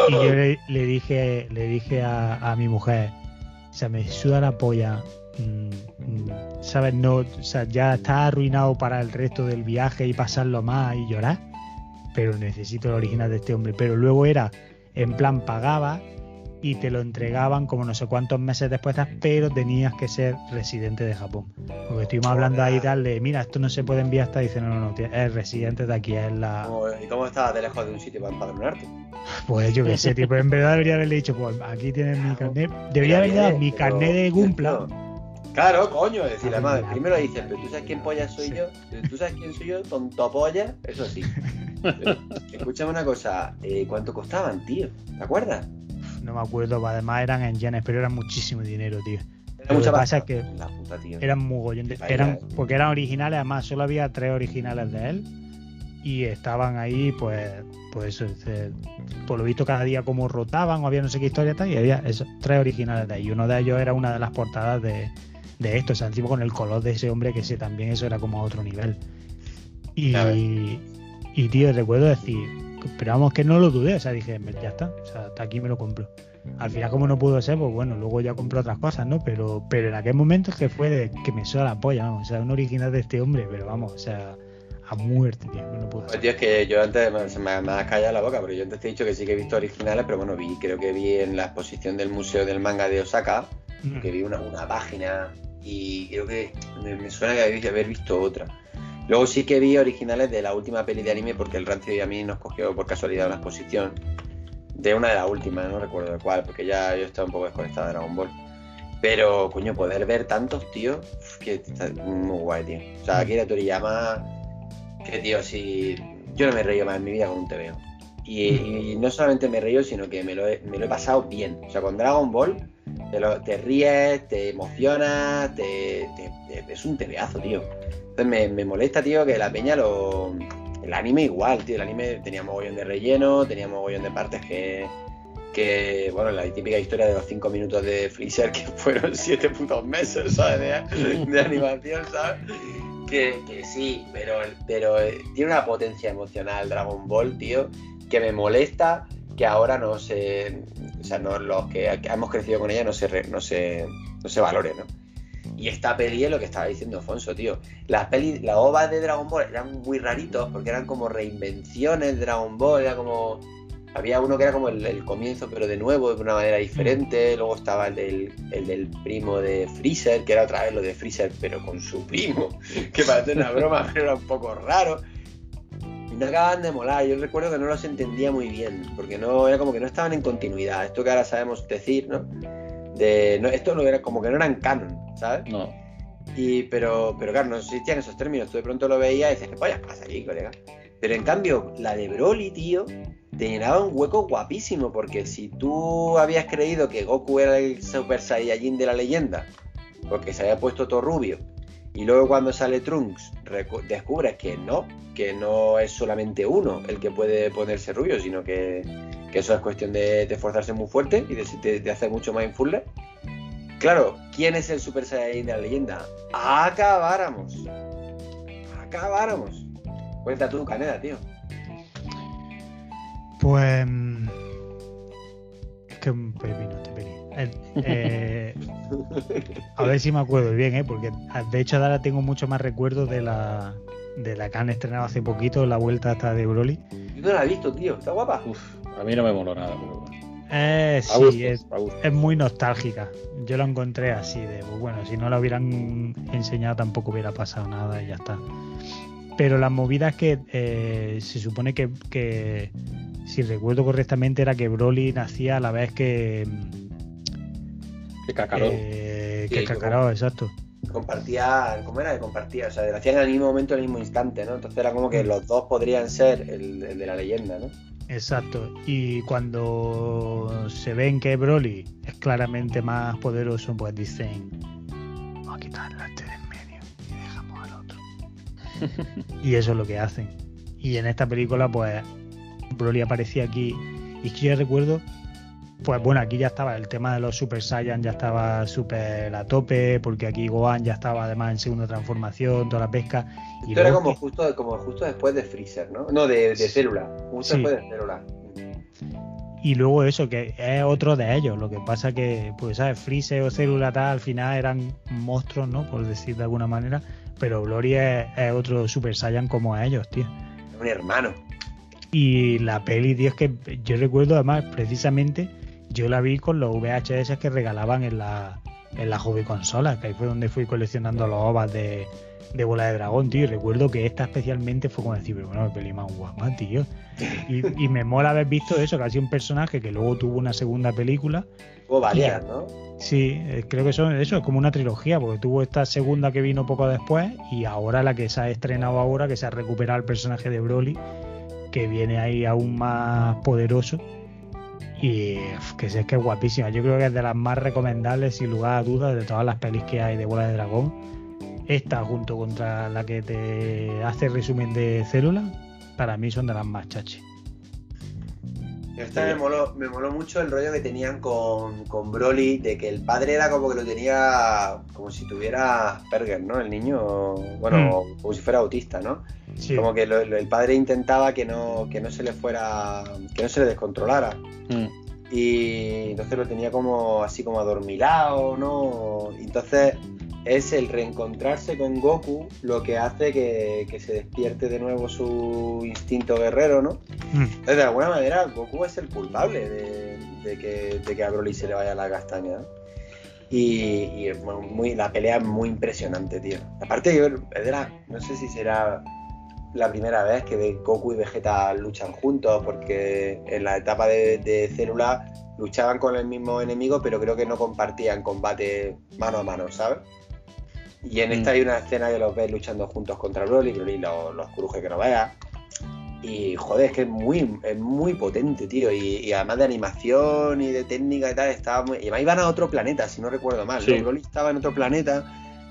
Y yo le, le dije, le dije a, a mi mujer, o sea, me suda la polla. Mm, mm, ¿Sabes? No, o sea, ya está arruinado para el resto del viaje y pasarlo más y llorar. Pero necesito el original de este hombre. Pero luego era, en plan, pagaba y te lo entregaban como no sé cuántos meses después, pero tenías que ser residente de Japón. Porque estuvimos hablando ahí tal de, mira, esto no se puede enviar hasta, dice, no, no, no, es residente de aquí, es la... ¿Cómo- ¿Y cómo estabas de lejos de un sitio para empadronarte? Pues yo qué sé, pero en verdad debería haberle dicho, pues aquí tienes mi carnet. Debería Pero dado mi carnet de Gumpla. Claro, coño, decir, Ah, además, primero dices, pero tú sabes quién polla soy Sí. yo, tú sabes quién soy yo, tonto polla, eso sí. Pero, escúchame una cosa, eh, ¿cuánto costaban, tío? ¿Te acuerdas? No me acuerdo, además eran en yenes, pero eran muchísimo dinero, tío. Era Lo mucha que pasa es que La puta, tío. Eran mogollón de- eran Porque eran originales, además, solo había tres originales de él. Y estaban ahí, pues, pues eso, eh, por lo visto cada día como rotaban o había no sé qué historia tal, y había esos tres originales de ahí. Uno de ellos era una de las portadas de, de esto, o sea, encima con el color de ese hombre, que ese también eso era como a otro nivel. Y, y tío, recuerdo decir, pero vamos que no lo dudé, o sea, dije, ya está, o sea, hasta aquí me lo compro. Al final, como no pudo ser, pues bueno, luego ya compré otras cosas, ¿no? Pero, pero en aquel momento es que fue de que me suena la polla, ¿no? O sea, un original de este hombre, pero vamos, o sea, a muerte, tío, no pudo Pues ser. tío, es que yo antes me, me has callado la boca, pero yo antes te he dicho que sí que he visto originales, pero bueno, vi, creo que vi en la exposición del Museo del Manga de Osaka, Mm. que vi una, una página y creo que me, me suena que habéis haber visto otra. Luego sí que vi originales de la última peli de anime porque el Rancio y a mí nos cogió por casualidad una exposición de una de las últimas, no recuerdo de cuál, porque ya yo estaba un poco desconectado de Dragon Ball. Pero, coño, poder ver tantos, tío, que está muy guay, tío. O sea, Akira Toriyama, que tío, si yo no me he reído más en mi vida con un TVO. Y, y no solamente me he reído, sino que me lo, he, me lo he pasado bien. O sea, con Dragon Ball te, ríes, te emocionas, te- es un tebeazo, tío. Entonces me, me molesta, tío, que la peña lo... El anime igual, tío. El anime tenía mogollón de relleno, tenía mogollón de partes que... Que, bueno, la típica historia de los 5 minutos de Freezer, que fueron 7 putos meses, ¿sabes? De, de animación, ¿sabes? Que, que sí, pero, pero eh, tiene una potencia emocional Dragon Ball, tío, que me molesta que ahora no se. O sea, no, los que hemos crecido con ella no se, re- no se, no se valore, ¿no? Y esta peli es lo que estaba diciendo Alfonso, tío. Las pelis, las ovas de Dragon Ball eran muy raritos porque eran como reinvenciones de Dragon Ball, era como. Había uno que era como el, el comienzo, pero de nuevo, de una manera diferente. Luego estaba el del, el del primo de Freezer, que era otra vez lo de Freezer, pero con su primo, que parece una broma, pero era un poco raro. No acababan de molar. Yo recuerdo que no los entendía muy bien, porque no era como que no estaban en continuidad. Esto que ahora sabemos decir, ¿no? De, no esto no era como que no eran canon, ¿sabes? No. Y, pero, pero claro, no existían esos términos. Tú de pronto lo veías y dices, ¿qué pollas pasa aquí, colega? Pero en cambio, la de Broly, tío, te llenaba un hueco guapísimo. Porque si tú habías creído que Goku era el Super Saiyajin de la leyenda, porque se había puesto todo rubio, y luego cuando sale Trunks, descubres que no, que no es solamente uno el que puede ponerse rubio, sino que, que eso es cuestión de, de esforzarse muy fuerte y de, de- de hacer mucho mindfulness. Claro, ¿quién es el Super Saiyajin de la leyenda? Acabáramos. Acabáramos. Cuenta tú, Caneda, tío. Pues. mm, Es que un pepino este peli. Eh, eh, a ver si me acuerdo bien, ¿eh? Porque ah, de hecho ahora tengo mucho más recuerdos de la, de la que han estrenado hace poquito, la vuelta hasta de Broly. Yo no la he visto, tío. ¿Está guapa? Uf, a mí no me moló nada, pero bueno. Eh, gusto, sí, es, muy nostálgica. Yo lo encontré así, de pues bueno, si no la hubieran enseñado tampoco hubiera pasado nada y ya está. Pero la movida es que eh, se supone que, que, si recuerdo correctamente, era que Broly nacía a la vez que. Qué cacarón. eh, Sí, que que Kakarot, exacto. Compartían, ¿cómo era? Que compartía, o sea, lo hacían en el mismo momento, en el mismo instante, ¿no? Entonces era como que los dos podrían ser el, el de la leyenda, ¿no? Exacto. Y cuando se ven que Broly es claramente más poderoso, pues dicen, vamos a quitarle a este de en medio y dejamos al otro. y eso es lo que hacen. Y en esta película, pues, Broly aparecía aquí. Y es que yo recuerdo, pues bueno, aquí ya estaba el tema de los Super Saiyan, ya estaba súper a tope, porque aquí Gohan ya estaba además en segunda transformación, toda la pesca. Y Esto era como justo, como justo después de Freezer, ¿no? No, de, de Célula. Justo Sí. después de Célula. Y luego eso, que es otro de ellos. Lo que pasa que, pues, ¿sabes? Freezer o Célula tal, al final eran monstruos, ¿no? Por decir de alguna manera. Pero Glory es, es otro Super Saiyan como ellos, tío. Un hermano. Y la peli, tío, es que yo recuerdo además, precisamente, yo la vi con los VHS que regalaban en la, en la hobby consola, que ahí fue donde fui coleccionando los ovas de, de bola de dragón, tío. Y recuerdo que esta especialmente fue como decir, pero bueno, qué peli más guapa, tío. Y, y me mola haber visto eso, que ha sido un personaje que luego tuvo una segunda película. Hubo varias, ¿no? Sí, eh, creo que son eso, es como una trilogía, porque tuvo esta segunda que vino poco después y ahora la que se ha estrenado ahora, que se ha recuperado el personaje de Broly, que viene ahí aún más poderoso. Y que sé es que es guapísima. Yo creo que es de las más recomendables, sin lugar a dudas, de todas las pelis que hay de Bola de Dragón. Esta, junto contra la que te hace resumen de célula, para mí son de las más chachi. Esta me moló, me moló mucho el rollo que tenían con, con Broly, de que el padre era como que lo tenía como si tuviera Asperger, ¿no? El niño, bueno, como si fuera autista, ¿no? Sí. Como que lo- lo- el padre intentaba que no, que no se le fuera, que no se le descontrolara. Mm. Y entonces lo tenía como así como adormilado, ¿no? Y entonces es el reencontrarse con Goku lo que hace que, que se despierte de nuevo su instinto guerrero, ¿no? Mm. Entonces, de alguna manera, Goku es el culpable de, de que, de que a Broly se le vaya la castaña. ¿no? Y, muy, la pelea es muy impresionante, tío. Aparte, yo, es de la- no sé si será la primera vez que Goku y Vegeta luchan juntos, porque en la etapa de, de célula luchaban con el mismo enemigo, pero creo que no compartían combate mano a mano, ¿sabes? Y en esta Mm. hay una escena que los ves luchando juntos contra Broly, Broly los, los cruje que no veas. Y joder, es que es muy, es muy potente, tío. Y, y además de animación y de técnica y tal, estaba muy. Y además iban a otro planeta, si no recuerdo mal. Sí. ¿no? Broly estaba en otro planeta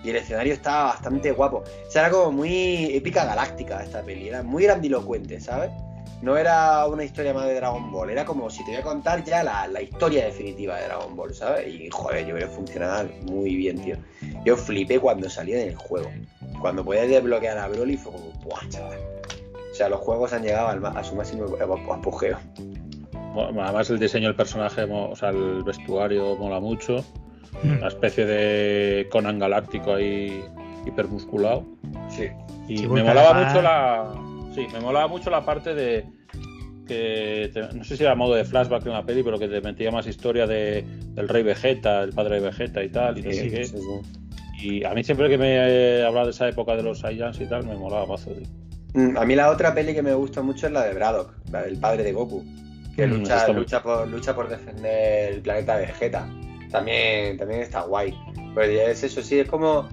y el escenario estaba bastante guapo. O sea, era como muy épica galáctica esta peli. Era muy grandilocuente, ¿sabes? No era una historia más de Dragon Ball. Era como si te voy a contar ya la, la historia definitiva de Dragon Ball, ¿sabes? Y joder, yo creo que funcionaba muy bien, tío. Yo flipé cuando salía en el juego. Cuando podías desbloquear a Broly fue como, ¡buah, chaval! O sea, los juegos han llegado al a su máximo apogeo. Bueno, Además el diseño del personaje, o sea, el vestuario mola mucho. Mm. Una especie de Conan galáctico ahí hipermusculado. Sí. Y Sí, me molaba además- mucho la. Sí, me molaba mucho la parte de. que te- no sé si era modo de flashback en la peli, pero que te metía más historia de, del rey Vegeta, el padre de Vegeta y tal, y no sé Sí, qué. sí, sí. Y a mí siempre que me hablaba de esa época de los Saiyans y tal, me molaba mazo. tío. Mm, A mí la otra peli que me gusta mucho es la de Braddock, la del padre de Goku. Que Mm, lucha, lucha, por, lucha por defender el planeta Vegeta. También, también está guay. Pues es eso, sí, es como.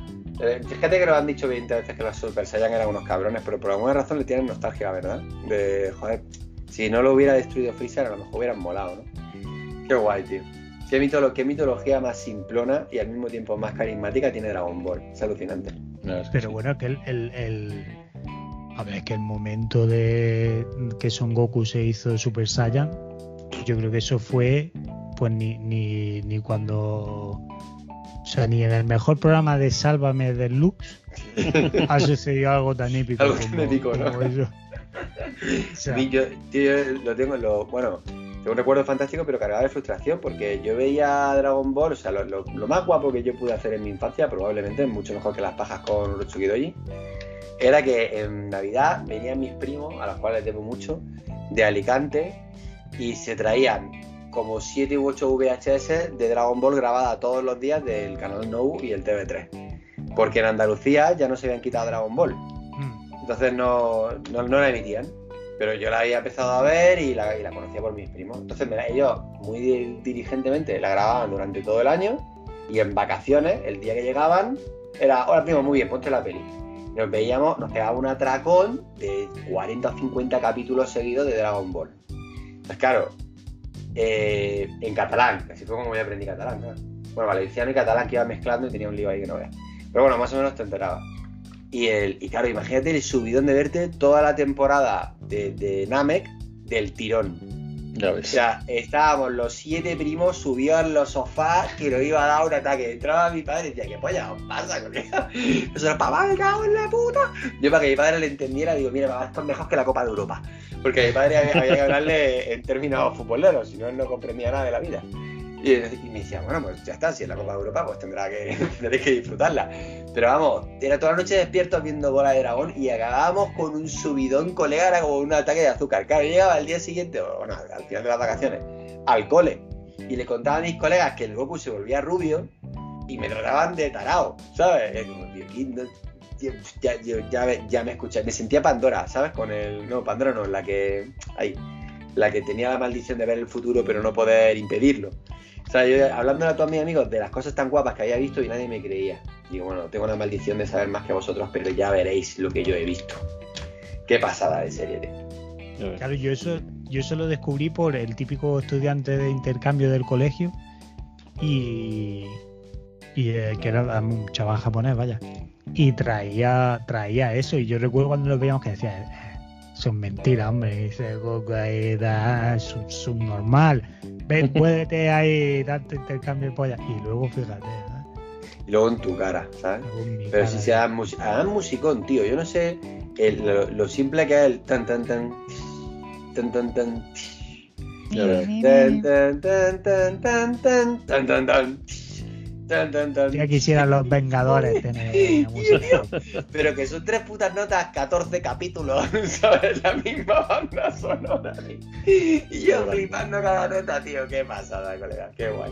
Fíjate que nos han dicho 20 veces que los Super Saiyan eran unos cabrones, pero por alguna razón le tienen nostalgia, ¿verdad? De, joder, si no lo hubiera destruido Freezer, a lo mejor hubieran molado, ¿no? Qué guay, tío. Qué, mitolo- qué mitología más simplona y al mismo tiempo más carismática tiene Dragon Ball. Es alucinante. Es que Pero sí. bueno, que el, el, el- A ver, que el momento de que Son Goku se hizo Super Saiyan, yo creo que eso fue, pues ni, ni, ni cuando. O sea, ni en el mejor programa de Sálvame del Lux ha sucedido algo tan épico. Algo tan épico, ¿no? como eso. O sea, yo, tío, yo lo tengo en lo. Bueno, tengo un recuerdo fantástico, pero cargado de frustración, porque yo veía Dragon Ball, o sea, lo, lo- lo más guapo que yo pude hacer en mi infancia, probablemente mucho mejor que las pajas con Doji, era que en Navidad venían mis primos, a los cuales debo mucho, de Alicante, y se traían como 7 u 8 VHS de Dragon Ball grabada todos los días del canal Nou y el TV3. Porque en Andalucía ya no se habían quitado Dragon Ball. mm, Entonces no, no, no la emitían. Pero yo la había empezado a ver y la, y la conocía por mis primos. Entonces me la- ellos muy di- diligentemente la grababan durante todo el año y en vacaciones, el día que llegaban, era, hola primo, muy bien, ponte la peli. Nos veíamos, nos pegaba un atracón de 40 o 50 capítulos seguidos de Dragon Ball. Pues claro, eh, en catalán, así fue como yo aprendí catalán, claro. Bueno, valenciano y catalán que iba mezclando y tenía un lío ahí que no veas. Pero bueno, más o menos te enterabas. Y, el, y claro, imagínate el subidón de verte toda la temporada de, de Namek del tirón. O sea, estábamos los siete primos subidos en los sofás que nos iba a dar un ataque. Entraba mi padre y decía, ¿qué polla os pasa, colega? Nosotros, papá, me cago en la puta. Yo para que mi padre le entendiera, digo, mira, papá, esto es mejor que la Copa de Europa. Porque mi padre había, había que hablarle en términos futboleros, si no, no comprendía nada de la vida. Y, y me decía, bueno, pues ya está, si es la Copa de Europa, pues tendrá que, tendréis que disfrutarla. Pero vamos, era toda la noche despiertos viendo bola de dragón y acabábamos con un subidón, colega, era como un ataque de azúcar. Claro, yo llegaba al día siguiente, o bueno, al final de las vacaciones, al cole, y le contaba a mis colegas que el Goku se volvía rubio y me trataban de tarao, ¿sabes? Es como, tío, ¿quién no- ya, yo- ya, ya me escuché, me sentía Pandora, ¿sabes? Con el. No, Pandora no, la que. Ahí. La que tenía la maldición de ver el futuro pero no poder impedirlo. O sea, yo hablándole a todos mis amigos de las cosas tan guapas que había visto y nadie me creía. Digo, bueno, tengo la maldición de saber más que vosotros, pero ya veréis lo que yo he visto. Qué pasada de serie, tío. Claro, yo eso, yo eso lo descubrí por el típico estudiante de intercambio del colegio y, y eh, que era un chaval japonés, vaya. Y traía, traía eso. Y yo recuerdo cuando lo veíamos que decía, son mentiras, hombre. Dice cocaína, subnormal. Ven, puédete ahí, tanto intercambio de polla. Y luego, fíjate. ¿eh? Y luego en tu cara, ¿sabes? Pero si se hagan, mus musicón, tío. Yo no sé el, lo, simple que es el tan, tan, tan. Tan, tan, tan. Tan, tan, tan, tan, tan, tan, tan, tan. tan, tan, tan tan. Ya quisieran los Vengadores tener música. Pero que son tres putas notas, 14 capítulos, ¿sabes? La misma banda sonora. tío. Y yo flipando cada nota, tío. Qué pasada, colega. Qué guay.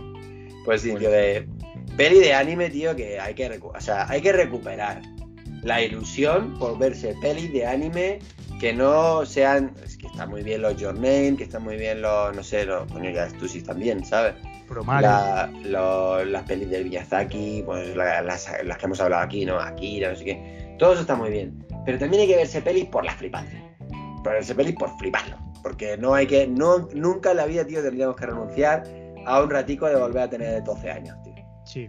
Pues sí, tío, de peli de anime, tío, que hay que, o sea, hay que recuperar la ilusión por verse pelis de anime que no sean. Es que están muy bien los Your Name, que están muy bien los. No sé, los. Coño, ya Stussy también, ¿sabes? Promario. La- lo- las pelis del Miyazaki, pues la- las, las que hemos hablado aquí, ¿no? Akira, no sé qué. Todo eso está muy bien. Pero también hay que verse pelis por las flipantes. Por verse pelis por fliparlo. Porque no hay que. No, nunca en la vida, tío, tendríamos que renunciar a un ratico de volver a tener 12 años, tío. Sí,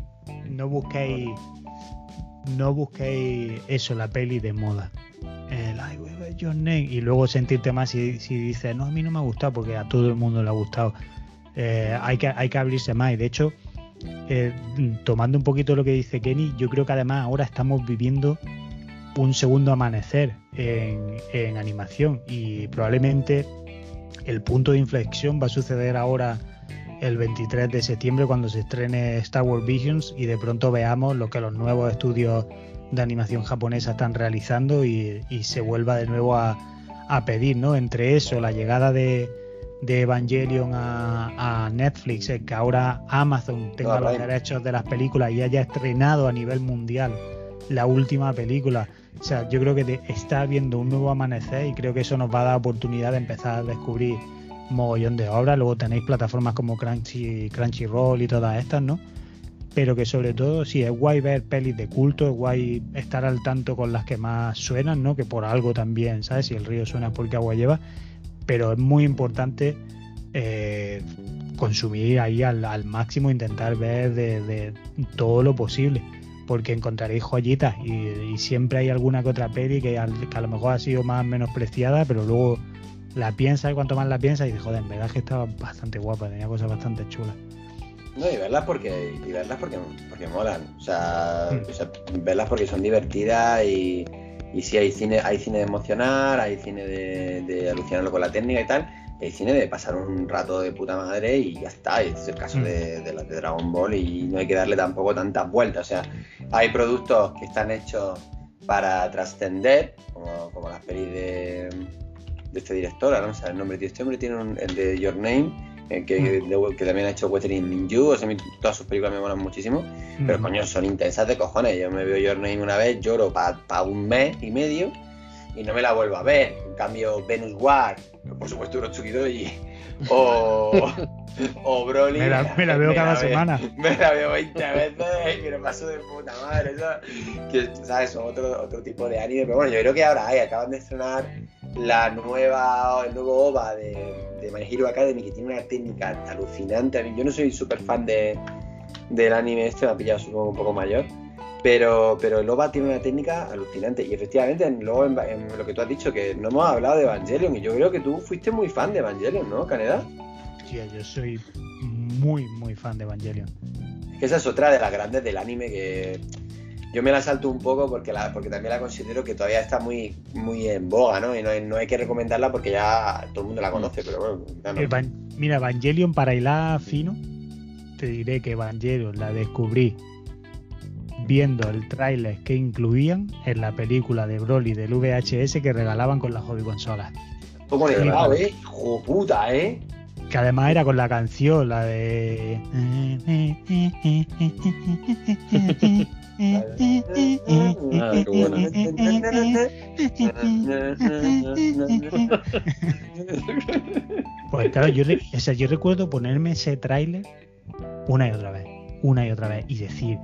no busquéis. No busquéis eso, la peli de moda. El I will be your name. Y luego sentirte más si, si dices, no, a mí no me ha gustado porque a todo el mundo le ha gustado. Eh, hay, que, hay que abrirse más. Y de hecho, eh, tomando un poquito lo que dice Kenny, yo creo que además ahora estamos viviendo un segundo amanecer en, en animación. Y probablemente el punto de inflexión va a suceder ahora el 23 de septiembre cuando se estrene Star Wars Visions y de pronto veamos lo que los nuevos estudios de animación japonesa están realizando y, y se vuelva de nuevo a, a pedir, ¿no? Entre eso, la llegada de, de Evangelion a, a Netflix, el que ahora Amazon tenga Ah, los derechos de las películas y haya estrenado a nivel mundial la última película. O sea, yo creo que está habiendo un nuevo amanecer y creo que eso nos va a dar oportunidad de empezar a descubrir mogollón de obras. Luego tenéis plataformas como Crunchy, Crunchyroll y todas estas, ¿no? Pero que sobre todo, sí, es guay ver pelis de culto, es guay estar al tanto con las que más suenan, ¿no? Que por algo también, ¿sabes? Si el río suena porque agua lleva. Pero es muy importante eh, consumir ahí al, al máximo, intentar ver de, de todo lo posible. Porque encontraréis joyitas y, y siempre hay alguna que otra peli que, al- que a lo mejor ha sido más menospreciada, pero luego la piensas y cuanto más la piensas y dices, joder, en verdad es que estaba bastante guapa, tenía cosas bastante chulas. No, y verlas porque, y verlas porque, porque molan. O sea, Mm. o sea, verlas porque son divertidas y, y sí hay cine, hay cine de emocionar, hay cine de, de alucinarlo con la técnica y tal. Hay cine de pasar un rato de puta madre y ya está. Este es el caso Mm. de, de de Dragon Ball y no hay que darle tampoco tantas vueltas. O sea, hay productos que están hechos para trascender, como, como las pelis de, de este director, ahora no sé el nombre, tío. Este hombre tiene un, el de Your Name, eh, que, de- que también ha hecho Weathering Ninju, o sea, todas sus películas me molan muchísimo, pero Mm. coño, son intensas de cojones. Yo me veo Your Name una vez, lloro para un mes y medio y no me la vuelvo a ver. En cambio, Venus War, por supuesto, Urochuki Doji, o, o Broly. Me la- me la veo cada semana. Me la veo 20 veces y me lo paso de puta madre. Que, ¿sabes? Son otro, otro tipo de anime. Pero bueno, yo creo que ahora hay, acaban de estrenar la nueva, el nuevo OVA de, de My Hero Academy que tiene una técnica alucinante. Yo no soy súper fan de, del anime este, me ha pillado supongo un poco mayor. Pero, pero el OVA tiene una técnica alucinante. Y efectivamente, en- luego en, en lo que tú has dicho, que no hemos hablado de Evangelion. Y yo creo que tú fuiste muy fan de Evangelion, ¿no, Caneda? Tía, yo soy muy, muy fan de Evangelion. Es que esa es otra de las grandes del anime que yo me la salto un poco porque la, porque también la considero que todavía está muy, muy en boga, ¿no? Y no hay, no hay que recomendarla porque ya todo el mundo la conoce, pero bueno, ya no. Evan- Mira, Evangelion para hilar fino, te diré que Evangelion la descubrí viendo el tráiler que incluían en la película de Broly del VHS que regalaban con las hobby consolas. Poco de lado. ¿eh? Hijo puta, ¿eh? Que además era con la canción, la de. Pues claro, yo, o sea, yo recuerdo ponerme ese tráiler una y otra vez, una y otra vez, y decir,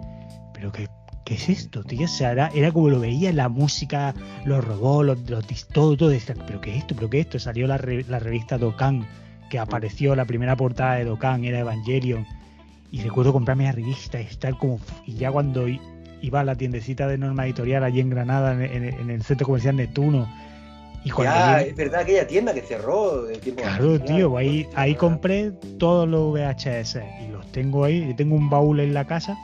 pero qué, ¿qué es esto, tío? O sea, era, era como lo veía la música, los robots, los, los todo, todo, decía, pero qué es esto, pero qué es esto. Salió la, re- la revista Dokkan, que apareció, la primera portada de Dokkan era Evangelion, y recuerdo comprarme la revista y estar como, y ya cuando i- iba a la tiendecita de norma editorial allí en Granada, en, en- en el centro comercial Neptuno, Y cuando Ya, viene- es verdad aquella tienda que cerró tiempo Claro, tío, ahí, ahí compré todos los VHS y los tengo ahí. Yo tengo un baúl en la casa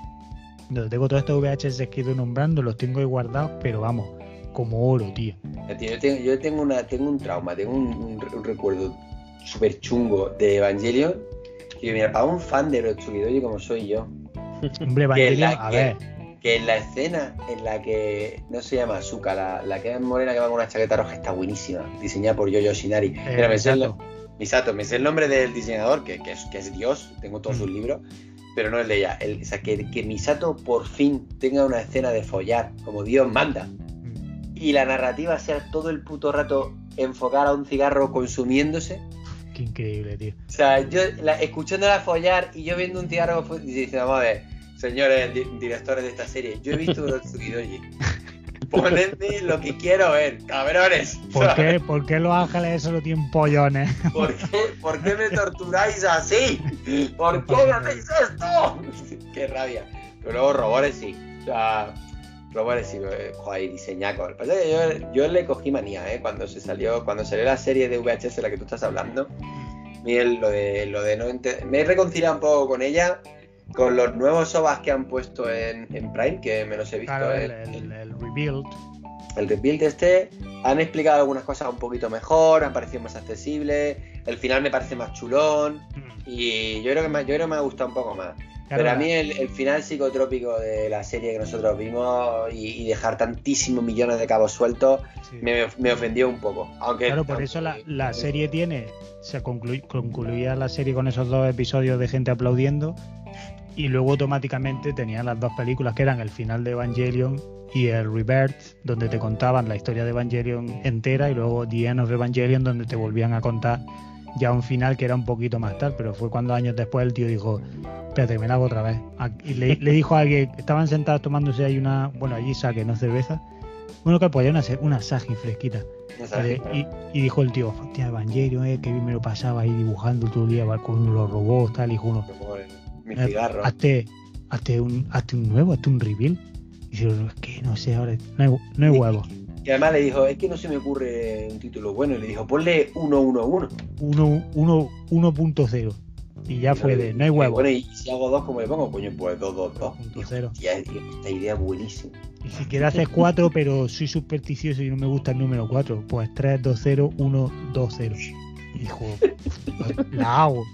donde tengo todos estos VHS que he ido nombrando, los tengo ahí guardados, pero vamos, como oro, tío. Yo tengo, yo tengo, una, tengo un trauma, tengo un, un re- un recuerdo súper chungo de Evangelion. Y mira, para un fan de Rotsukidoji como soy yo, Hombre, la- Evangelion, a ver, que en la escena en la que no se llama Azuka, la, la que es morena que va con una chaqueta roja está buenísima, diseñada por Yoyo Shinari. eh, Mira, me sé el, Misato, Misato, me sé el nombre del diseñador, que, que es, que es Dios, tengo todos Mm. sus libros, pero no el de ella. El- o sea, que, que Misato por fin tenga una escena de follar, como Dios manda, mm, y la narrativa sea todo el puto rato enfocar a un cigarro consumiéndose. qué increíble, tío. O sea, yo la, escuchándola follar y yo viendo un cigarro y diciendo, vamos a ver, señores di- directores de esta serie, yo he visto Urotsukidoji. Ponedme lo que quiero ver, cabrones. ¿Por qué, ¿Por qué los ángeles solo tienen pollones? ¿Por qué, por qué me torturáis así? ¿Por qué me hacéis esto? qué rabia. Pero luego Robores sí. O sea, Robores sí, eh, joder, diseñaco. Yo, yo le cogí manía, ¿eh? Cuando se salió, cuando salió la serie de VHS de la que tú estás hablando. Miguel, lo de, lo de no Me he reconciliado un poco con ella, con los nuevos OVAs que han puesto en, en Prime, que me los he visto. Claro, el, el, el rebuild. el rebuild este han explicado algunas cosas un poquito mejor, han parecido más accesibles, el final me parece más chulón Mm, y yo creo que me, yo creo que me ha gustado un poco más. claro, Pero a mí el, el final psicotrópico de la serie que nosotros vimos y, y dejar tantísimos millones de cabos sueltos sí. me, me ofendió un poco. Aunque Claro, por eso la, la serie tiene. Se conclu- concluía la serie con esos dos episodios de gente aplaudiendo. Y luego automáticamente tenían las dos películas que eran el final de Evangelion y el Rebirth, donde te contaban la historia de Evangelion entera. Y luego The End of Evangelion, donde te volvían a contar ya un final que era un poquito más tarde. Pero fue cuando años después el tío dijo: Espérate, me la hago otra vez. Y le, le dijo a alguien: Estaban sentados tomándose ahí una. Bueno, allí saque, no cerveza. Bueno, que pues una, se- una Sagi fresquita. Eh, y, y dijo el tío, hostia, Evangelion, eh, que bien me lo pasaba ahí dibujando todo el día con los robots, tal, y dijo uno, mi eh, cigarro. hazte, hazte un, hazte un nuevo, hazte un reveal. Y "No, es que no sé, ahora no hay, no hay huevos. Y además le dijo, es que no se me ocurre un título bueno. Y le dijo, ponle 111. Uno- uno- 1.0. Y ya fue de, no hay Y, huevos. Bueno, y si hago dos, ¿cómo le pongo? Coño, pues 222. Punto cero. Tía, esta idea es buenísima. Y si quieres hacer 4, pero soy supersticioso y no me gusta el número 4, pues 3, 2, 0, 1, 2, 0. Y dijo, la hago.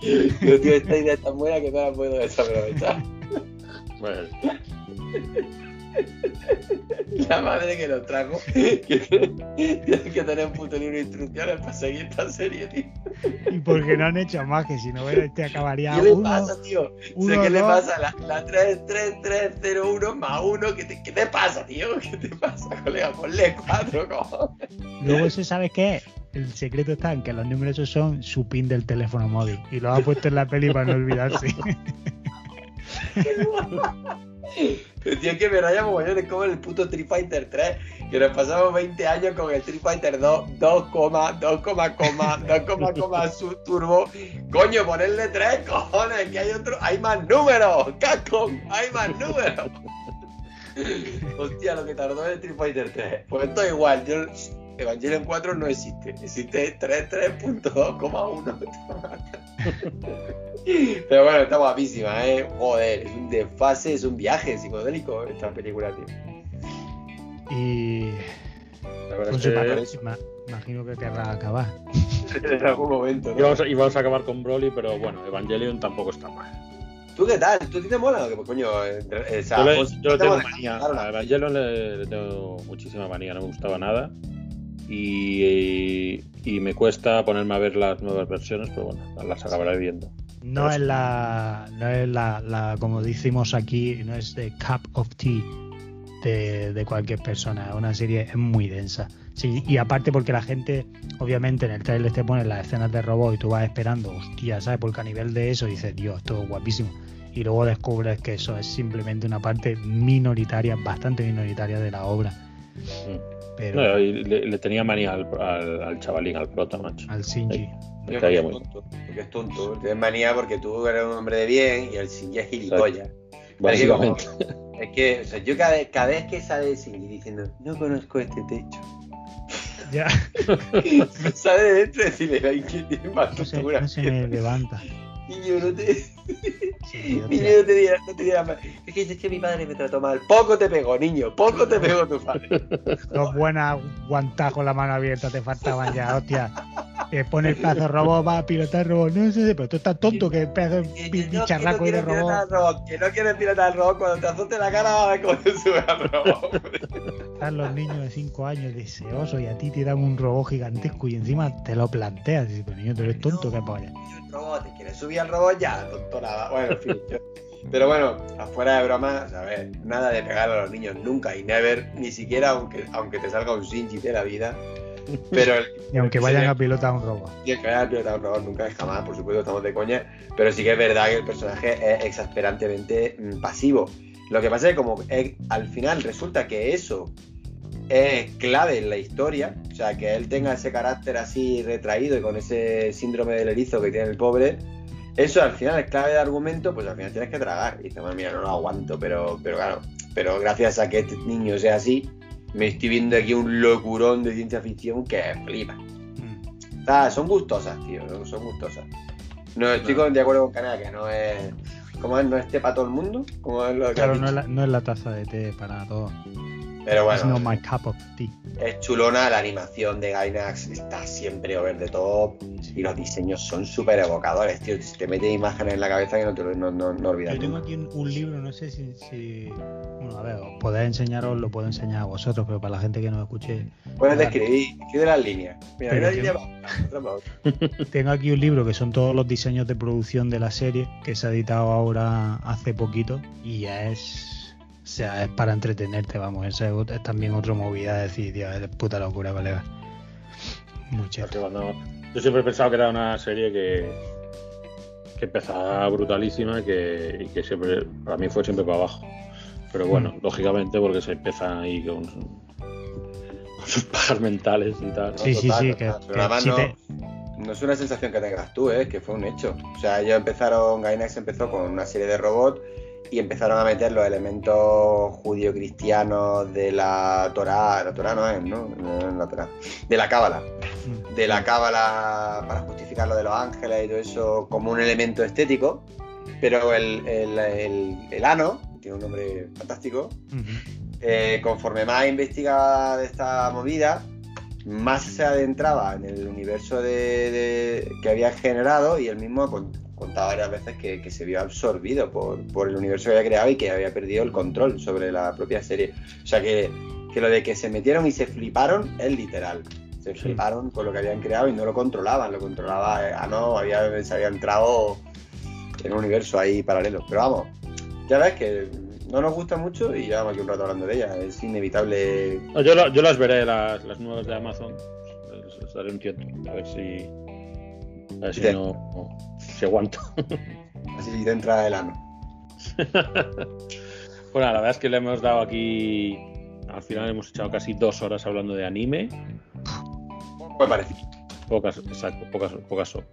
Pero, tío, esta idea es tan buena que no la puedo desaprovechar. Bueno, La madre que nos trajo. Tienes que tener un puto libro de instrucciones para seguir esta serie, tío. Y porque no han hecho más, que si no, este acabaría ¿Qué le uno, pasa, tío? uno, sé qué le pasa la, la 33301 más 1. ¿Qué te, ¿Qué te pasa, tío? ¿Qué te pasa, colega? Ponle 4, cojones. Luego eso, ¿sabes qué? El secreto está en que los números esos son su pin del teléfono móvil. Y lo ha puesto en la peli para no olvidarse. Tío, que me raya es como el puto Street Fighter 3, que nos pasamos 20 años con el Street Fighter 2, 2, 2, 2, su turbo. Coño, ponerle 3, cojones, que hay otro, hay más números, Capcom, hay más números. Hostia, lo que tardó el Street Fighter 3. Pues esto es igual, yo, Evangelion 4 no existe, existe 3, 3.2,1. Pero bueno, está guapísima, ¿eh? Joder, es un desfase, es un viaje psicodélico esta película, tío. Y con su papel, imagino que querrá acabar. en algún momento, ¿no? a, íbamos a acabar con Broly, pero bueno, Evangelion tampoco está mal. ¿Tú qué tal? ¿Tú te mola? ¿Qué coño? Eh, eh, Yo le, pues, yo le te tengo manía. A Evangelion le, le tengo muchísima manía, no me gustaba nada. Y, y me cuesta ponerme a ver las nuevas versiones, pero bueno, las acabaré viendo. No es la, no es la, la, como decimos aquí, no es de cup of tea de, de cualquier persona. Es una serie es muy densa. Sí, y aparte porque la gente, obviamente en el trailer te ponen las escenas de robot y tú vas esperando, hostia, ¿sabes? Porque a nivel de eso dices, Dios, esto es guapísimo. Y luego descubres que eso es simplemente una parte minoritaria, bastante minoritaria de la obra. Pero No, y le, le tenía manía al, al, al chavalín, al prota, macho. al Shinji. Me Yo caía porque muy es tonto, porque es tonto. Tienes manía porque tú eres un hombre de bien y el Shinji es gilipollas. Básicamente. Es que, o sea, yo cada, cada vez que sale Shinji diciendo, no conozco este techo. Ya, Sale de dentro y decirle, ay, que tiene más no se, no se me levanta. Niño, no te... Sí, Niño, no te digas, no te digas más. Es que dices que mi padre me trató mal. Poco te pegó, niño. Poco te pegó tu padre. Dos buenas guantas con la mano abierta te faltaban ya, hostia. Que pone el pedazo de robot, va a pilotar el robot. No sé, pero tú estás tonto que el pedazo Que- de que que bicharraco quieres de robot. Que no quieres pilotar al robot. Cuando te azote la cara vas a ver cómo te sube al robot. Están los niños de 5 años deseosos y a ti te dan un robot gigantesco y encima te lo planteas. Y dices, pero niño, tú eres tonto, qué polla. el robot, te quieres subir al robot ya, tonto nada. Bueno, en fin. yo- Pero bueno, afuera de bromas, a ver, nada de pegar a los niños nunca y never, ni siquiera aunque, aunque te salga un Shinji de la vida. Pero el, Y aunque vayan a pilotar un robot. y el que vaya a pilotar un robot nunca es jamás, por supuesto, estamos de coña. Pero sí que es verdad que el personaje es exasperantemente mm, pasivo. Lo que pasa es que como es- al final resulta que eso es clave en la historia, o sea, que él tenga ese carácter así retraído y con ese síndrome del erizo que tiene el pobre, eso al final es clave de argumento, pues al final tienes que tragar. Y dices, "Bueno, mira, no lo aguanto, pero, pero claro, pero gracias a que este niño sea así, me estoy viendo aquí un locurón de ciencia ficción que flipa. Mm. Ah, son gustosas, tío, son gustosas. No, estoy No. con- de acuerdo con Canela que no es. ¿Cómo es? ¿No es té para todo el mundo? ¿Cómo es lo que Claro, has no es, dicho? la, no es la taza de té para todos. Pero no bueno, my cup of tea. es chulona, la animación de Gainax está siempre over the top y los diseños son súper evocadores, tío. Te metes imágenes en la cabeza que no te no, no, no olvidas. Yo tengo aquí un, un libro, no sé si, si- Bueno, a ver, os podéis enseñaros, lo puedo enseñar a vosotros, pero para la gente que no escuche. Puedes describir, escribe las líneas. Mira, una línea. Tengo aquí un libro que son todos los diseños de producción de la serie, que se ha editado ahora hace poquito, y ya es. O sea, es para entretenerte, vamos. Esa es, también otra movida de decir, tío, es puta locura, colega. Cuando- Yo siempre he pensado que era una serie que, que empezaba brutalísima y que, y que siempre, para mí fue siempre para abajo. Pero bueno, lógicamente porque se empieza ahí con, con sus pajas mentales y tal. Sí, sí, total, sí, que- Pero que además si no, te- no es una sensación que tengas tú, ¿eh? que fue un hecho. O sea, ellos empezaron, Gainax empezó con una serie de robots y empezaron a meter los elementos judío-cristianos de la Torá, la Torá no es, ¿no? La Torá, de la Cábala, Mm. de la Cábala para justificar lo de los ángeles y todo eso como un elemento estético, pero el, el, el- el ano, tiene un nombre fantástico, eh, conforme más investigaba de esta movida, más se adentraba en el universo de, de- que había generado y él mismo con- contaba varias veces que, que se vio absorbido por, por el universo que había creado y que había perdido el control sobre la propia serie. O sea que, que lo de que se metieron y se fliparon es literal. Se Sí. fliparon con lo que habían creado y no lo controlaban, lo controlaba, ah no, había, se había entrado en un universo ahí paralelo. Pero vamos, ya ves que no nos gusta mucho y llevamos aquí un rato hablando de ella. Es inevitable. No, yo, la- yo las veré, las, las nuevas de Amazon. Daré un tiento. A ver si. A ver si Te- no. no- si aguanto. Así te entra el ano. Bueno, la verdad es que le hemos dado aquí. Al final hemos echado casi dos horas hablando de anime. Me parece. Pocas, exacto, pocas, pocas son.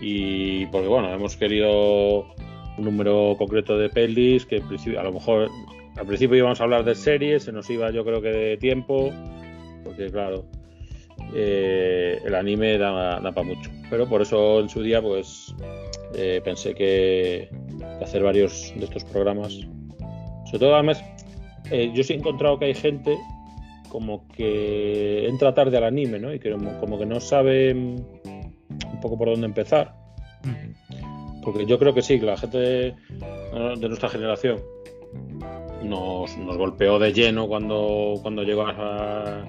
Y porque bueno, hemos querido un número concreto de pelis que a lo mejor al principio íbamos a hablar de series, se nos iba yo creo que de tiempo, porque claro, eh, el anime da, para mucho. Pero por eso en su día pues eh, pensé que, hacer varios de estos programas. Sobre todo además, eh, yo sí he encontrado que hay gente como que entra tarde al anime, ¿no? Y que como, que no sabe mm, un poco por dónde empezar. Porque yo creo que sí, la gente de, de nuestra generación nos, nos golpeó de lleno cuando, cuando llegó a,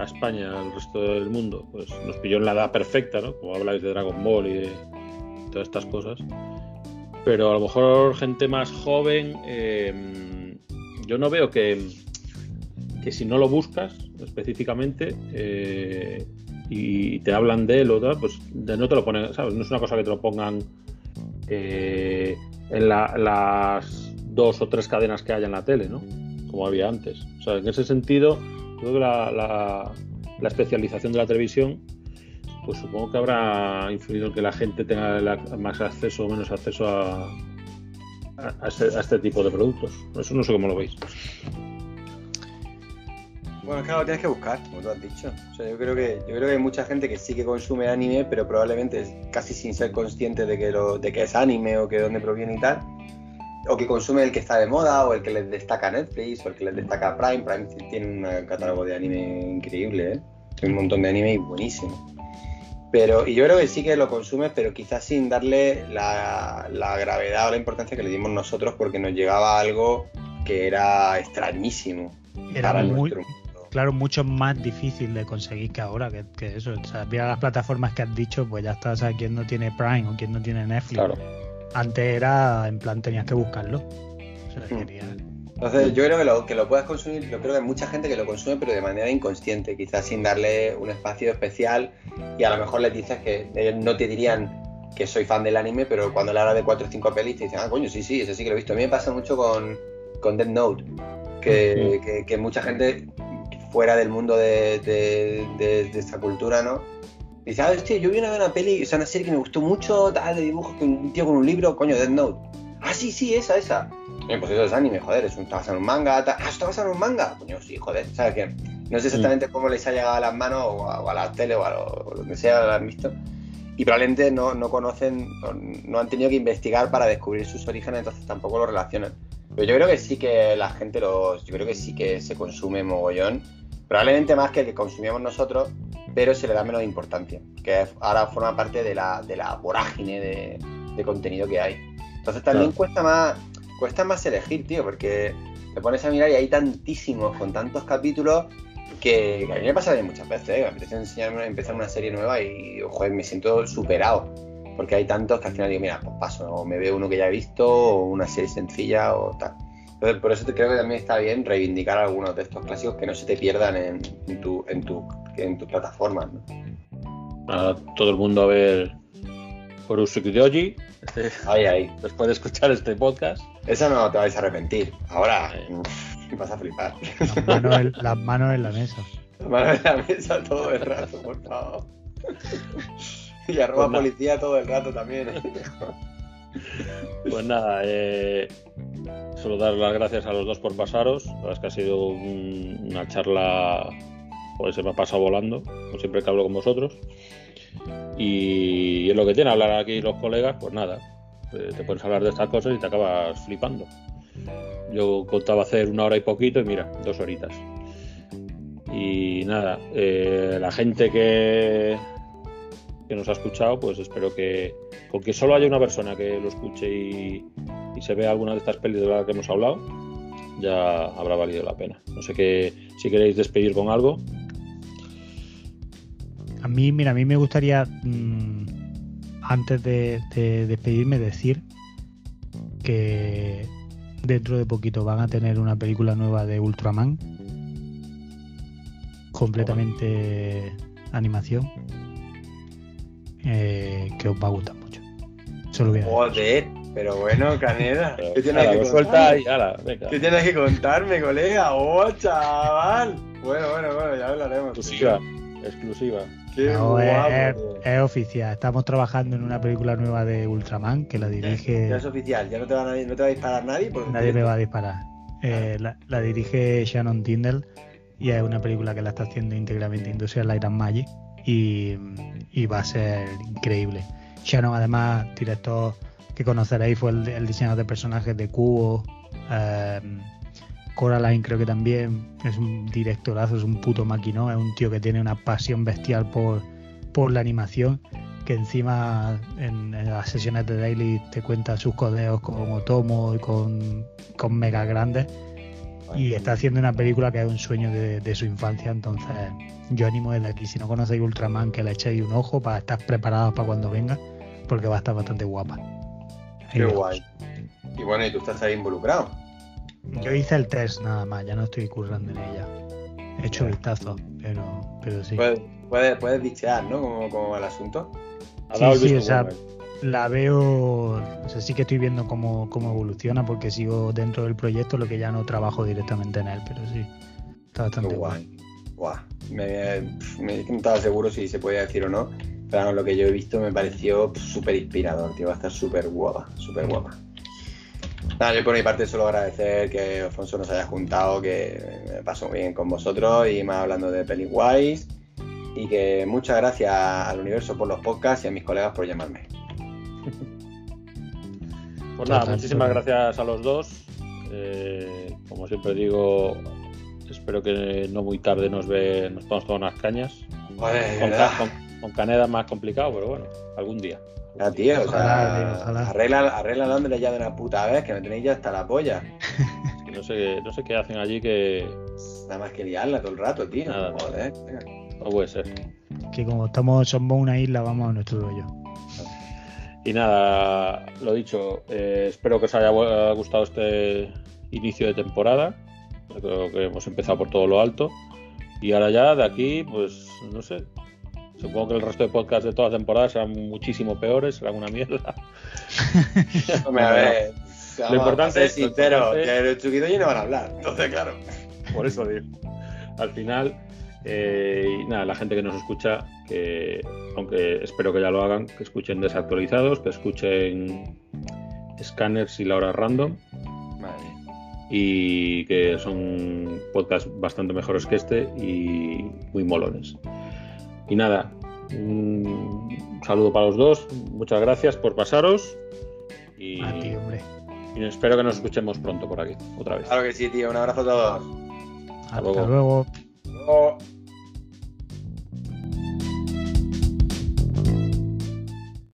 a España, al resto del mundo. Pues nos pilló en la edad perfecta, ¿no? Como habláis de Dragon Ball y de todas estas cosas. Pero a lo mejor gente más joven, eh, yo no veo que, que si no lo buscas específicamente eh, y te hablan de él o tal, pues no te lo ponen, ¿sabes? No es una cosa que te lo pongan eh, en la- las dos o tres cadenas que haya en la tele, ¿no? Como había antes. O sea, en ese sentido, que la, la- la especialización de la televisión, pues supongo que habrá influido en que la gente tenga más acceso o menos acceso a, a- este, a este tipo de productos. Eso no sé cómo lo veis. Bueno, es que lo tienes que buscar, como tú has dicho. O sea, yo creo que yo creo que hay mucha gente que sí que consume anime, pero probablemente casi sin ser consciente de que lo, de que es anime o que de dónde proviene y tal. O que consume el que está de moda, o el que les destaca Netflix, o el que les destaca Prime. Prime tiene un catálogo de anime increíble, ¿eh? Tiene un montón de anime y buenísimo. Pero, y yo creo que sí que lo consumes, pero quizás sin darle la, la gravedad o la importancia que le dimos nosotros, porque nos llegaba algo que era extrañísimo. Era para muy, nuestro mundo. claro, mucho más difícil de conseguir que ahora, que, que eso. O sea, mira las plataformas que has dicho, pues ya está, ¿sabes? quién no tiene Prime o quién no tiene Netflix. Claro. Antes era, en plan, tenías que buscarlo. O sea, Hmm. quería- Entonces, yo creo que lo, que lo puedas consumir, yo creo que hay mucha gente que lo consume, pero de manera inconsciente, quizás sin darle un espacio especial. Y a lo mejor les dices que ellos no te dirían que soy fan del anime, pero cuando le hablas de 4 o 5 pelis te dicen, ah, coño, sí, sí, eso sí que lo he visto. A mí me pasa mucho con, con Death Note, que, que- que mucha gente fuera del mundo de, de- de- de esta cultura, ¿no? Dice, ah, hostia, yo vi una, una peli, o sea, una serie que me gustó mucho, tal, de dibujos, con un tío con un libro, coño, Death Note. Ah, sí, sí, esa, esa. Eh, pues eso es anime, joder, es un, está basado en un manga, tal. Ah, está basado en un manga. Coño, sí, joder, ¿sabes qué? No sé exactamente cómo les ha llegado a las manos o a, o a la tele o a lo, o donde sea, lo han visto. Y probablemente no, no conocen, o no han tenido que investigar para descubrir sus orígenes, entonces tampoco lo relacionan. Pero yo creo que sí que la gente los. Yo creo que sí que se consume mogollón. Probablemente más que el que consumíamos nosotros, pero se le da menos importancia. Que ahora forma parte de la, de la vorágine de, de contenido que hay. Entonces también Claro. cuesta más. Cuesta más elegir, tío, porque te pones a mirar y hay tantísimos con tantos capítulos que, que a mí me pasa bien muchas veces, ¿eh? me apetece enseñarme, empezar una serie nueva y joder, me siento superado. Porque hay tantos que al final digo, mira, pues paso, o me veo uno que ya he visto, o una serie sencilla, o tal. Entonces, por eso te creo que también está bien reivindicar algunos de estos clásicos que no se te pierdan en, en tu, en tu, en tus plataformas, ¿no? A todo el mundo a ver Urusuki Doji, Ahí, ahí. después de escuchar este podcast. Eso no te vais a arrepentir. Ahora, vas a flipar. Las manos, en, las manos en la mesa. La mano en la mesa todo el rato, por favor. Y arroba Pues policía todo el rato también. ¿eh? Pues nada, eh, solo dar las gracias a los dos por pasaros. La verdad es que ha sido un- una charla, pues se me ha pasado volando, como siempre que hablo con vosotros. Y es lo que tiene hablar aquí los colegas, pues nada, eh, te puedes hablar de estas cosas y te acabas flipando. Yo contaba hacer una hora y poquito y mira, dos horitas. Y nada, eh, la gente que, que nos ha escuchado, pues espero que, con que solo haya una persona que lo escuche y, y se vea alguna de estas pelis de las que hemos hablado, ya habrá valido la pena. No sé qué, si queréis despedir con algo. A mí, mira, a mí me gustaría, mm, antes de, de despedirme, decir que dentro de poquito van a tener una película nueva de Ultraman, completamente animación, eh, que os va a gustar mucho. Solo. Joder, pero bueno, Caneda. ¿Qué tienes Ala, que contarme? y ala, venga. ¿Qué tienes que contarme, colega? ¡Oh, chaval! Bueno, bueno, bueno, ya hablaremos. Exclusiva, exclusiva. Qué No, es, guapo. es- tío. es oficial. Estamos trabajando en una película nueva de Ultraman que la dirige. Ya es oficial, ya no te, va a, no te va a disparar nadie. Porque Nadie me va a disparar. Eh, la, la dirige Shannon Tindall y es una película que la está haciendo íntegramente Industrial Light and Magic y, y va a ser increíble. Shannon, además, director que conoceréis, fue el, el diseñador de personajes de Cubo. eh, Coraline creo que también es un directorazo, es un puto maquinón, es un tío que tiene una pasión bestial por, por la animación, que encima en, en las sesiones de Daily te cuenta sus codeos con Otomo y con, con mega grandes y está haciendo una película que es un sueño de, de su infancia, entonces yo animo desde aquí, si no conocéis Ultraman, que le echéis un ojo para estar preparados para cuando venga, porque va a estar bastante guapa. Ahí Qué guay. Y bueno, y tú estás ahí involucrado. Yo hice el test nada más, ya no estoy currando en ella. He hecho vistazo, pero, pero sí. Puedes, puedes, puedes bichear, ¿no? Como, como el asunto. Sí, sí, o sea. La veo, o sea, sí que estoy viendo cómo, cómo evoluciona porque sigo dentro del proyecto, lo que ya no trabajo directamente en él, pero sí, está bastante Qué guay. guay. Guau. Me, me no estaba seguro si se podía decir o no. Pero lo que yo he visto me pareció súper inspirador, tío. Va a estar súper guapa, súper guapa. Nada, yo por mi parte solo agradecer que Alfonso nos haya juntado, que me paso muy bien con vosotros y más hablando de Pennywise. Y que muchas gracias al universo por los podcasts y a mis colegas por llamarme. Pues nada, muchísimas gracias a los dos. Eh, como siempre digo, espero que no muy tarde nos ve, nos podamos tomar unas cañas. Con, con- con Caneda es más complicado, pero bueno, algún día. Ya, tío, o sea, Ojalá, ojalá. arregla, arregla Londres ya de una puta vez, que me tenéis ya hasta la polla. Es que no sé, no sé qué hacen allí que Nada más que liarla todo el rato, tío. Nada, Joder. no puede ser. Que como estamos, somos una isla, vamos a nuestro rollo. Y nada, lo dicho, eh, espero que os haya gu- gustado este inicio de temporada. Creo que hemos empezado por todo lo alto. Y ahora ya de aquí, pues no sé. Supongo que el resto de podcasts de toda la temporada serán muchísimo peores, serán una mierda. Hombre, a ver. vamos, importante- ser sincero, lo que los chuquidoyos no van a hablar. Entonces, claro. Por eso digo. Al final, eh, y nada, la gente que nos escucha, que aunque espero que ya lo hagan, que escuchen desactualizados, que escuchen scanners y la hora random. Y que son podcasts bastante mejores que este y muy molones. Y nada, un saludo para los dos, muchas gracias por pasaros y, A ti, hombre. y espero que nos escuchemos pronto por aquí, otra vez. Claro que sí, tío. Un abrazo a todos. Hasta luego. luego. Luego.